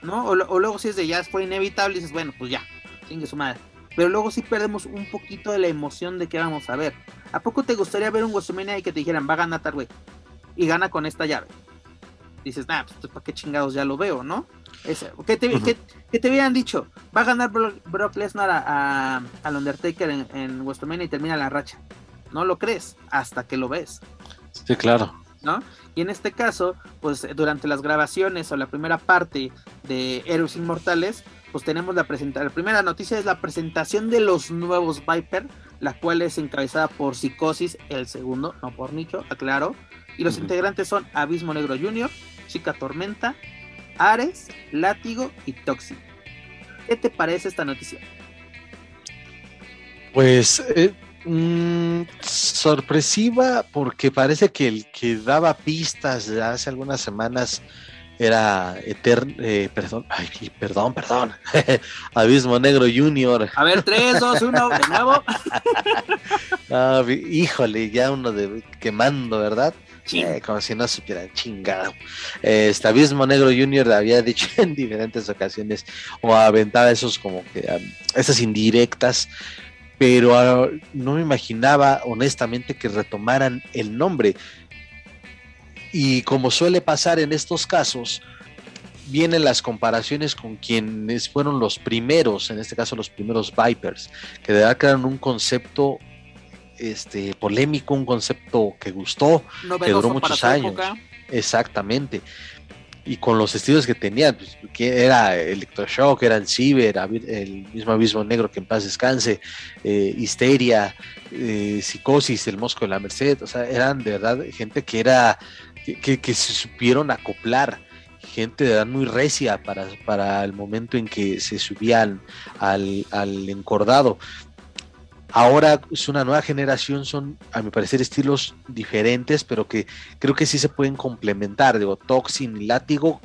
Speaker 1: ¿no? O, lo- o luego si es de ya fue inevitable y dices, bueno, pues ya, chingue su madre. Pero luego sí perdemos un poquito de la emoción de que vamos a ver. ¿A poco te gustaría ver un WrestleMania y que te dijeran, va a ganar tal güey? Y gana con esta llave. Dices, nah, pues para qué chingados ya lo veo, ¿no? Ese- que, te, que, que te hubieran dicho, va a ganar Brock, Brock Lesnar a, a- al Undertaker en, en WrestleMania y termina la racha. No lo crees hasta que lo ves.
Speaker 2: Sí, claro.
Speaker 1: ¿No? Y en este caso, pues durante las grabaciones o la primera parte de Héroes Inmortales, pues tenemos la presentación. La primera noticia es la presentación de los nuevos Viper, la cual es encabezada por Psicosis, el segundo, no por Nicho, aclaro. Y los integrantes son Abismo Negro Jr., Chica Tormenta, Ares, Látigo y Toxic. ¿Qué te parece esta noticia?
Speaker 2: Pues eh, mm, sorpresiva porque parece que el que daba pistas de hace algunas semanas era Etern eh, perdón, ay, perdón, perdón, <laughs> Abismo Negro Junior.
Speaker 1: A ver, 3, 2, 1, de nuevo. <laughs>
Speaker 2: Híjole, ya uno de quemando, ¿verdad? Eh, como si no supieran chingado. Este Abismo Negro Junior había dicho en diferentes ocasiones o aventaba esos como que um, esas indirectas, pero ah, no me imaginaba honestamente que retomaran el nombre. Y como suele pasar en estos casos, vienen las comparaciones con quienes fueron los primeros, en este caso los primeros Vipers, que de verdad crearon un concepto este, polémico, un concepto que gustó,
Speaker 1: Novedoso
Speaker 2: duró muchos años.
Speaker 1: época.
Speaker 2: exactamente. Y con los estilos que tenían, pues, que era Electroshock, era el Ciber, el mismo Abismo Negro que en paz descanse, eh, Histeria, eh, Psicosis, el Mosco de la Merced, o sea, eran de verdad gente que era, que, que- se supieron acoplar, gente de verdad muy recia para, para el momento en que se subían al, al encordado. Ahora es una nueva generación, son a mi parecer estilos diferentes, pero que creo que sí se pueden complementar. Digo, Toxin y Látigo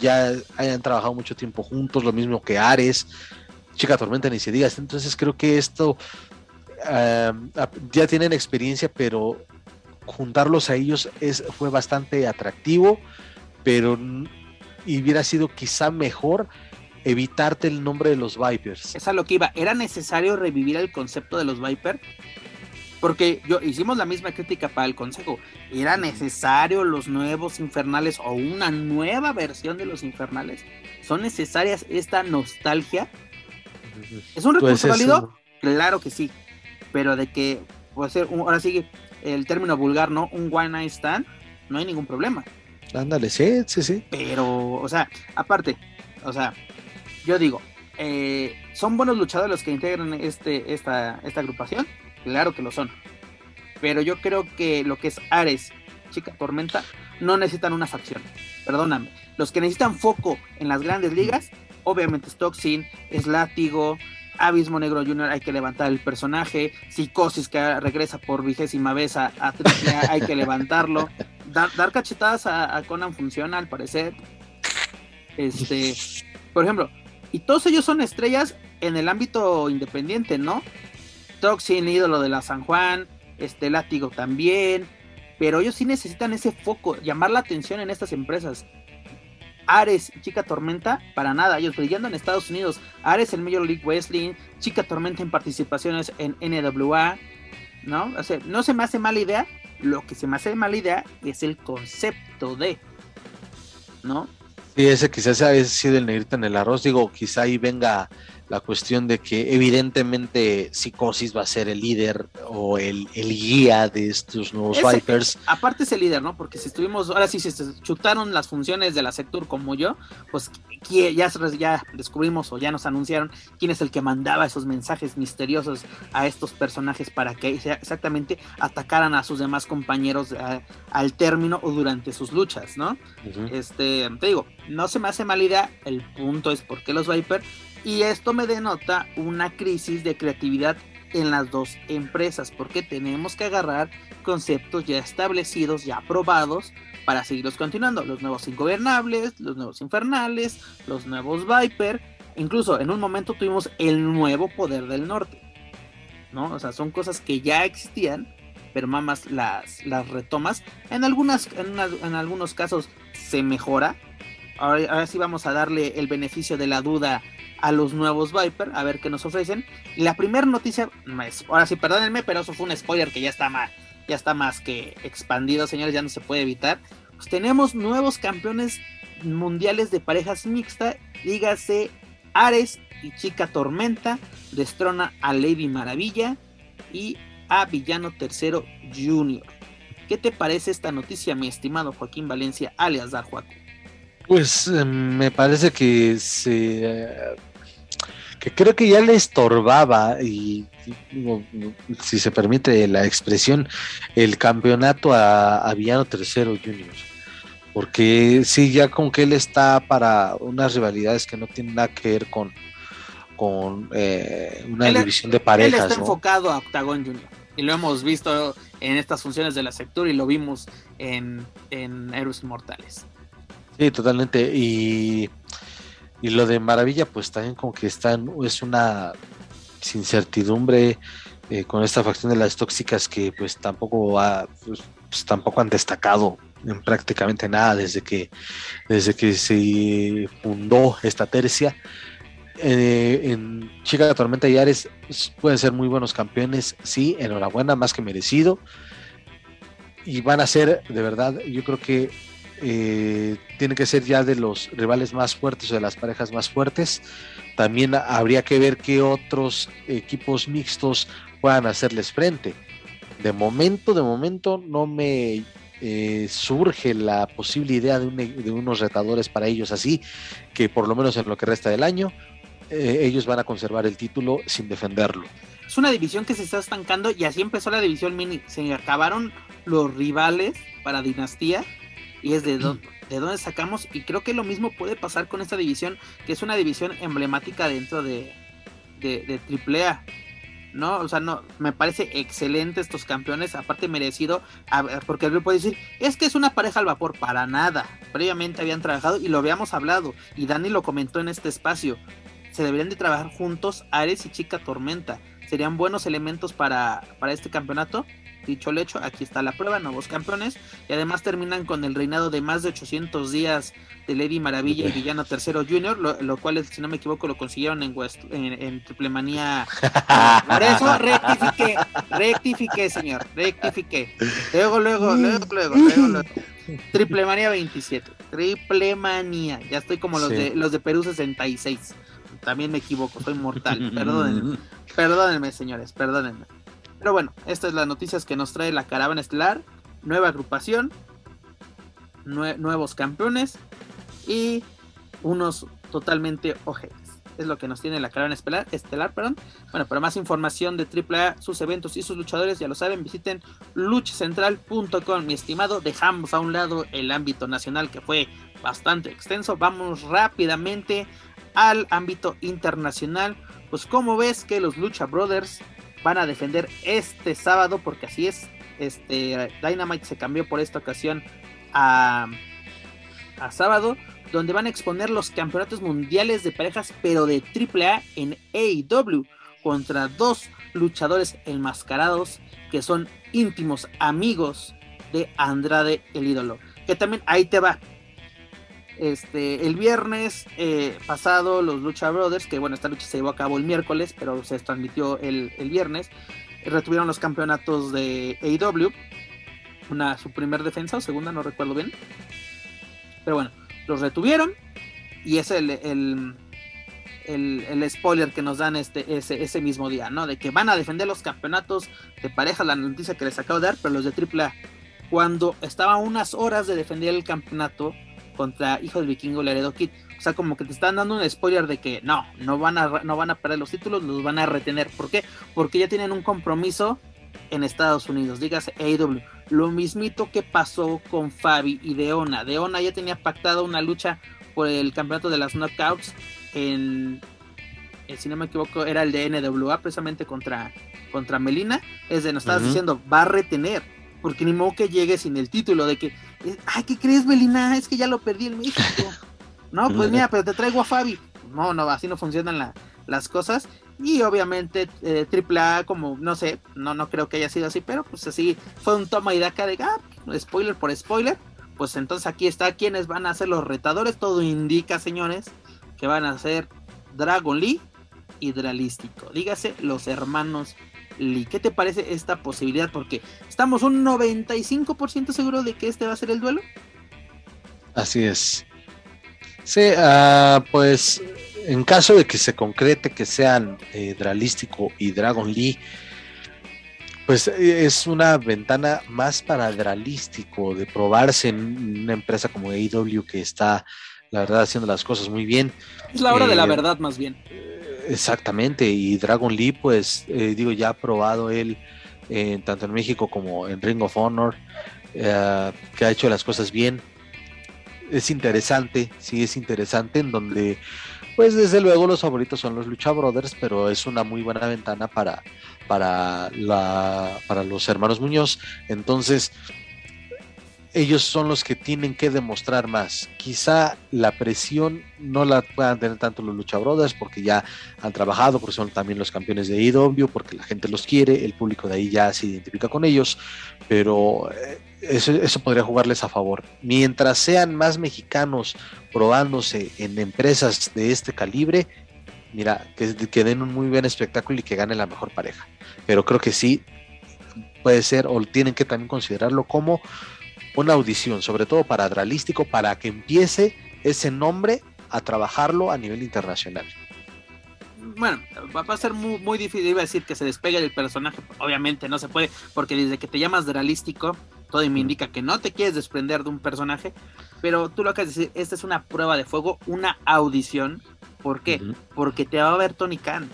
Speaker 2: ya hayan trabajado mucho tiempo juntos, lo mismo que Ares, Chica Tormenta ni se diga. Entonces creo que esto ah, ya tienen experiencia, pero juntarlos a ellos es, fue bastante atractivo, pero hubiera sido quizá mejor evitarte el nombre de los Vipers.
Speaker 1: Es a lo que iba. ¿Era necesario revivir el concepto de los Viper? Porque yo hicimos la misma crítica para el consejo. ¿Era necesario los nuevos infernales o una nueva versión de los infernales? ¿Son necesarias esta nostalgia? ¿Es un
Speaker 2: Pues
Speaker 1: recurso
Speaker 2: es
Speaker 1: válido? Claro que sí. Pero de que puede ser, un- ahora sí, el término vulgar, ¿no? Un one night stand, no hay ningún problema.
Speaker 2: Ándale, sí, sí, sí.
Speaker 1: Pero, o sea, aparte, o sea, yo digo, eh, ¿son buenos luchadores los que integran este, esta, esta agrupación? Claro que lo son. Pero yo creo que lo que es Ares, Chica Tormenta, no necesitan una facción. Perdóname. Los que necesitan foco en las grandes ligas, obviamente es Toxin, es Látigo, Abismo Negro Junior, hay que levantar el personaje, Psicosis que regresa por vigésima vez a, a hay que levantarlo. Dar, dar cachetadas a, a Conan funciona al parecer. Este, por ejemplo, y todos ellos son estrellas en el ámbito independiente, ¿no? Toxin, ídolo de la San Juan, este Látigo también, pero ellos sí necesitan ese foco, llamar la atención en estas empresas. Ares Chica Tormenta, para nada, ellos brillando en Estados Unidos. Ares en Major League Wrestling, Chica Tormenta en participaciones en NWA, ¿no? O sea, no se me hace mala idea, lo que se me hace mala idea es el concepto de, ¿no?
Speaker 2: Sí, ese quizás haya sido el negrito en el arroz. Digo, quizá ahí venga la cuestión de que evidentemente Psicosis va a ser el líder o el, el guía de estos nuevos
Speaker 1: Ese-
Speaker 2: Vipers.
Speaker 1: Aparte es el líder, ¿no? Porque si estuvimos, ahora sí, si se chutaron las funciones de la Sectur como yo, pues ya, ya descubrimos o ya nos anunciaron quién es el que mandaba esos mensajes misteriosos a estos personajes para que exactamente atacaran a sus demás compañeros a- al término o durante sus luchas, ¿no? Este, te digo, no se me hace mala idea, el punto es por qué los Viper, y esto me denota una crisis de creatividad en las dos empresas, porque tenemos que agarrar conceptos ya establecidos, ya aprobados, para seguirlos continuando. Los nuevos ingobernables, los nuevos infernales, los nuevos Viper, incluso en un momento tuvimos el nuevo poder del norte, ¿no? O sea, son cosas que ya existían, pero mamas las, las retomas. En, algunas, en, en algunos casos se mejora. Ahora sí vamos a darle el beneficio de la duda a los nuevos Viper, a ver qué nos ofrecen. Y la primera noticia, ahora sí, perdónenme, pero eso fue un spoiler que ya está más, ya está más que expandido, señores, ya no se puede evitar. Pues tenemos nuevos campeones mundiales de parejas mixta, dígase Ares y Chica Tormenta, destrona a Lady Maravilla y a Villano Tercero Junior. ¿Qué te parece esta noticia, mi estimado Joaquín Valencia, alias Dar Juaco?
Speaker 2: Pues eh, me parece que se eh, que creo que ya le estorbaba y digo, si se permite la expresión el campeonato a, a Villano Tercero Junior porque sí ya con que él está para unas rivalidades que no tienen nada que ver con con eh, una
Speaker 1: Él-
Speaker 2: división de
Speaker 1: Él
Speaker 2: parejas
Speaker 1: está
Speaker 2: ¿no?
Speaker 1: enfocado a Octagon Junior. Y lo hemos visto en estas funciones de la sector y lo vimos en, en Héroes Inmortales.
Speaker 2: Sí, totalmente. Y, y lo de Maravilla, pues también como que están, es una incertidumbre eh, con esta facción de las tóxicas que pues tampoco ha, pues, pues, tampoco han destacado en prácticamente nada desde que desde que se fundó esta tercia. Eh, en Chica de Tormenta y Ares pues, pueden ser muy buenos campeones, sí, enhorabuena, más que merecido. Y van a ser, de verdad, yo creo que eh, tiene que ser ya de los rivales más fuertes o de las parejas más fuertes. También habría que ver qué otros equipos mixtos puedan hacerles frente. De momento, de momento no me eh, surge la posible idea de, un- de unos retadores para ellos así, que por lo menos en lo que resta del año, eh, ellos van a conservar el título sin defenderlo.
Speaker 1: Es una división que se está estancando y así empezó la división mini. Se acabaron los rivales para Dinastía y es de, dó- de dónde sacamos. Y creo que lo mismo puede pasar con esta división, que es una división emblemática dentro de, de, de AAA. ¿no? O sea, no, me parece excelente estos campeones, aparte merecido, porque él puede decir, es que es una pareja al vapor, para nada. Previamente habían trabajado y lo habíamos hablado, y Dani lo comentó en este espacio. Se deberían de trabajar juntos Ares y Chica Tormenta. Serían buenos elementos para, para este campeonato. Dicho el hecho, aquí está la prueba, nuevos campeones. Y además terminan con el reinado de más de 800 días de Lady Maravilla y Villano Tercero Junior, lo, lo cual, si no me equivoco, lo consiguieron en, West, en, en Triple Manía. <laughs> Por eso rectifiqué, rectifiqué, señor, rectifiqué. Luego, luego, luego, luego, luego, luego. Triple Manía 27, Triple Manía. Ya estoy como los,
Speaker 2: Sí.
Speaker 1: de, los de Perú 66. También me equivoco, soy mortal, perdónenme. Perdónenme, señores, perdónenme. Pero bueno, estas es las noticias que nos trae la caravana estelar. Nueva agrupación, nue- nuevos campeones y unos totalmente ojetes. Es lo que nos tiene la caravana estelar, estelar perdón. Bueno, para más información de AAA, sus eventos y sus luchadores, ya lo saben, visiten luchacentral.com. Mi estimado, dejamos a un lado el ámbito nacional que fue bastante extenso. Vamos rápidamente al ámbito internacional. Pues como ves que los Lucha Brothers van a defender este sábado, porque así es, este Dynamite se cambió por esta ocasión a, a sábado, donde van a exponer los campeonatos mundiales de parejas, pero de AAA en AEW, contra dos luchadores enmascarados que son íntimos amigos de Andrade el ídolo. Que también ahí te va. Este, el viernes eh, pasado, los Lucha Brothers, que bueno, esta lucha se llevó a cabo el miércoles, pero se transmitió el, el viernes, retuvieron los campeonatos de AEW. Una, su primer defensa o segunda, no recuerdo bien. Pero bueno, los retuvieron. Y es el, el, el, spoiler que nos dan este, ese, ese mismo día, ¿no? De que van a defender los campeonatos de pareja, la noticia que les acabo de dar, pero los de AAA, cuando estaba unas horas de defender el campeonato contra Hijo del Vikingo Laredo Kid. O sea, como que te están dando un spoiler de que no, no van a, no van a perder los títulos, los van a retener. ¿Por qué? Porque ya tienen un compromiso en Estados Unidos, dígase AEW. Lo mismito que pasó con Fabi y Deona. Deona ya tenía pactado una lucha por el campeonato de las knockouts en, eh, si no me equivoco, era el de NWA precisamente contra, contra Melina. Es de, nos estabas diciendo, va a retener, porque ni modo que llegue sin el título de que, eh, ay, ¿qué crees, Melina? Es que ya lo perdí en México. <laughs> no, pues mira, pero te traigo a Fabi. No, no, así no funcionan las cosas. Y obviamente eh, AAA, como no sé, no, no creo que haya sido así, pero pues así fue un toma y daca de ah, spoiler por spoiler. Pues entonces aquí está quienes van a ser los retadores. Todo indica, señores, que van a ser Dragon Lee y Dralístico. Dígase los hermanos Lee. ¿Qué te parece esta posibilidad? Porque estamos un 95% seguro de que este va a ser el duelo.
Speaker 2: Así es. Sí, uh, pues en caso de que se concrete que sean eh, Dralístico y Dragon Lee, pues eh, es una ventana más para Dralístico de probarse en una empresa como AEW que está, la verdad, haciendo las cosas muy bien.
Speaker 1: Es la hora de la eh, verdad, más bien.
Speaker 2: Exactamente, y Dragon Lee, pues digo, ya ha probado él tanto en México como en Ring of Honor, que ha hecho las cosas bien. Es interesante, sí, es interesante, en donde pues desde luego los favoritos son los Lucha Brothers, pero es una muy buena ventana para, para, la, para los hermanos Muñoz. Entonces, ellos son los que tienen que demostrar más. Quizá la presión no la puedan tener tanto los Lucha porque ya han trabajado, porque son también los campeones de IW, porque la gente los quiere, el público de ahí ya se identifica con ellos, pero eh, eso, podría jugarles a favor. Mientras sean más mexicanos probándose en empresas de este calibre, mira, que, que den un muy buen espectáculo y que gane la mejor pareja. Pero creo que sí puede ser, o tienen que también considerarlo como una audición, sobre todo para Dralístico, para que empiece ese nombre a trabajarlo a nivel internacional.
Speaker 1: Bueno, va a ser muy, muy difícil, iba a decir que se despegue del personaje, obviamente no se puede, porque desde que te llamas Dralístico, todo me indica que no te quieres desprender de un personaje, pero tú lo que has decir, esta es una prueba de fuego, una audición. ¿Por qué? Porque te va a ver Tony Khan.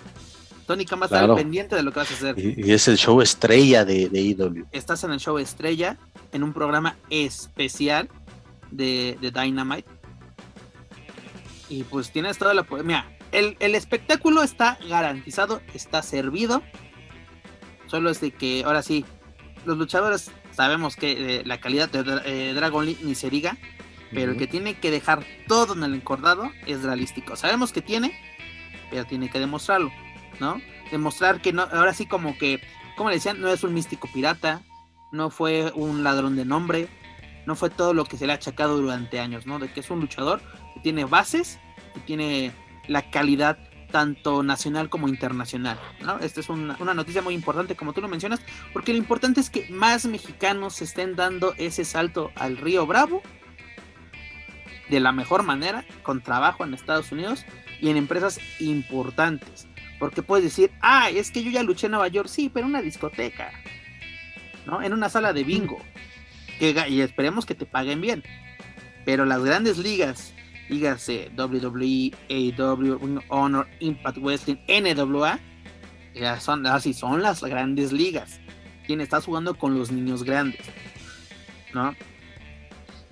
Speaker 1: Tony Khan va a estar pendiente de lo que vas a hacer.
Speaker 2: Y, es el show estrella de, de EW.
Speaker 1: Estás en el show estrella, en un programa especial de, Dynamite. Y pues tienes toda la... Mira, el, el espectáculo está garantizado, está servido. Solo es de que ahora sí, los luchadores sabemos que eh, la calidad de eh, Dragon Lee ni se diga, pero el que tiene que dejar todo en el encordado es realístico. Sabemos que tiene, pero tiene que demostrarlo, ¿no? Demostrar que no, ahora sí como que, como le decían, no es un místico pirata, no fue un ladrón de nombre, no fue todo lo que se le ha achacado durante años, ¿no? De que es un luchador que tiene bases, que tiene la calidad tanto nacional como internacional. ¿no? Esta es una, noticia muy importante, como tú lo mencionas, porque lo importante es que más mexicanos estén dando ese salto al río Bravo de la mejor manera, con trabajo en Estados Unidos y en empresas importantes. Porque puedes decir, ah, es que yo ya luché en Nueva York, sí, pero en una discoteca, En una sala de bingo. y esperemos que te paguen bien. Pero las grandes ligas dígase WWE, AEW, Honor, Impact Wrestling, NWA, ya son, así son las grandes ligas. Quien está jugando con los niños grandes, ¿no?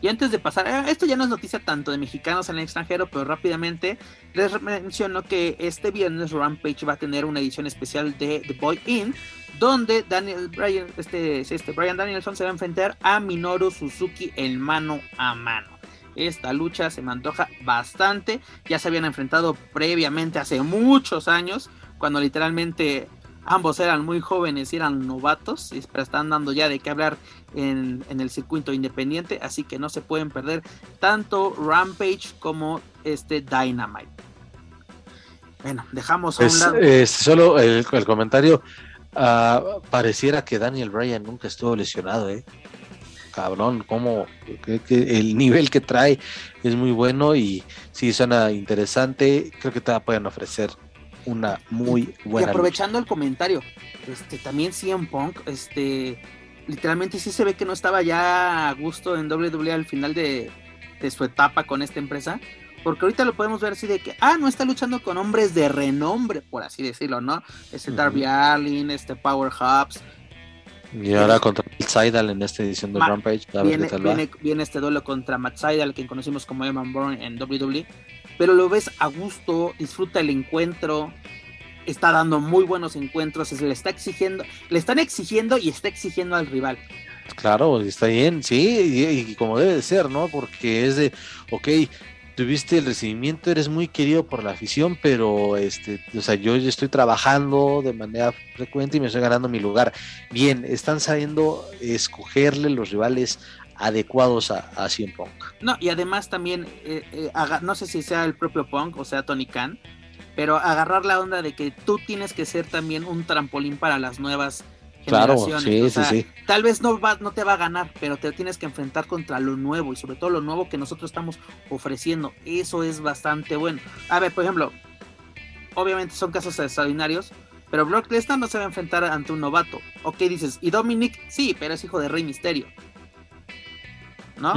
Speaker 1: Y antes de pasar, eh, esto ya no es noticia tanto de mexicanos en el extranjero, pero rápidamente les menciono que este viernes Rampage va a tener una edición especial de The Boy In, donde Daniel Bryan, este, este Brian Danielson se va a enfrentar a Minoru Suzuki en mano a mano. Esta lucha se me antoja bastante. Ya se habían enfrentado previamente hace muchos años, cuando literalmente ambos eran muy jóvenes y eran novatos, pero están dando ya de qué hablar en, el circuito independiente, así que no se pueden perder tanto Rampage como este Dynamite. Bueno, dejamos a un lado.
Speaker 2: solo el, comentario. Ah, pareciera que Daniel Bryan nunca estuvo lesionado, ¿eh? cabrón, como el nivel que trae es muy bueno y sí suena interesante. Creo que te pueden ofrecer una muy buena.
Speaker 1: Y aprovechando el comentario, este también CM Punk, este literalmente sí se ve que no estaba ya a gusto en WWE al final de, de su etapa con esta empresa. Porque ahorita lo podemos ver así de que, ah, no está luchando con hombres de renombre, por así decirlo, ¿no? Este Darby Allin, este Power Hubs,
Speaker 2: y ahora contra Matt Seidel en esta edición de Rampage.
Speaker 1: viene, este duelo contra Matt Seidel, quien conocimos como Evan Bourne en WWE. Pero lo ves a gusto, disfruta el encuentro. Está dando muy buenos encuentros. Se le está exigiendo, le están exigiendo y está exigiendo al rival.
Speaker 2: Claro, está bien, sí, y como debe de ser, ¿no? Porque es de, ok, tuviste el recibimiento, eres muy querido por la afición, pero este, o sea, yo estoy trabajando de manera frecuente y me estoy ganando mi lugar. Bien, están sabiendo escogerle los rivales adecuados a, a CM Punk.
Speaker 1: No, y además también, eh, eh, no sé si sea el propio Punk o sea Tony Khan, pero agarrar la onda de que tú tienes que ser también un trampolín para las nuevas Claro, sí, sí, sí. Tal vez no, va, no te va a ganar, pero te tienes que enfrentar contra lo nuevo y sobre todo lo nuevo que nosotros estamos ofreciendo. Eso es bastante bueno. A ver, por ejemplo, obviamente son casos extraordinarios, pero Brock Lesnar no se va a enfrentar ante un novato. Ok, dices, ¿y Dominic? Sí, pero es hijo de Rey Misterio. ¿No?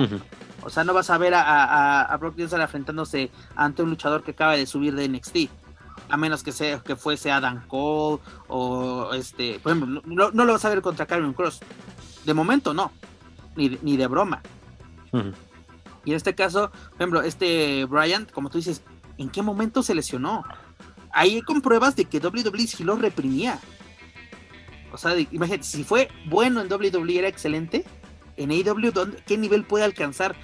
Speaker 1: O sea, no vas a ver a, a Brock Lesnar enfrentándose ante un luchador que acaba de subir de NXT a menos que sea que fuese Adam Cole o este, por ejemplo, no, lo vas a ver contra Karen Cross. De momento no, ni, de broma. Y en este caso, por ejemplo, este Bryant, como tú dices, ¿en qué momento se lesionó? Ahí con pruebas de que WWE sí lo reprimía. O sea, imagínate, si fue bueno en WWE era excelente, en AEW, ¿qué nivel puede alcanzar?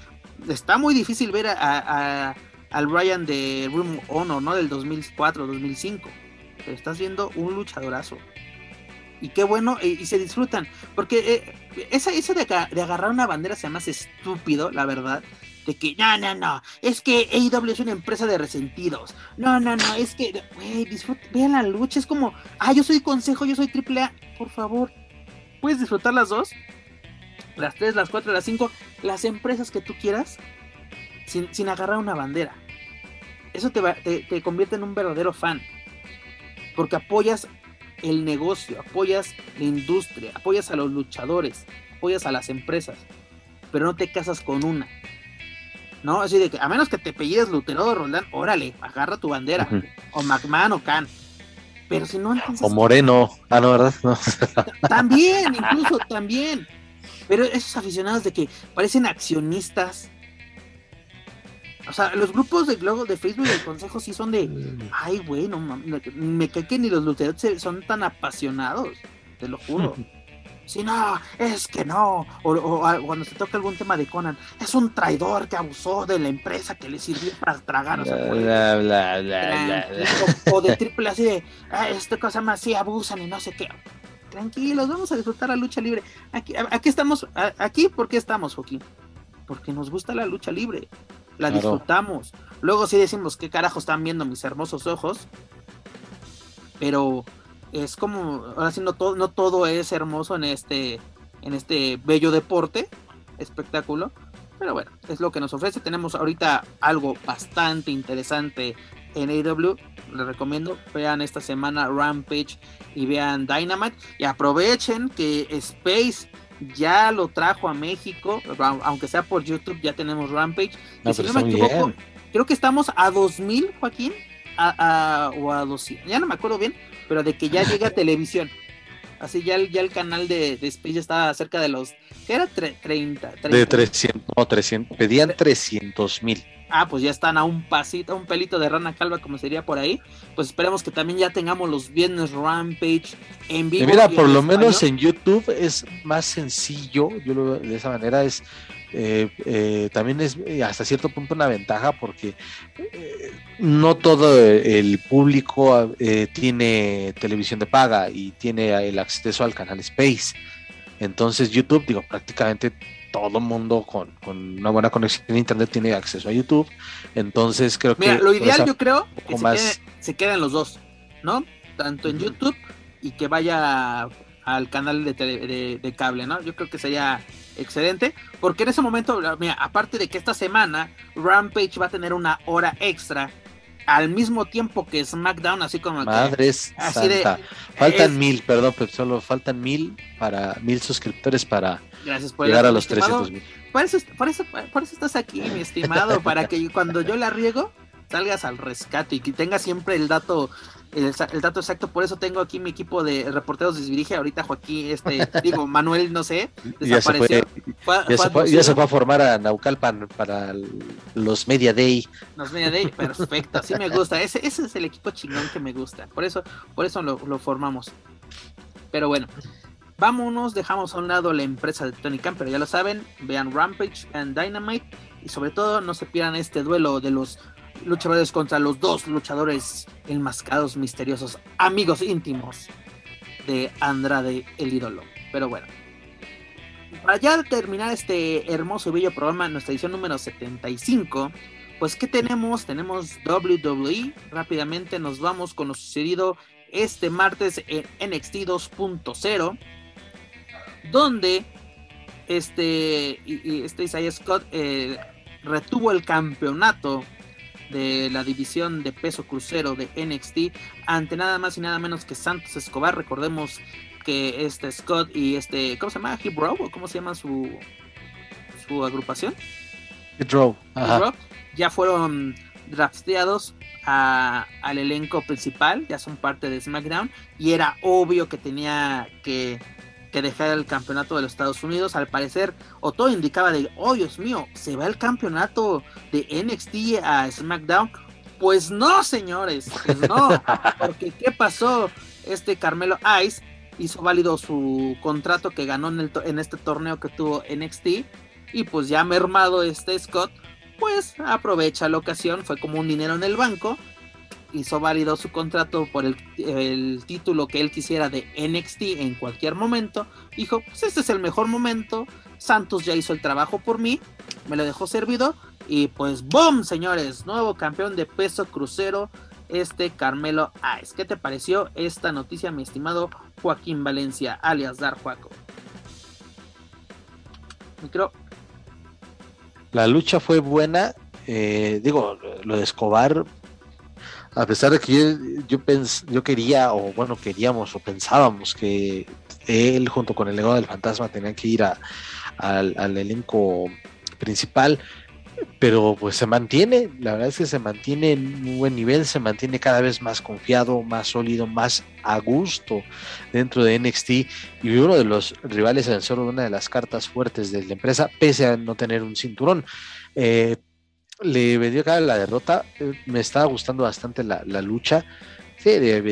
Speaker 1: Está muy difícil ver a al Ryan de Room Honor, ¿no? Del 2004, 2005. Pero estás viendo un luchadorazo. Y qué bueno, y, se disfrutan. Porque eh, esa, esa de, agarrar una bandera se llama estúpido, la verdad. De que, no, no, no, es que AEW es una empresa de resentidos. No, no, no, es que, güey, vean la lucha. Es como, ah, yo soy consejo, yo soy AAA. Por favor, puedes disfrutar las dos. Las tres, las cuatro, las cinco. Las empresas que tú quieras. Sin, sin agarrar una bandera eso te, te, convierte en un verdadero fan. Porque apoyas el negocio, apoyas la industria, apoyas a los luchadores, apoyas a las empresas, pero no te casas con una. ¿No? Así de que, a menos que te apellides Lutero o Roldán, órale, agarra tu bandera. O McMahon o Khan. Pero si no,
Speaker 2: O Moreno. Ah, no, ¿verdad?
Speaker 1: También, incluso también. Pero esos aficionados de que parecen accionistas o sea, los grupos de luego de Facebook del consejo sí son de, ay, güey, no me cae que ni los luteros son tan apasionados, te lo juro. <laughs> Si no, es que no. O, cuando se toca algún tema de Conan, es un traidor que abusó de la empresa que le sirvió para tragar. O, o, de triple así de, ah, esta cosa más, sí abusan y no sé qué. Tranquilos, vamos a disfrutar la lucha libre. Aquí, aquí estamos, aquí, ¿por qué estamos, Joaquín? Porque nos gusta la lucha libre la disfrutamos. Luego sí decimos qué carajo están viendo mis hermosos ojos, pero es como, ahora sí no todo, no todo es hermoso en este, en este bello deporte, espectáculo, pero bueno, es lo que nos ofrece. Tenemos ahorita algo bastante interesante en AW. Les recomiendo, vean esta semana Rampage y vean Dynamite y aprovechen que Space ya lo trajo a México, aunque sea por YouTube, ya tenemos Rampage. y si no me equivoco, creo que estamos a 2000, Joaquín, a, o a 200, ya no me acuerdo bien, pero de que ya <laughs> llega a televisión. Así ya, ya el canal de, de Space ya estaba cerca de los, ¿qué era? 30,
Speaker 2: De 300, no, 300, pedían 300 mil
Speaker 1: ah, pues ya están a un pasito, a un pelito de rana calva, como sería por ahí. Pues esperemos que también ya tengamos los viernes Rampage en vivo.
Speaker 2: mira, por lo menos en YouTube es más sencillo, yo lo veo de esa manera, es eh, eh, también es eh, hasta cierto punto una ventaja porque no todo el público tiene televisión de paga y tiene el acceso al canal Space. Entonces YouTube, digo, prácticamente todo el mundo con, una buena conexión a internet tiene acceso a YouTube. Entonces creo
Speaker 1: que... lo ideal yo creo que se, queden, los dos, ¿no? Tanto en YouTube y que vaya al canal de, de, de, cable, ¿no? Yo creo que sería excelente, porque en ese momento, mira, aparte de que esta semana Rampage va a tener una hora extra al mismo tiempo que SmackDown, así como
Speaker 2: Madres así De, faltan mil, perdón, pero solo faltan mil para mil suscriptores para llegar a los 300 mil.
Speaker 1: Por eso, por, eso, por eso estás aquí, mi estimado, para que cuando yo la riego salgas al rescate y que tengas siempre el dato el, dato exacto, por eso tengo aquí mi equipo de reporteros desvirige, ahorita Joaquín, este, <laughs> digo, Manuel, no sé, desapareció.
Speaker 2: Ya se, fue, a formar a Naucalpan para los Media Day.
Speaker 1: Los Media Day, perfecto, así me gusta, ese, ese es el equipo chingón que me gusta, por eso, por eso lo, lo formamos. Pero bueno, vámonos, dejamos a un lado la empresa de Tony Khan, pero ya lo saben, vean Rampage and Dynamite y sobre todo no se pierdan este duelo de los luchadores contra los dos luchadores enmascados misteriosos, amigos íntimos de Andrade el ídolo. Pero bueno, para ya terminar este hermoso y bello programa, nuestra edición número 75, pues ¿qué tenemos? Tenemos WWE. Rápidamente nos vamos con lo sucedido este martes en NXT 2.0, donde este, este Isaiah Scott eh, retuvo el campeonato de la división de peso crucero de NXT ante nada más y nada menos que Santos Escobar. Recordemos que este Scott y este, ¿cómo se llama? Hip o cómo se llama su, su agrupación?
Speaker 2: Hip
Speaker 1: Ya fueron drafteados al elenco principal, ya son parte de SmackDown y era obvio que tenía que que dejar el campeonato de los Estados Unidos. Al parecer, o todo indicaba de, oh Dios mío, se va el campeonato de NXT a SmackDown. Pues no, señores, pues no, <laughs> porque ¿qué pasó? Este Carmelo Ice hizo válido su contrato que ganó en, el en este torneo que tuvo NXT y pues ya mermado este Scott, pues aprovecha la ocasión, fue como un dinero en el banco hizo válido su contrato por el, título que él quisiera de NXT en cualquier momento. Dijo, pues este es el mejor momento. Santos ya hizo el trabajo por mí, me lo dejó servido. Y pues ¡boom! Señores, nuevo campeón de peso crucero, este Carmelo Ice. ¿Qué te pareció esta noticia, mi estimado Joaquín Valencia, alias Dar Juaco? Micro.
Speaker 2: La lucha fue buena. Eh, digo, lo de Escobar a pesar de que yo, yo, quería, o bueno, queríamos o pensábamos que él junto con el legado del fantasma tenían que ir al, elenco principal, pero pues se mantiene, la verdad es que se mantiene en un buen nivel, se mantiene cada vez más confiado, más sólido, más a gusto dentro de NXT y uno de los rivales en de una de las cartas fuertes de la empresa, pese a no tener un cinturón. Eh, le vendió cara la derrota. Eh, me estaba gustando bastante la, lucha. Sí,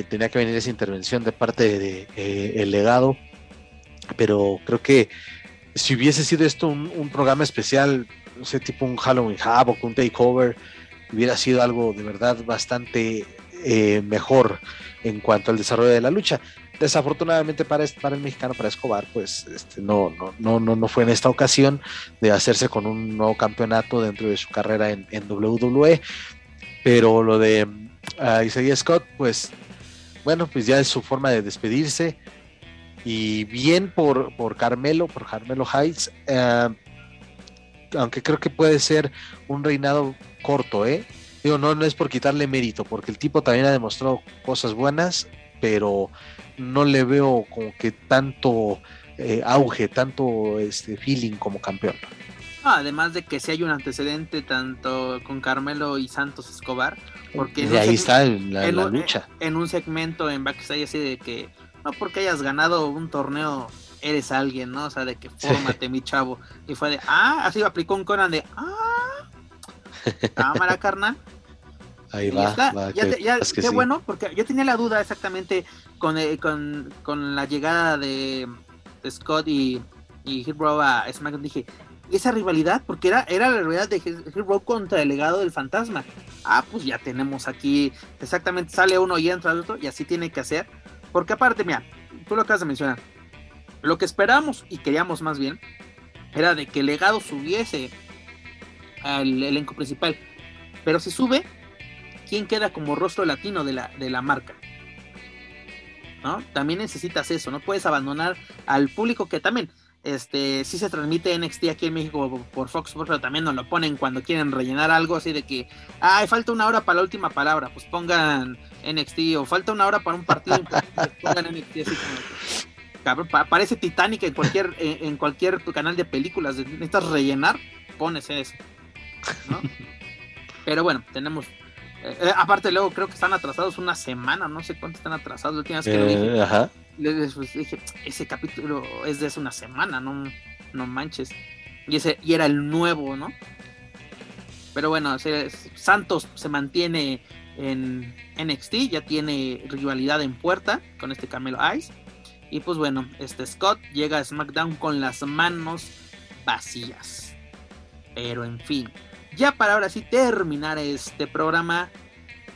Speaker 2: tenía que venir esa intervención de parte de, eh, el legado. Pero creo que si hubiese sido esto un, programa especial, no sé, tipo un Halloween Havoc, un Takeover, hubiera sido algo de verdad bastante eh, mejor en cuanto al desarrollo de la lucha. Desafortunadamente para, el mexicano, para Escobar, pues este, no, no, no, no, fue en esta ocasión de hacerse con un nuevo campeonato dentro de su carrera en, WWE. Pero lo de uh, Isaiah Scott, pues bueno, pues ya es su forma de despedirse. Y bien por, por Carmelo, por Carmelo Heights, eh, aunque creo que puede ser un reinado corto, ¿eh? Digo, no, no es por quitarle mérito, porque el tipo también ha demostrado cosas buenas, pero no le veo como que tanto eh, auge, tanto este feeling como campeón.
Speaker 1: además de que si hay un antecedente tanto con Carmelo y Santos Escobar, porque
Speaker 2: ahí está la, lucha.
Speaker 1: En un segmento en backstage así de que no porque hayas ganado un torneo eres alguien, ¿no? O sea, de que fórmate mi chavo. Y fue de, ah, así aplicó un Conan de, ah, <laughs> cámara carnal.
Speaker 2: Ahí va,
Speaker 1: qué bueno, porque yo tenía la duda exactamente con, eh, con, con la llegada de, Scott y, y a SmackDown. Dije, esa rivalidad, porque era, era la rivalidad de Hero contra el legado del fantasma. Ah, pues ya tenemos aquí, exactamente, sale uno y entra el otro, y así tiene que hacer. Porque aparte, mira, tú lo acabas de mencionar, lo que esperamos y queríamos más bien, era de que el legado subiese al elenco principal. Pero si sube, ¿quién queda como rostro latino de la, de la marca? ¿no? También necesitas eso, no puedes abandonar al público que también, este, sí se transmite NXT aquí en México por Fox, pero también nos lo ponen cuando quieren rellenar algo así de que, ay, falta una hora para la última palabra, pues pongan NXT, o falta una hora para un partido, pongan NXT así como cabrón, aparece Titanic en cualquier, en cualquier canal de películas, necesitas rellenar, pones eso, ¿no? Pero bueno, tenemos eh, eh, aparte luego creo que están atrasados una semana, no sé cuánto están atrasados, que lo dije. Eh, ajá. Pues, dije, ese capítulo es de hace una semana, no, no manches. Y ese y era el nuevo, ¿no? Pero bueno, Santos se mantiene en NXT, ya tiene rivalidad en puerta con este Camelo Ice. Y pues bueno, este Scott llega a SmackDown con las manos vacías. Pero en fin, ya para ahora sí terminar este programa,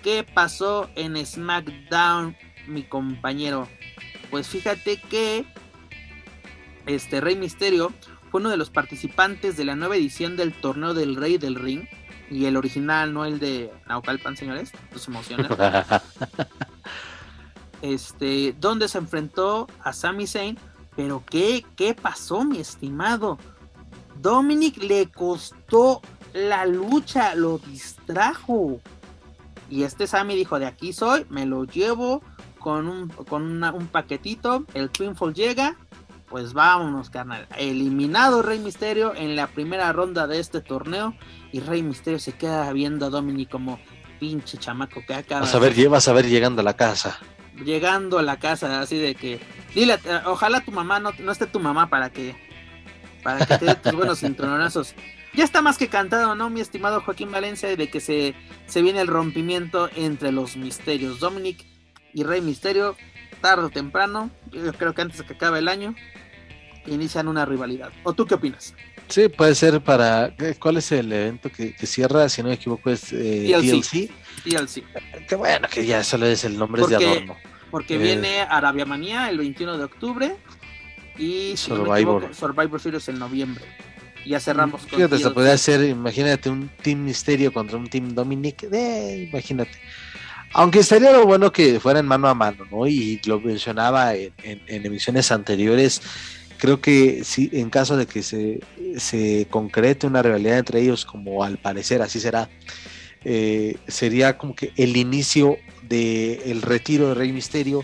Speaker 1: ¿qué pasó en SmackDown, mi compañero? Pues fíjate que este Rey Misterio fue uno de los participantes de la nueva edición del torneo del Rey del Ring. Y el original, no el de Naucalpan, señores. No se emocionan. <laughs> este, donde se enfrentó a Sami Zayn. Pero ¿qué, qué pasó, mi estimado? Dominic le costó la lucha lo distrajo. Y este Sammy dijo, de aquí soy, me lo llevo con un, con un paquetito, el Twinfall llega, pues vámonos, carnal. Eliminado Rey Misterio en la primera ronda de este torneo. Y Rey Misterio se queda viendo a Dominic como pinche chamaco que acaba.
Speaker 2: Vas a ver, vas a ver llegando a la casa.
Speaker 1: Llegando a la casa, así de que. Dile, ojalá tu mamá no, no esté tu mamá para que. Para que te dé tus buenos <laughs> cinturonazos ya está más que cantado, ¿no, mi estimado Joaquín Valencia? De que se, se viene el rompimiento entre los misterios. Dominic y Rey Misterio, tarde o temprano, yo creo que antes de que acabe el año, inician una rivalidad. ¿O tú qué opinas?
Speaker 2: Sí, puede ser para. ¿Cuál es el evento que, cierra? Si no me equivoco, es eh,
Speaker 1: TLC. TLC.
Speaker 2: Qué bueno que ya solo es el nombre de adorno.
Speaker 1: Porque eh, viene Arabia Manía el 21 de octubre y
Speaker 2: Survivor.
Speaker 1: Survivor Series en noviembre ya cerramos
Speaker 2: con Fíjate, se podría hacer, imagínate, un Team Misterio contra un Team Dominic, eh, imagínate. Aunque estaría lo bueno que fueran mano a mano, ¿no? Y lo mencionaba en, emisiones anteriores, creo que sí, en caso de que se, se concrete una rivalidad entre ellos, como al parecer así será, eh, sería como que el inicio del retiro de Rey Misterio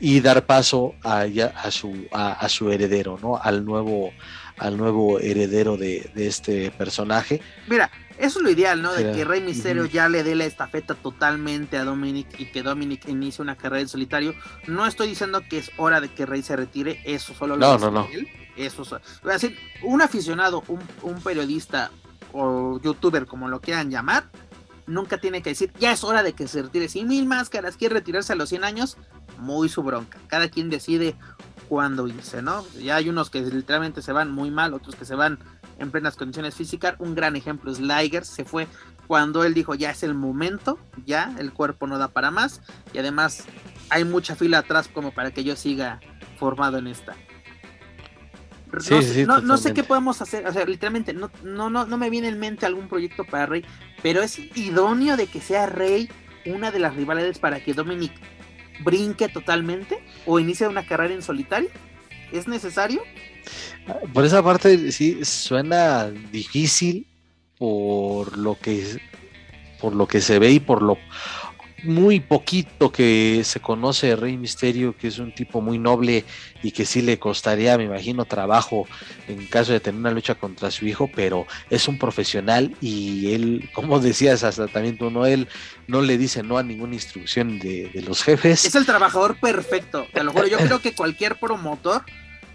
Speaker 2: y dar paso a, a, su, a, su heredero, ¿no? Al nuevo, al nuevo heredero de, este personaje.
Speaker 1: Mira, eso es lo ideal, ¿no? De que Rey Misterio ya le dé la estafeta totalmente a Dominic y que Dominic inicie una carrera en solitario. No estoy diciendo que es hora de que Rey se retire, eso solo lo
Speaker 2: no, no, no.
Speaker 1: él. Eso a decir, un aficionado, un, un periodista o youtuber, como lo quieran llamar, nunca tiene que decir, ya es hora de que se retire. Si Mil Máscaras quiere retirarse a los 100 años, muy su bronca. Cada quien decide cuándo irse, ¿no? Ya hay unos que literalmente se van muy mal, otros que se van en plenas condiciones físicas. Un gran ejemplo es Liger, se fue cuando él dijo ya es el momento, ya el cuerpo no da para más y además hay mucha fila atrás como para que yo siga formado en esta. No, no, sé qué podemos hacer, o sea, literalmente no, no, no, no me viene en mente algún proyecto para Rey, pero es idóneo de que sea Rey una de las rivalidades para que Dominic brinque totalmente o inicie una carrera en solitario? ¿Es necesario?
Speaker 2: Por esa parte sí suena difícil por lo que por lo que se ve y por lo muy poquito que se conoce de Rey Misterio, que es un tipo muy noble y que sí le costaría, me imagino, trabajo en caso de tener una lucha contra su hijo, pero es un profesional y él, <laughs> como decías hasta también tú, no, él no le dice no a ninguna instrucción de, los jefes.
Speaker 1: Es el trabajador perfecto, te lo juro, yo <laughs> creo que cualquier promotor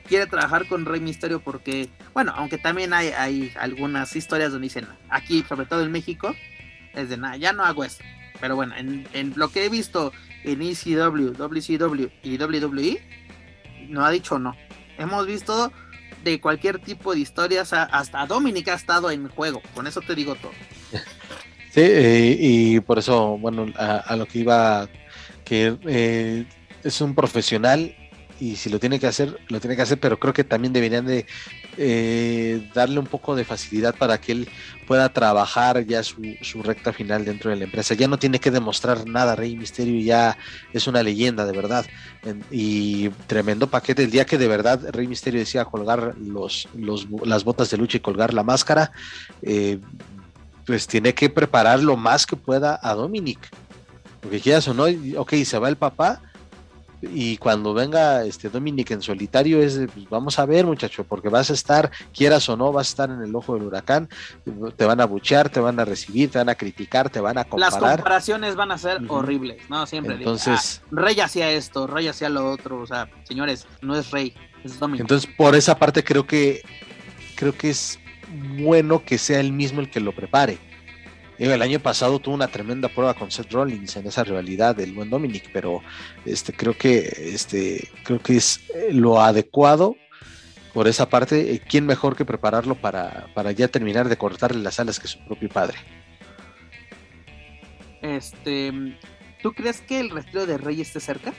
Speaker 1: quiere trabajar con Rey Misterio porque, bueno, aunque también hay, hay algunas historias donde dicen, aquí, sobre todo en México, es de nada, ya no hago esto pero bueno, en, lo que he visto en ECW, WCW y WWE, no ha dicho no. Hemos visto de cualquier tipo de historias, hasta Dominic ha estado en juego, con eso te digo todo.
Speaker 2: Sí, eh, y por eso, bueno, a, lo que iba, que eh, es un profesional y si lo tiene que hacer, lo tiene que hacer, pero creo que también deberían de eh, darle un poco de facilidad para que él pueda trabajar ya su, recta final dentro de la empresa. Ya no tiene que demostrar nada, Rey Misterio ya es una leyenda de verdad. y tremendo paquete. El día que de verdad Rey Misterio decía colgar los, las botas de lucha y colgar la máscara, eh, pues tiene que preparar lo más que pueda a Dominic. Porque quieras o no, ok, se va el papá, y cuando venga este Dominic en solitario es pues, vamos a ver muchacho porque vas a estar quieras o no vas a estar en el ojo del huracán te van a buchear te van a recibir te van a criticar te van a comparar.
Speaker 1: las comparaciones van a ser horribles no siempre
Speaker 2: entonces
Speaker 1: digo, ah, Rey hacía esto Rey hacía lo otro o sea señores no es Rey es Dominic.
Speaker 2: Entonces por esa parte creo que creo que es bueno que sea él mismo el que lo prepare el año pasado tuvo una tremenda prueba con Seth Rollins en esa rivalidad del buen Dominic, pero este, creo que este, creo que es eh, lo adecuado por esa parte. Eh, ¿Quién mejor que prepararlo para, para ya terminar de cortarle las alas que su propio padre?
Speaker 1: Este, ¿tú crees que el retiro de Rey esté cerca?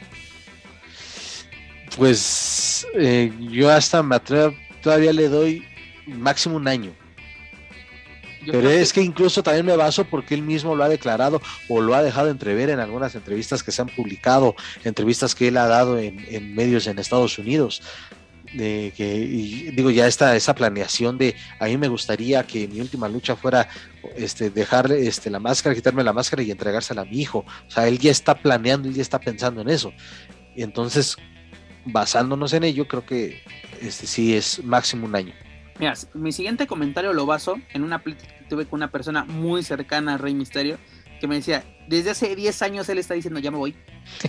Speaker 2: Pues eh, yo hasta me atrevo, todavía le doy máximo un año pero es que... incluso también me baso porque él mismo lo ha declarado o lo ha dejado entrever en algunas entrevistas que se han publicado, entrevistas que él ha dado en, medios en Estados Unidos. De que digo ya esta esa planeación de a mí me gustaría que mi última lucha fuera este dejar este la máscara quitarme la máscara y entregársela a mi hijo o sea él ya está planeando él ya está pensando en eso y entonces basándonos en ello creo que este sí es máximo un año
Speaker 1: Mira, mi siguiente comentario lo baso en una plática que tuve con una persona muy cercana a Rey Misterio que me decía, desde hace 10 años él está diciendo, ya me voy,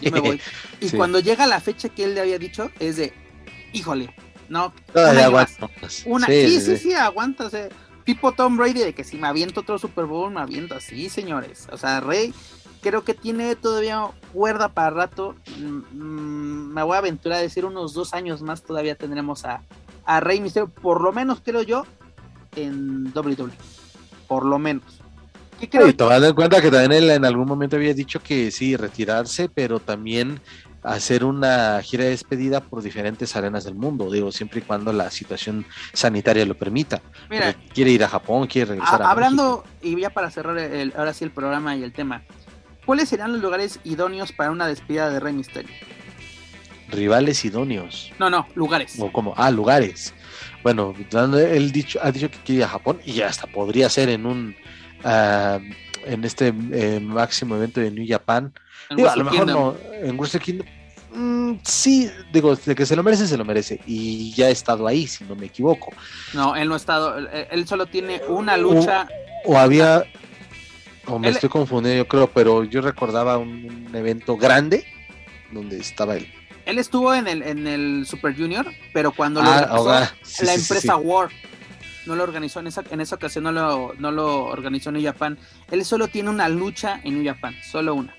Speaker 1: ya me voy. <laughs> Y cuando llega la fecha que él le había dicho, es de, híjole, no.
Speaker 2: Todavía.
Speaker 1: Una, sí, sí, sí, aguanta. O sea, tipo Tom Brady de que si me aviento otro Super Bowl, me aviento así, señores. O sea, Rey creo que tiene todavía cuerda para rato. Mm, mm, me voy a aventurar a decir unos dos años más todavía tendremos a, a Rey Misterio, por lo menos creo yo, en WWE. Por lo menos.
Speaker 2: ¿Qué creo? Y tomando en cuenta que también él en algún momento había dicho que sí, retirarse, pero también hacer una gira de despedida por diferentes arenas del mundo, digo, siempre y cuando la situación sanitaria lo permita. Mira, quiere ir a Japón, quiere regresar a,
Speaker 1: Hablando, y ya para cerrar el, ahora sí el programa y el tema, ¿cuáles serían los lugares idóneos para una despedida de Rey Misterio?
Speaker 2: Rivales idóneos.
Speaker 1: No, no, lugares.
Speaker 2: O como, ah, lugares. Bueno, él dicho, ha dicho que quiere ir a Japón y ya hasta podría ser en un uh, en este eh, máximo evento de New Japan. Digo, a lo mejor no, en Wrestle Kingdom. Mm, sí, digo, de que se lo merece, se lo merece. Y ya ha estado ahí, si no me equivoco.
Speaker 1: No, él no ha estado, él, solo tiene una lucha.
Speaker 2: O, había, o me estoy confundiendo, yo creo, pero yo recordaba un evento grande donde estaba él.
Speaker 1: Él estuvo en el, en el Super Junior, pero cuando lo ah, organizó la empresa War, no lo organizó en esa, en esa ocasión, no lo, no lo organizó New Japan. Él solo tiene una lucha en New Japan, solo una.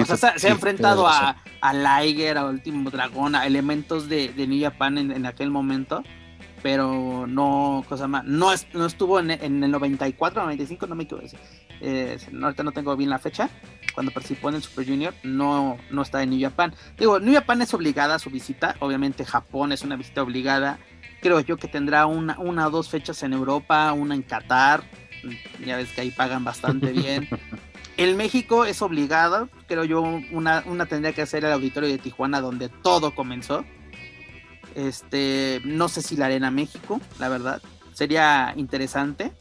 Speaker 1: o sea, se, ha enfrentado a, a Liger, a Último Dragón, a elementos de, de New Japan en, en, aquel momento, pero no, cosa más, no, no estuvo en, en el 94, 95, no me equivoco. Eh, ahorita no tengo bien la fecha, cuando participó en el Super Junior, no, no está en New Japan. Digo, New Japan es obligada a su visita, obviamente Japón es una visita obligada. Creo yo que tendrá una, una o dos fechas en Europa, una en Qatar, ya ves que ahí pagan bastante bien. <laughs> El México es obligada, creo yo, una, una tendría que hacer el auditorio de Tijuana donde todo comenzó. Este, no sé si la Arena México, la verdad, sería interesante,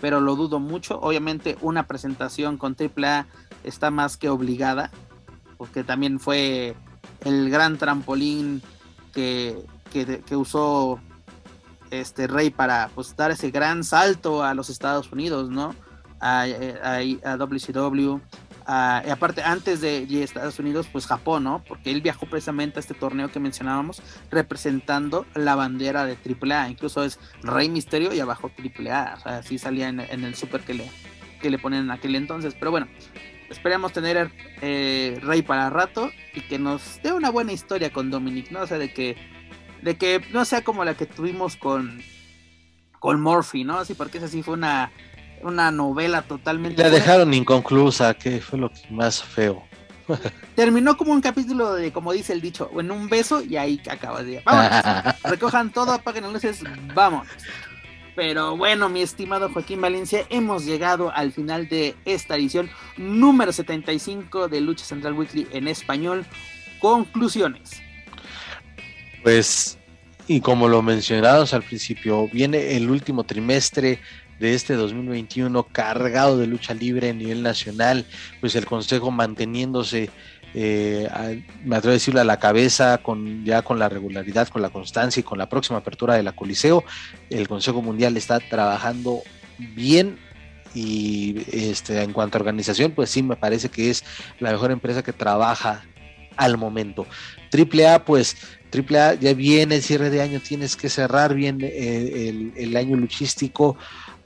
Speaker 1: pero lo dudo mucho. Obviamente una presentación con AAA está más que obligada, porque también fue el gran trampolín que, que, usó este Rey para pues, dar ese gran salto a los Estados Unidos, ¿no? A, a, WCW. Y aparte, antes de, Estados Unidos, pues Japón, ¿no? Porque él viajó precisamente a este torneo que mencionábamos, representando la bandera de AAA. Incluso es Rey Misterio y abajo AAA. O sea, así salía en, el super que le, que le ponen en aquel entonces. Pero bueno, esperemos tener eh, Rey para rato y que nos dé una buena historia con Dominic, ¿no? O sea, de que, de que no sea como la que tuvimos con, con Murphy, ¿no? Así porque esa sí fue una, una novela totalmente.
Speaker 2: La dejaron inconclusa, que fue lo más feo. <laughs>
Speaker 1: Terminó como un capítulo de, como dice el dicho, en un beso y ahí acaba de. Vamos, <laughs> recojan todo, apaguen las luces, vamos. Pero bueno, mi estimado Joaquín Valencia, hemos llegado al final de esta edición número 75 de Lucha Central Weekly en español. Conclusiones.
Speaker 2: Pues, y como lo mencionamos al principio, viene el último trimestre de este 2021 cargado de lucha libre a nivel nacional, pues el Consejo manteniéndose eh, me atrevo a decirlo, a la cabeza con ya con la regularidad, con la constancia y con la próxima apertura de la Coliseo. El Consejo Mundial está trabajando bien y este, en cuanto a organización, pues sí me parece que es la mejor empresa que trabaja al momento. Triple A, pues Triple A ya viene el cierre de año, tienes que cerrar bien eh, el, el año luchístico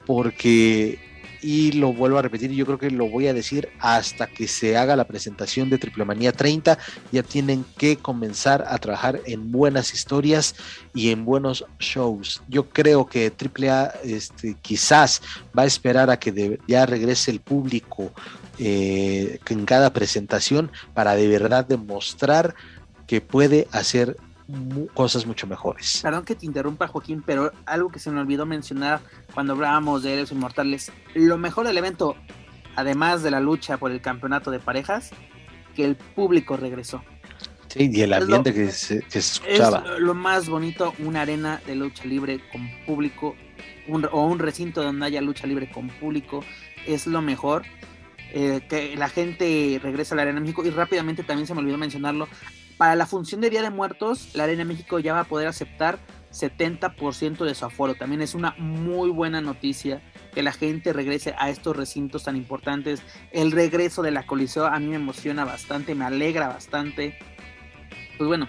Speaker 2: porque y lo vuelvo a repetir yo creo que lo voy a decir hasta que se haga la presentación de Triple Manía 30, ya tienen que comenzar a trabajar en buenas historias y en buenos shows. Yo creo que AAA este, quizás va a esperar a que ya regrese el público eh, en cada presentación para de verdad demostrar que puede hacer cosas mucho mejores.
Speaker 1: Perdón que te interrumpa, Joaquín, pero algo que se me olvidó mencionar cuando hablábamos de Héroes Inmortales, lo mejor del evento, además de la lucha por el campeonato de parejas, que el público regresó.
Speaker 2: Sí, y el ambiente que, se, escuchaba.
Speaker 1: Es lo más bonito, una arena de lucha libre con público, o un recinto donde haya lucha libre con público, es lo mejor. Eh, que la gente regresa a la Arena México y rápidamente también se me olvidó mencionarlo, para la función de Día de Muertos, la Arena México ya va a poder aceptar 70% de su aforo. También es una muy buena noticia que la gente regrese a estos recintos tan importantes. El regreso de la Coliseo a mí me emociona bastante, me alegra bastante. Pues bueno,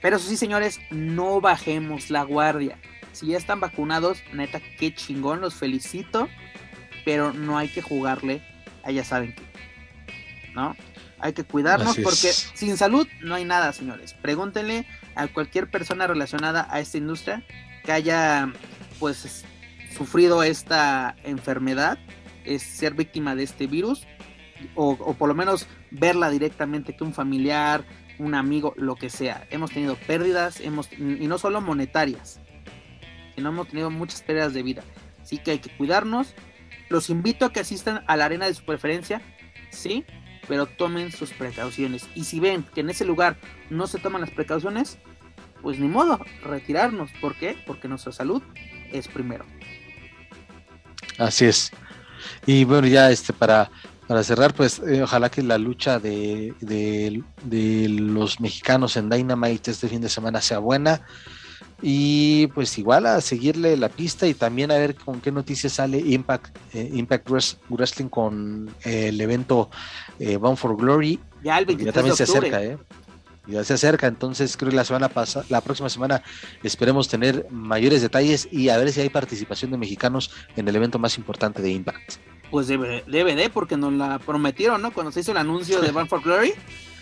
Speaker 1: pero eso sí, señores, no bajemos la guardia. Si ya están vacunados, neta, qué chingón, los felicito. Pero no hay que jugarle a ya saben que. ¿No? Hay que cuidarnos porque sin salud no hay nada, señores. Pregúntenle a cualquier persona relacionada a esta industria que haya pues sufrido esta enfermedad, es ser víctima de este virus o, por lo menos verla directamente que un familiar, un amigo, lo que sea. Hemos tenido pérdidas, hemos y no solo monetarias, sino hemos tenido muchas pérdidas de vida. Así que hay que cuidarnos. Los invito a que asistan a la arena de su preferencia, sí, pero tomen sus precauciones. Y si ven que en ese lugar no se toman las precauciones, pues ni modo, retirarnos. ¿Por qué? Porque nuestra salud es primero.
Speaker 2: Así es. Y bueno, ya este para, para cerrar, pues eh, ojalá que la lucha de, de, de, los mexicanos en Dynamite este fin de semana sea buena. Y pues igual a seguirle la pista y también a ver con qué noticias sale Impact, eh, Impact Wrestling con el evento eh, Bound for Glory.
Speaker 1: Ya el
Speaker 2: también se acerca, ¿eh? Ya se acerca, entonces creo que la semana pasada, la próxima semana esperemos tener mayores detalles y a ver si hay participación de mexicanos en el evento más importante de Impact.
Speaker 1: Pues debe, de, porque nos la prometieron, ¿no? Cuando se hizo el anuncio de Bound for Glory,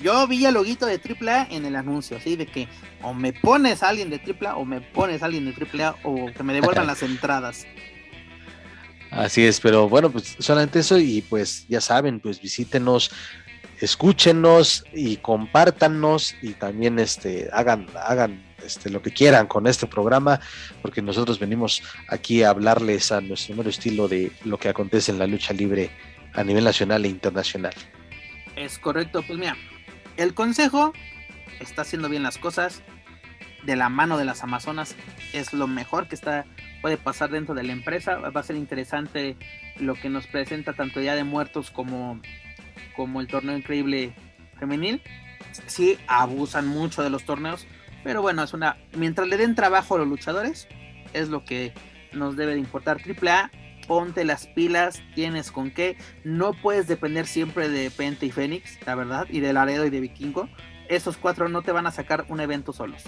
Speaker 1: yo vi el loguito de AAA en el anuncio, así de que o me pones a alguien de AAA o me pones a alguien de AAA o que me devuelvan las entradas.
Speaker 2: Así es, pero bueno, pues solamente eso y pues ya saben, pues visítenos, escúchenos y compártanos y también este hagan hagan este lo que quieran con este programa porque nosotros venimos aquí a hablarles a nuestro nuevo estilo de lo que acontece en la lucha libre a nivel nacional e internacional.
Speaker 1: Es correcto, pues mira, el consejo está haciendo bien las cosas de la mano de las Amazonas es lo mejor que está puede pasar dentro de la empresa. Va a ser interesante lo que nos presenta tanto Día de Muertos como, como el torneo increíble femenil. Sí, abusan mucho de los torneos, pero bueno, es una. Mientras le den trabajo a los luchadores, es lo que nos debe de importar. Triple A, ponte las pilas, tienes con qué. No puedes depender siempre de Pente y Fénix, la verdad, y de Laredo y de Vikingo. Esos cuatro no te van a sacar un evento solos.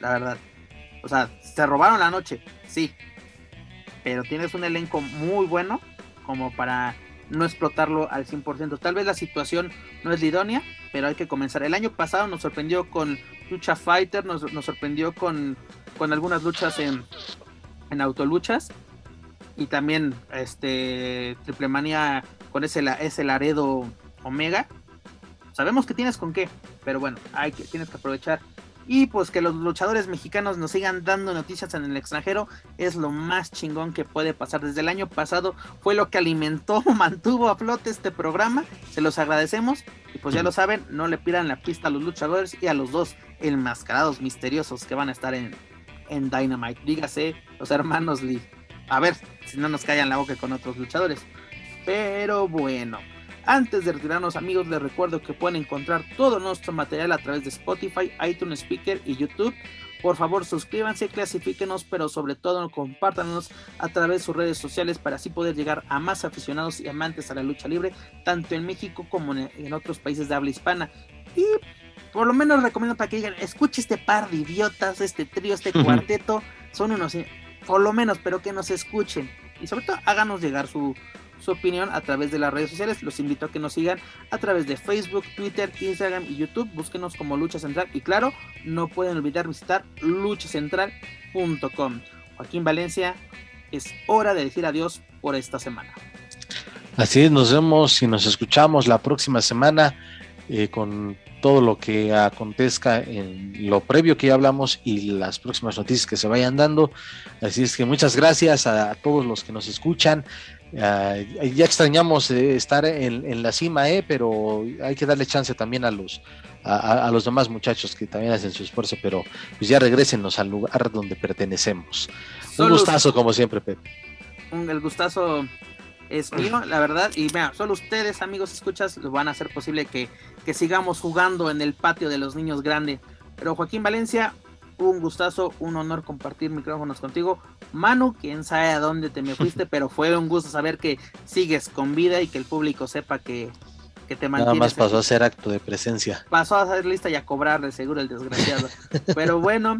Speaker 1: La verdad. O sea, se robaron la noche, sí. Pero tienes un elenco muy bueno como para no explotarlo al 100%. Tal vez la situación no es la idónea, pero hay que comenzar. El año pasado nos sorprendió con Lucha Fighter, nos, sorprendió con, con, algunas luchas en, en autoluchas. Y también este Triple Manía con ese, ese Laredo Omega. sabemos que tienes con qué, pero bueno, hay que, tienes que aprovechar. Y pues que los luchadores mexicanos nos sigan dando noticias en el extranjero es lo más chingón que puede pasar. Desde el año pasado fue lo que alimentó, <laughs> mantuvo a flote este programa. Se los agradecemos. Y pues ya lo saben, no le pidan la pista a los luchadores y a los dos enmascarados misteriosos que van a estar en, en Dynamite. Dígase, los hermanos Lee. A ver si no nos callan la boca con otros luchadores. Pero bueno. Antes de retirarnos amigos, les recuerdo que pueden encontrar todo nuestro material a través de Spotify, iTunes Speaker y YouTube. Por favor, suscríbanse, clasifíquenos, pero sobre todo compártanos a través de sus redes sociales para así poder llegar a más aficionados y amantes a la lucha libre, tanto en México como en, otros países de habla hispana. Y por lo menos recomiendo para que digan, escuche este par de idiotas, este trío, este cuarteto, son unos, por lo menos, pero que nos escuchen. Y sobre todo, háganos llegar su, su opinión a través de las redes sociales. Los invito a que nos sigan a través de Facebook, Twitter, Instagram y YouTube. Búsquenos como Lucha Central y claro, no pueden olvidar visitar luchacentral.com. Joaquín Valencia, es hora de decir adiós por esta semana.
Speaker 2: Así es, nos vemos y nos escuchamos la próxima semana eh, con todo lo que acontezca en lo previo que ya hablamos y las próximas noticias que se vayan dando. Así es que muchas gracias a todos los que nos escuchan. Ah, ya extrañamos eh, estar en, la cima, eh, pero hay que darle chance también a los a, los demás muchachos que también hacen su esfuerzo, pero pues ya regresenos al lugar donde pertenecemos. un gustazo como siempre, Pepe.
Speaker 1: el gustazo es mío, la verdad, y vea, solo ustedes, amigos, escuchas, lo van a hacer posible que, que sigamos jugando en el patio de los niños grandes. Pero Joaquín Valencia, un gustazo, un honor compartir micrófonos contigo. Manu, quién sabe a dónde te me fuiste, <laughs> pero fue un gusto saber que sigues con vida y que el público sepa que, que te mantienes.
Speaker 2: Nada más pasó a ser acto de presencia.
Speaker 1: Pasó a ser lista y a cobrarle seguro el desgraciado. <laughs> pero bueno,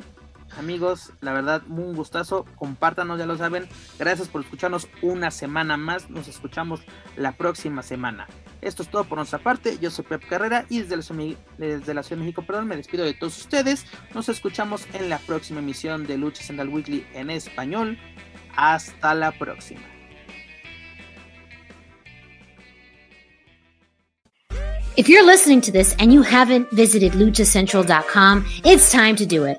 Speaker 1: amigos, la verdad, un gustazo. Compártanos, ya lo saben. Gracias por escucharnos una semana más. Nos escuchamos la próxima semana. Esto es todo por nuestra parte. Yo soy Pep Carrera y desde la, desde la Ciudad de México perdón, me despido de todos ustedes. Nos escuchamos en la próxima emisión de Lucha Central Weekly en español. Hasta la próxima.
Speaker 4: If you're listening to this and you haven't visited luchacentral.com, it's time to do it.